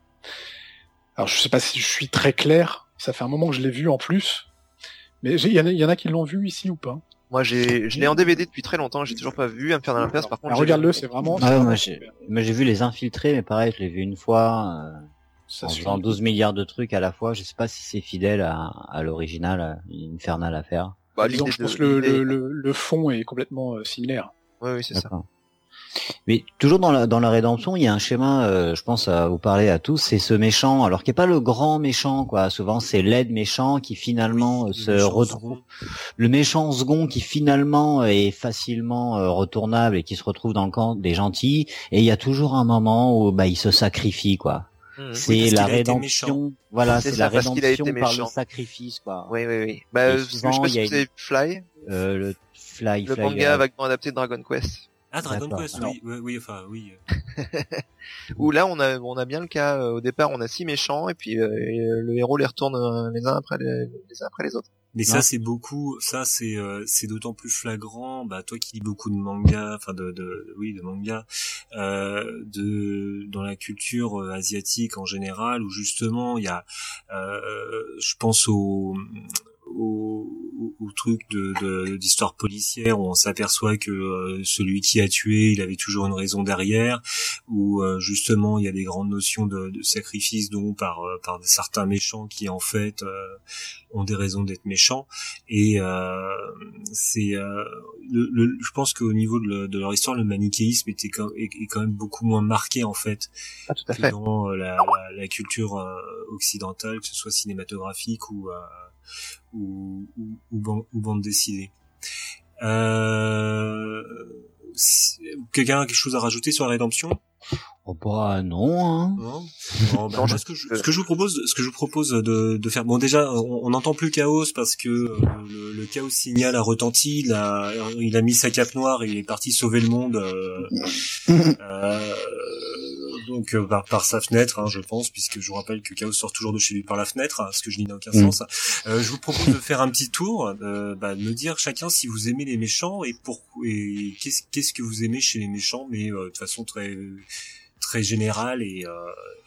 Alors je sais pas si je suis très clair. Ça fait un moment que je l'ai vu en plus, mais j'ai- il y, en a- il y en a qui l'ont vu ici ou pas Moi, j'ai, je l'ai en DVD depuis très longtemps, j'ai toujours pas vu Infernal Affairs. Par contre, regarde-le, c'est vraiment. c'est Ouais, vraiment moi, j'ai, super. moi, j'ai vu les infiltrés, mais pareil, je l'ai vu une fois, euh, Ça en faisant 12 milliards de trucs à la fois. Je sais pas si c'est fidèle à, à l'original, à Infernal à faire. Bah, Disons, je pense que le, le, le, le fond est complètement euh, similaire. Oui, oui, c'est ça. Mais toujours dans la dans la rédemption, il y a un schéma, euh, je pense à vous parler à tous, c'est ce méchant, alors qui est pas le grand méchant, quoi. Souvent, c'est l'aide méchant qui finalement euh, Le se retrouve, second. le méchant second qui finalement est facilement euh, retournable et qui se retrouve dans le camp des gentils. Et il y a toujours un moment où bah il se sacrifie, quoi. Mhm. C'est parce la rédemption, voilà, C'est la parce rédemption par le sacrifice, quoi. Oui, oui, oui. Bah, Et euh, je sais souvent, pas si vous avez Fly, Euh, le fly, le fly, manga euh, vaguement adapté de Dragon Quest. Ah, Dragon. Quest, oui, oui, oui, enfin, oui. Où là, on a, on a bien le cas. euh, au départ, on a six méchants et puis euh, et, euh, le héros les retourne euh, les uns après les, les uns après les autres. Mais Non. ça c'est beaucoup, ça c'est euh, c'est d'autant plus flagrant. Bah toi qui lis beaucoup de manga, enfin de, de oui de manga, euh, de dans la culture euh, asiatique en général, où justement il y a, euh, je pense au au, au- truc de de- d'histoire policière où on s'aperçoit que euh, celui qui a tué, il avait toujours une raison derrière, où euh, justement il y a des grandes notions de, de sacrifice dont par euh, par certains méchants qui en fait euh, ont des raisons d'être méchants et euh, c'est euh, le, le- je pense qu'au niveau de, le- de leur histoire le manichéisme était quand, est, est quand même beaucoup moins marqué en fait Ah, tout à que fait. dans la, la, la culture euh, occidentale que ce soit cinématographique ou euh, ou, ou, ou, ban- ou bande dessinée euh, si- quelqu'un a quelque chose à rajouter sur la rédemption? Oh bah non. Hein. non. Bon, bah, ce que je, ce que je vous propose, ce que je vous propose de, de faire. Bon, déjà, on n'entend plus Chaos parce que euh, le, le Chaos signal a retenti. Il a, il a mis sa cape noire et il est parti sauver le monde. euh, euh, donc euh, par, par sa fenêtre, hein, je pense, puisque je vous rappelle que Chaos sort toujours de chez lui par la fenêtre, hein, ce que je dis n'a aucun Mm. sens. Euh, je vous propose de faire un petit tour, euh, bah, de me dire chacun si vous aimez les méchants et pourquoi et qu'est-ce qu'est-ce que vous aimez chez les méchants, mais euh, de façon très très générale et, euh,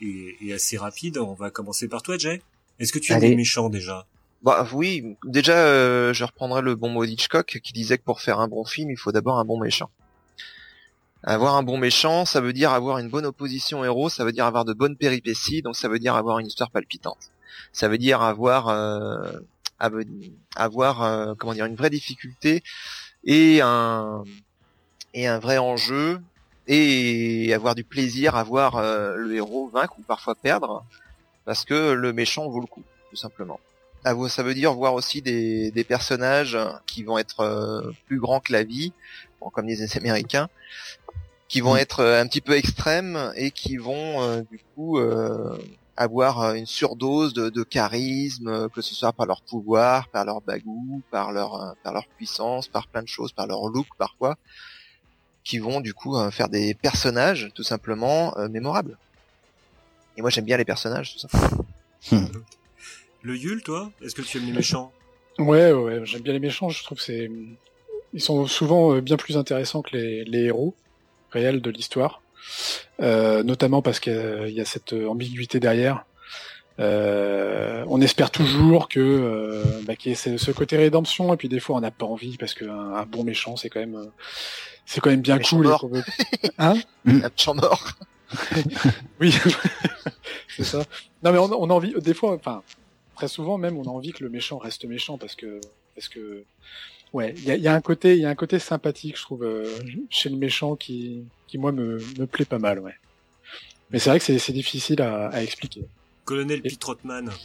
et, et assez rapide. On va commencer par toi, Jay. Est-ce que tu aimes Allez. les méchants déjà? Bah oui, déjà, euh, je reprendrai le bon mot d'Hitchcock qui disait que pour faire un bon film, il faut d'abord un bon méchant. Avoir un bon méchant, ça veut dire avoir une bonne opposition héros, ça veut dire avoir de bonnes péripéties, donc ça veut dire avoir une histoire palpitante. Ça veut dire avoir euh, avoir euh, comment dire une vraie difficulté et un et un vrai enjeu et avoir du plaisir à voir euh, le héros vaincre ou parfois perdre parce que le méchant vaut le coup tout simplement. Ça veut dire voir aussi des, des personnages qui vont être euh, plus grands que la vie, bon, comme disent les Américains, qui vont être euh, un petit peu extrêmes et qui vont euh, du coup euh, avoir une surdose de, de charisme, que ce soit par leur pouvoir, par leur bagou, par leur euh, par leur puissance, par plein de choses, par leur look parfois, qui vont du coup euh, faire des personnages tout simplement euh, mémorables. Et moi j'aime bien les personnages tout simplement. Le Yule, toi Est-ce que tu aimes les méchants? Ouais, ouais, j'aime bien les méchants. Je trouve que c'est, ils sont souvent euh, bien plus intéressants que les, les héros de l'histoire, euh, notamment parce qu'il y a- il y a cette euh, ambiguïté derrière. Euh, on espère toujours que euh, bah, qu'il y ait ce, côté rédemption, et puis des fois on n'a pas envie parce qu'un un bon méchant c'est quand même, euh, c'est quand même bien Méchant cool. et mort. veut- Hein mort. Oui, c'est ça. Non, mais on, on a envie, des fois, enfin, très souvent même, on a envie que le méchant reste méchant parce que, parce que, ouais, il y a, y a un côté, il y a un côté sympathique, je trouve, euh, chez le méchant qui, qui moi me, me plaît pas mal, ouais. Mais c'est vrai que c'est, c'est difficile à, à expliquer. Colonel Pete Trotman.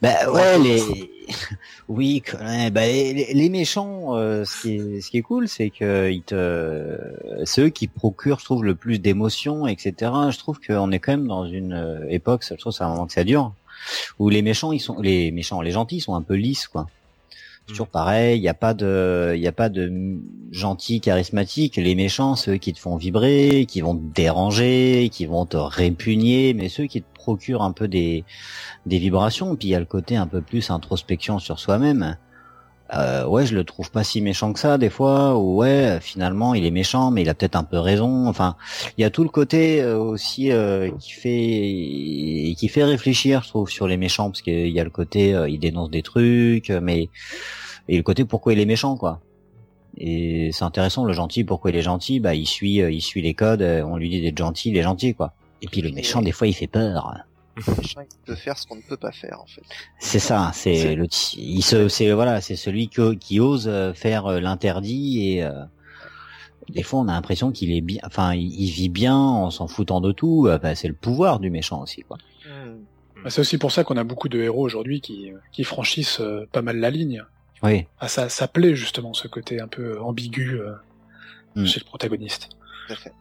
Bah ouais, les oui, ouais, bah les, les- méchants, euh, ce qui est ce qui est cool, c'est que ils te, c'est eux qui procurent, je trouve, le plus d'émotions, etc. Je trouve qu'on est quand même dans une euh, époque, ça, je trouve, c'est un moment que ça dure, où les méchants, ils sont, les méchants, les gentils, ils sont un peu lisses, quoi. C'est toujours pareil, il n'y a pas de, il a pas de m- gentils charismatiques. Les méchants, ceux qui te font vibrer, qui vont te déranger, qui vont te répugner, mais ceux qui te procurent un peu des, des vibrations. Puis il y a le côté un peu plus introspection sur soi-même. Euh, ouais, je le trouve pas si méchant que ça des fois. Ou ouais, finalement il est méchant, mais il a peut-être un peu raison. Enfin, il y a tout le côté euh, aussi euh, qui fait qui fait réfléchir, je trouve, sur les méchants, parce qu'il y a le côté euh, il dénonce des trucs, mais et le côté pourquoi il est méchant, quoi. Et c'est intéressant, le gentil, pourquoi il est gentil, bah il suit, il suit les codes, on lui dit d'être gentil, il est gentil, quoi. Et puis le méchant, des fois, il fait peur. Peut faire ce qu'on ne peut pas faire en fait. C'est ça, c'est le, il se, c'est voilà, c'est celui qui, qui ose euh, faire euh, l'interdit et euh, des fois on a l'impression qu'il est bien, enfin il, il vit bien en s'en foutant de tout. euh, bah, c'est le pouvoir du méchant aussi, quoi. Bah, C'est aussi pour ça qu'on a beaucoup de héros aujourd'hui qui, qui franchissent pas mal la ligne. Oui, Ah, ça, ça plaît justement ce côté un peu ambigu euh, Mm. chez le protagoniste. Tout à fait.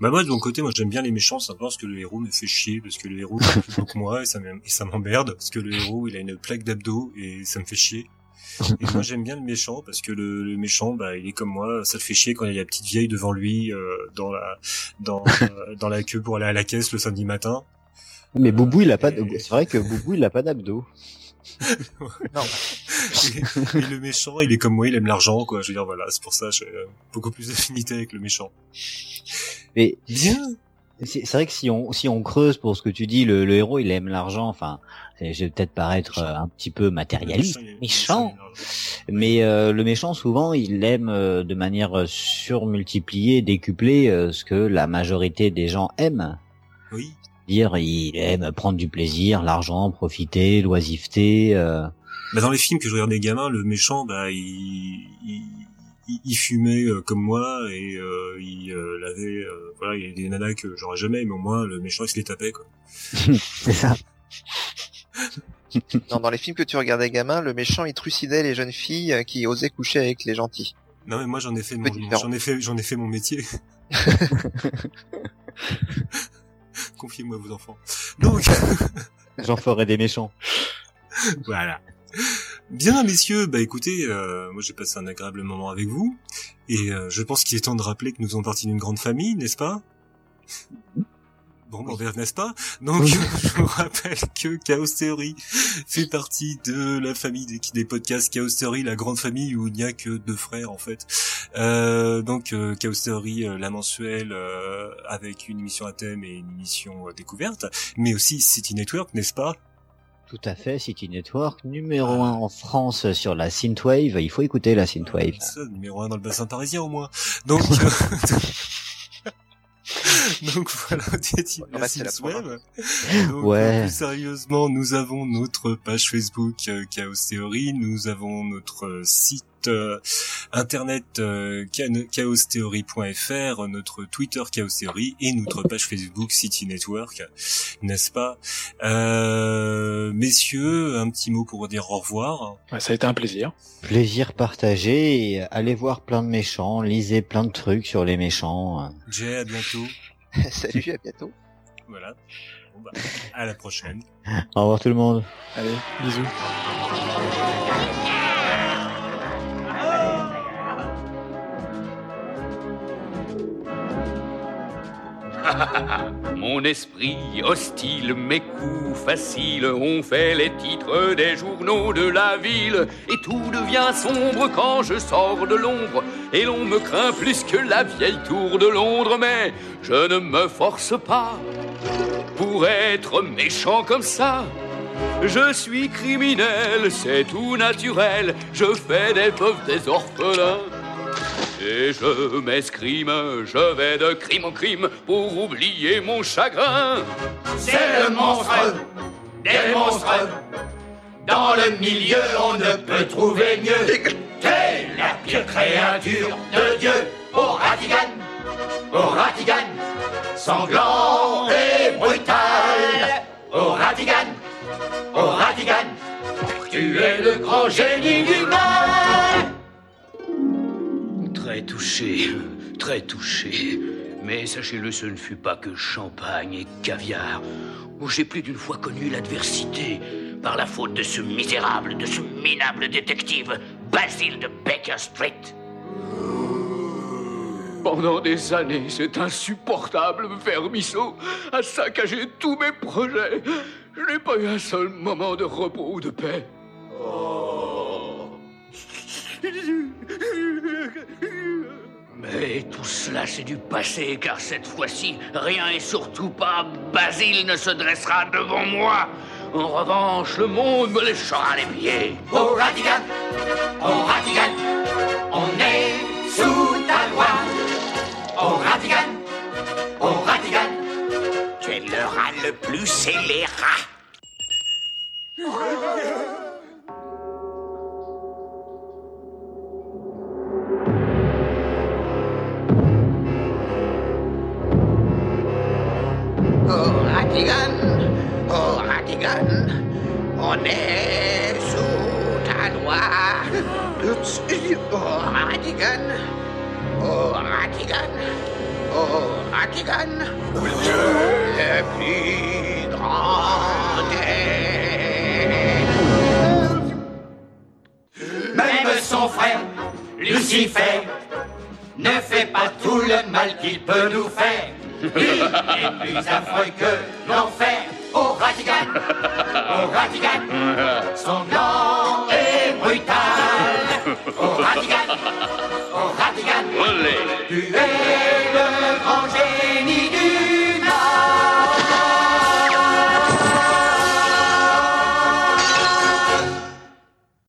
Bah moi de mon côté, moi j'aime bien les méchants simplement parce que le héros me fait chier, parce que le héros il est plus beau que moi et ça m'emmerde, parce que le héros il a une plaque d'abdos et ça me fait chier. Et moi j'aime bien le méchant parce que le, le méchant bah il est comme moi, ça le fait chier quand il y a la petite vieille devant lui euh, dans la dans euh, dans la queue pour aller à la caisse le samedi matin. mais Boubou il a pas, de... Et- c'est vrai que Boubou il a pas d'abdos. Non. et, et le méchant, il est comme moi, il aime l'argent, quoi. Je veux dire, voilà, c'est pour ça, j'ai euh, beaucoup plus d'affinité avec le méchant. Mais Bien. c'est vrai que si on si on creuse pour ce que tu dis, le, le héros il aime l'argent. Enfin, je vais peut-être paraître euh, un petit peu matérialiste, méchant. mais euh, le méchant souvent il aime euh, de manière surmultipliée, décuplée euh, ce que la majorité des gens aiment. Oui. Dire il aime prendre du plaisir, l'argent, profiter, l'oisiveté. euh, Bah, dans les films que je regardais gamin, le méchant, bah, il, il, il- il fumait euh, comme moi et euh, il euh, avait, euh, voilà, il y a des nanas que j'aurais jamais, mais au moins le méchant il se les tapait quoi. c'est ça. Non, dans les films que tu regardais gamin, le méchant il trucidait les jeunes filles qui osaient coucher avec les gentils. Non mais moi j'en ai fait mon, Peu différent. j'en ai fait, j'en ai fait mon métier. Confiez-moi vos enfants. Donc J'en ferai des méchants. voilà. Bien messieurs, bah écoutez, euh, moi j'ai passé un agréable moment avec vous et euh, je pense qu'il est temps de rappeler que nous faisons partie d'une grande famille, n'est-ce pas? Bon, bon, n'est-ce pas? Donc, je vous rappelle que Chaos Theory fait partie de la famille des, des podcasts Chaos Theory, la grande famille où il n'y a que deux frères en fait. Euh, donc, euh, Chaos Theory, euh, la mensuelle, euh, avec une émission à thème et une émission découverte, mais aussi City Network, n'est-ce pas? Tout à fait, City Network, numéro un en France sur la synthwave. Il faut écouter la synthwave. Ça, numéro un dans le bassin parisien au moins. Donc, donc voilà, passer la Synthwave. Donc, Ouais. Plus sérieusement, nous avons notre page Facebook euh, Chaos Theory, nous avons notre euh, site euh, internet euh, chaostheory.fr, notre Twitter Chaos Theory et notre page Facebook City Network, n'est-ce pas? Euh, Messieurs, un petit mot pour dire au revoir. Ouais, ça a été un plaisir. Plaisir partagé et allez voir plein de méchants, lisez plein de trucs sur les méchants. Jay, à bientôt. Salut, à bientôt. Voilà. Bon, bah, à la prochaine. Au revoir tout le monde. Allez, bisous. Mon esprit hostile, mes coups faciles ont fait les titres des journaux de la ville. Et tout devient sombre quand je sors de l'ombre. Et l'on me craint plus que la vieille tour de Londres. Mais je ne me force pas pour être méchant comme ça. Je suis criminel, c'est tout naturel. Je fais des veuves, des orphelins. Et je m'escrime, je vais de crime en crime pour oublier mon chagrin. C'est le monstre des monstres. Dans le milieu, on ne peut trouver mieux que la pire créature de Dieu. Au Ratigan, au Ratigan, sanglant et brutal. Au Ratigan, au Ratigan, tu es le grand génie du mal. Très touché, très touché. Mais sachez-le, ce ne fut pas que champagne et caviar. Où j'ai plus d'une fois connu l'adversité par la faute de ce misérable, de ce minable détective, Basile de Baker Street. Pendant des années, cet insupportable vermisseau a saccagé tous mes projets. Je n'ai pas eu un seul moment de repos ou de paix. Mais tout cela, c'est du passé, car cette fois-ci, rien et surtout pas Basile ne se dressera devant moi. En revanche, le monde me léchera les pieds. Au Ratigan, au Ratigan, on est sous ta loi. Au Ratigan, au Ratigan, Tu es le rat le plus scélérat. Ratigan, oh Ratigan, on est sous ta loi. Oh Ratigan, oh Ratigan, oh Ratigan, le plus grand même son frère, Lucifer, ne fait pas tout le mal qu'il peut nous faire. Il est plus affreux que l'enfer. Au Ratigan, au Ratigan, sanglant et brûlant. brutal. Ratigan, oh Ratigan, Olé. tu es